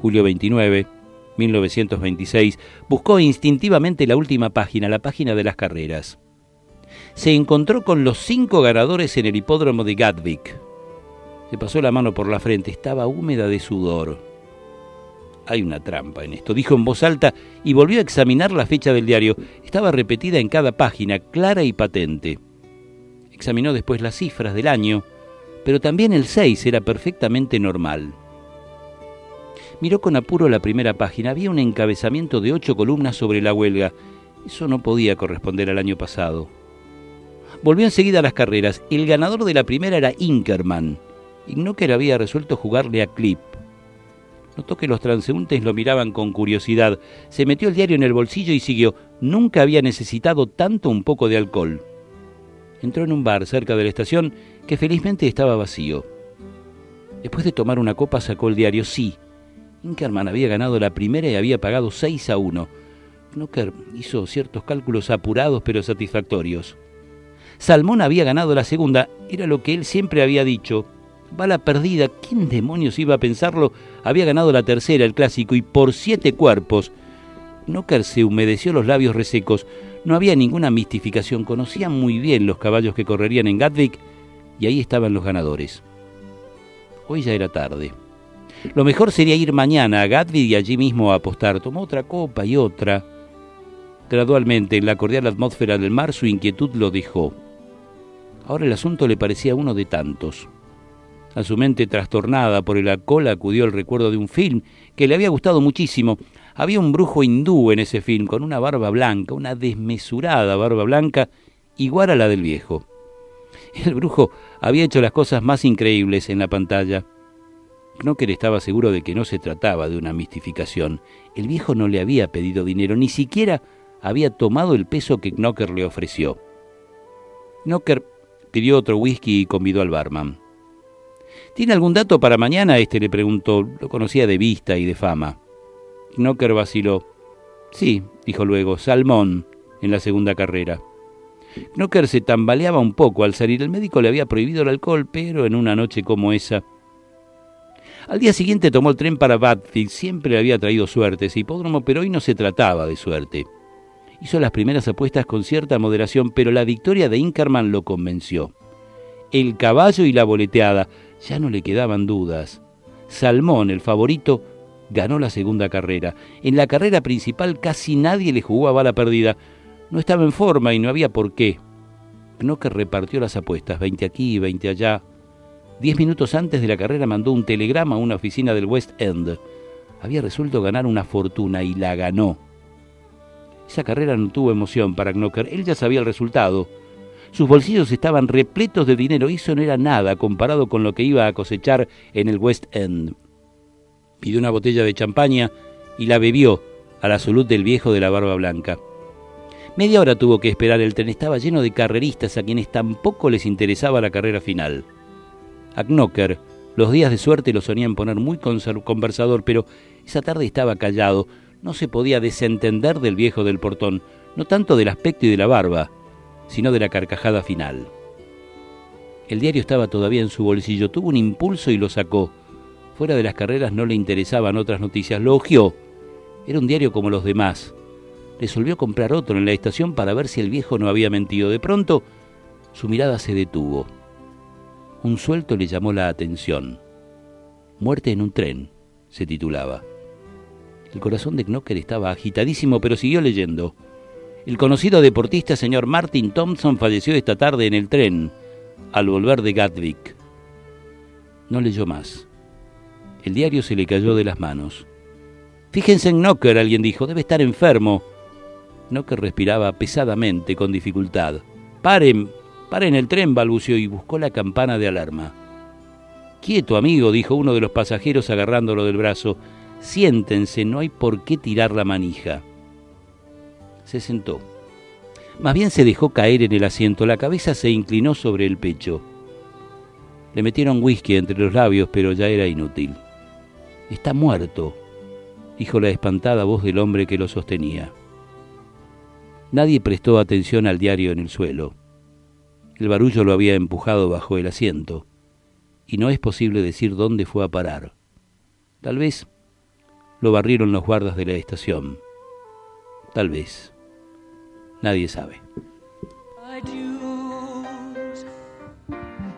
Speaker 2: julio 29, 1926. Buscó instintivamente la última página, la página de las carreras. Se encontró con los cinco ganadores en el hipódromo de Gatwick. Se pasó la mano por la frente, estaba húmeda de sudor. Hay una trampa en esto, dijo en voz alta y volvió a examinar la fecha del diario. Estaba repetida en cada página, clara y patente. Examinó después las cifras del año, pero también el 6 era perfectamente normal. Miró con apuro la primera página. Había un encabezamiento de ocho columnas sobre la huelga. Eso no podía corresponder al año pasado. Volvió enseguida a las carreras. El ganador de la primera era Inkerman. Knocker había resuelto jugarle a Clip. Notó que los transeúntes lo miraban con curiosidad. Se metió el diario en el bolsillo y siguió. Nunca había necesitado tanto un poco de alcohol. Entró en un bar cerca de la estación que felizmente estaba vacío. Después de tomar una copa sacó el diario. Sí, Inkerman había ganado la primera y había pagado 6 a 1. Knocker hizo ciertos cálculos apurados pero satisfactorios. Salmón había ganado la segunda, era lo que él siempre había dicho. Bala perdida, ¿quién demonios iba a pensarlo? Había ganado la tercera, el clásico, y por siete cuerpos. Knocker se humedeció los labios resecos. No había ninguna mistificación, conocía muy bien los caballos que correrían en Gatwick, y ahí estaban los ganadores. Hoy ya era tarde. Lo mejor sería ir mañana a Gatwick y allí mismo a apostar. Tomó otra copa y otra. Gradualmente, en la cordial atmósfera del mar, su inquietud lo dejó. Ahora el asunto le parecía uno de tantos. A su mente trastornada por el alcohol acudió el recuerdo de un film que le había gustado muchísimo. Había un brujo hindú en ese film, con una barba blanca, una desmesurada barba blanca, igual a la del viejo. El brujo había hecho las cosas más increíbles en la pantalla. Knocker estaba seguro de que no se trataba de una mistificación. El viejo no le había pedido dinero, ni siquiera había tomado el peso que Knocker le ofreció. Knocker pidió otro whisky y convidó al barman. ¿Tiene algún dato para mañana? Este le preguntó. Lo conocía de vista y de fama. Knocker vaciló. Sí, dijo luego, salmón en la segunda carrera. Knocker se tambaleaba un poco al salir. El médico le había prohibido el alcohol, pero en una noche como esa al día siguiente tomó el tren para Batfield, siempre le había traído suerte ese hipódromo, pero hoy no se trataba de suerte. Hizo las primeras apuestas con cierta moderación, pero la victoria de Inkerman lo convenció. El caballo y la boleteada, ya no le quedaban dudas. Salmón, el favorito, ganó la segunda carrera. En la carrera principal casi nadie le jugó a bala perdida. No estaba en forma y no había por qué. Knocker repartió las apuestas, 20 aquí, y 20 allá. Diez minutos antes de la carrera mandó un telegrama a una oficina del West End. Había resuelto ganar una fortuna y la ganó. Esa carrera no tuvo emoción para Knocker. Él ya sabía el resultado. Sus bolsillos estaban repletos de dinero y eso no era nada comparado con lo que iba a cosechar en el West End. Pidió una botella de champaña y la bebió a la salud del viejo de la barba blanca. Media hora tuvo que esperar, el tren estaba lleno de carreristas a quienes tampoco les interesaba la carrera final. A Knocker los días de suerte lo sonían poner muy conversador, pero esa tarde estaba callado, no se podía desentender del viejo del portón, no tanto del aspecto y de la barba, sino de la carcajada final. El diario estaba todavía en su bolsillo, tuvo un impulso y lo sacó. Fuera de las carreras no le interesaban otras noticias, lo ojeó. Era un diario como los demás. Resolvió comprar otro en la estación para ver si el viejo no había mentido. De pronto, su mirada se detuvo un suelto le llamó la atención. Muerte en un tren, se titulaba. El corazón de Knocker estaba agitadísimo, pero siguió leyendo. El conocido deportista señor Martin Thompson falleció esta tarde en el tren, al volver de Gatwick. No leyó más. El diario se le cayó de las manos. Fíjense en Knocker, alguien dijo, debe estar enfermo. Knocker respiraba pesadamente, con dificultad. Paren, en el tren, balbuceó y buscó la campana de alarma. Quieto, amigo, dijo uno de los pasajeros agarrándolo del brazo. Siéntense, no hay por qué tirar la manija. Se sentó. Más bien se dejó caer en el asiento, la cabeza se inclinó sobre el pecho. Le metieron whisky entre los labios, pero ya era inútil. Está muerto, dijo la espantada voz del hombre que lo sostenía. Nadie prestó atención al diario en el suelo. El barullo lo había empujado bajo el asiento, y no es posible decir dónde fue a parar. Tal vez lo barrieron los guardas de la estación. Tal vez. I do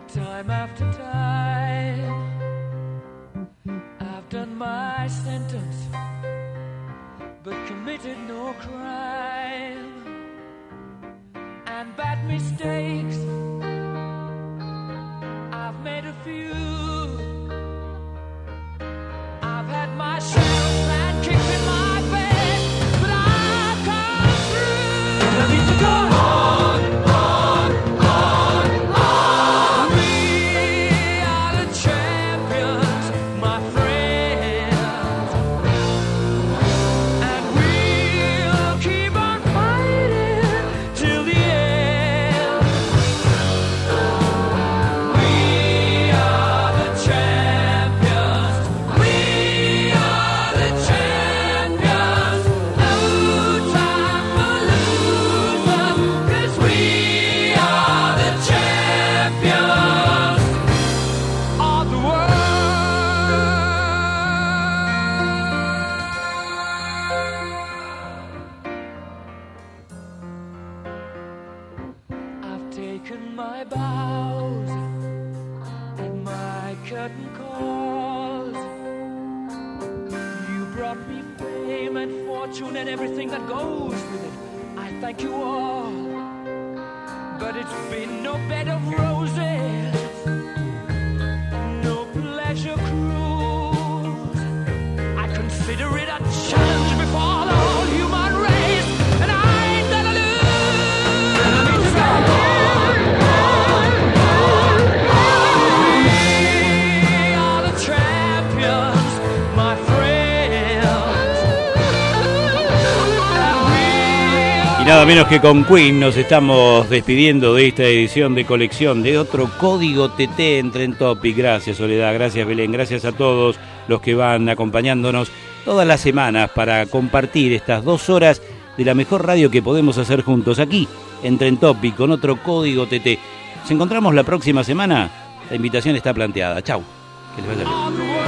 Speaker 3: time after time. I've done my
Speaker 11: sentence, But committed no crime and bad mistakes. I've made a few, I've had my share.
Speaker 2: Nada menos que con Queen nos estamos despidiendo de esta edición de colección de otro código TT en Tren Topic. Gracias Soledad, gracias Belén, gracias a todos los que van acompañándonos todas las semanas para compartir estas dos horas de la mejor radio que podemos hacer juntos aquí en Tren Topic con otro código TT. Nos encontramos la próxima semana. La invitación está planteada. Chau. Que les vaya bien.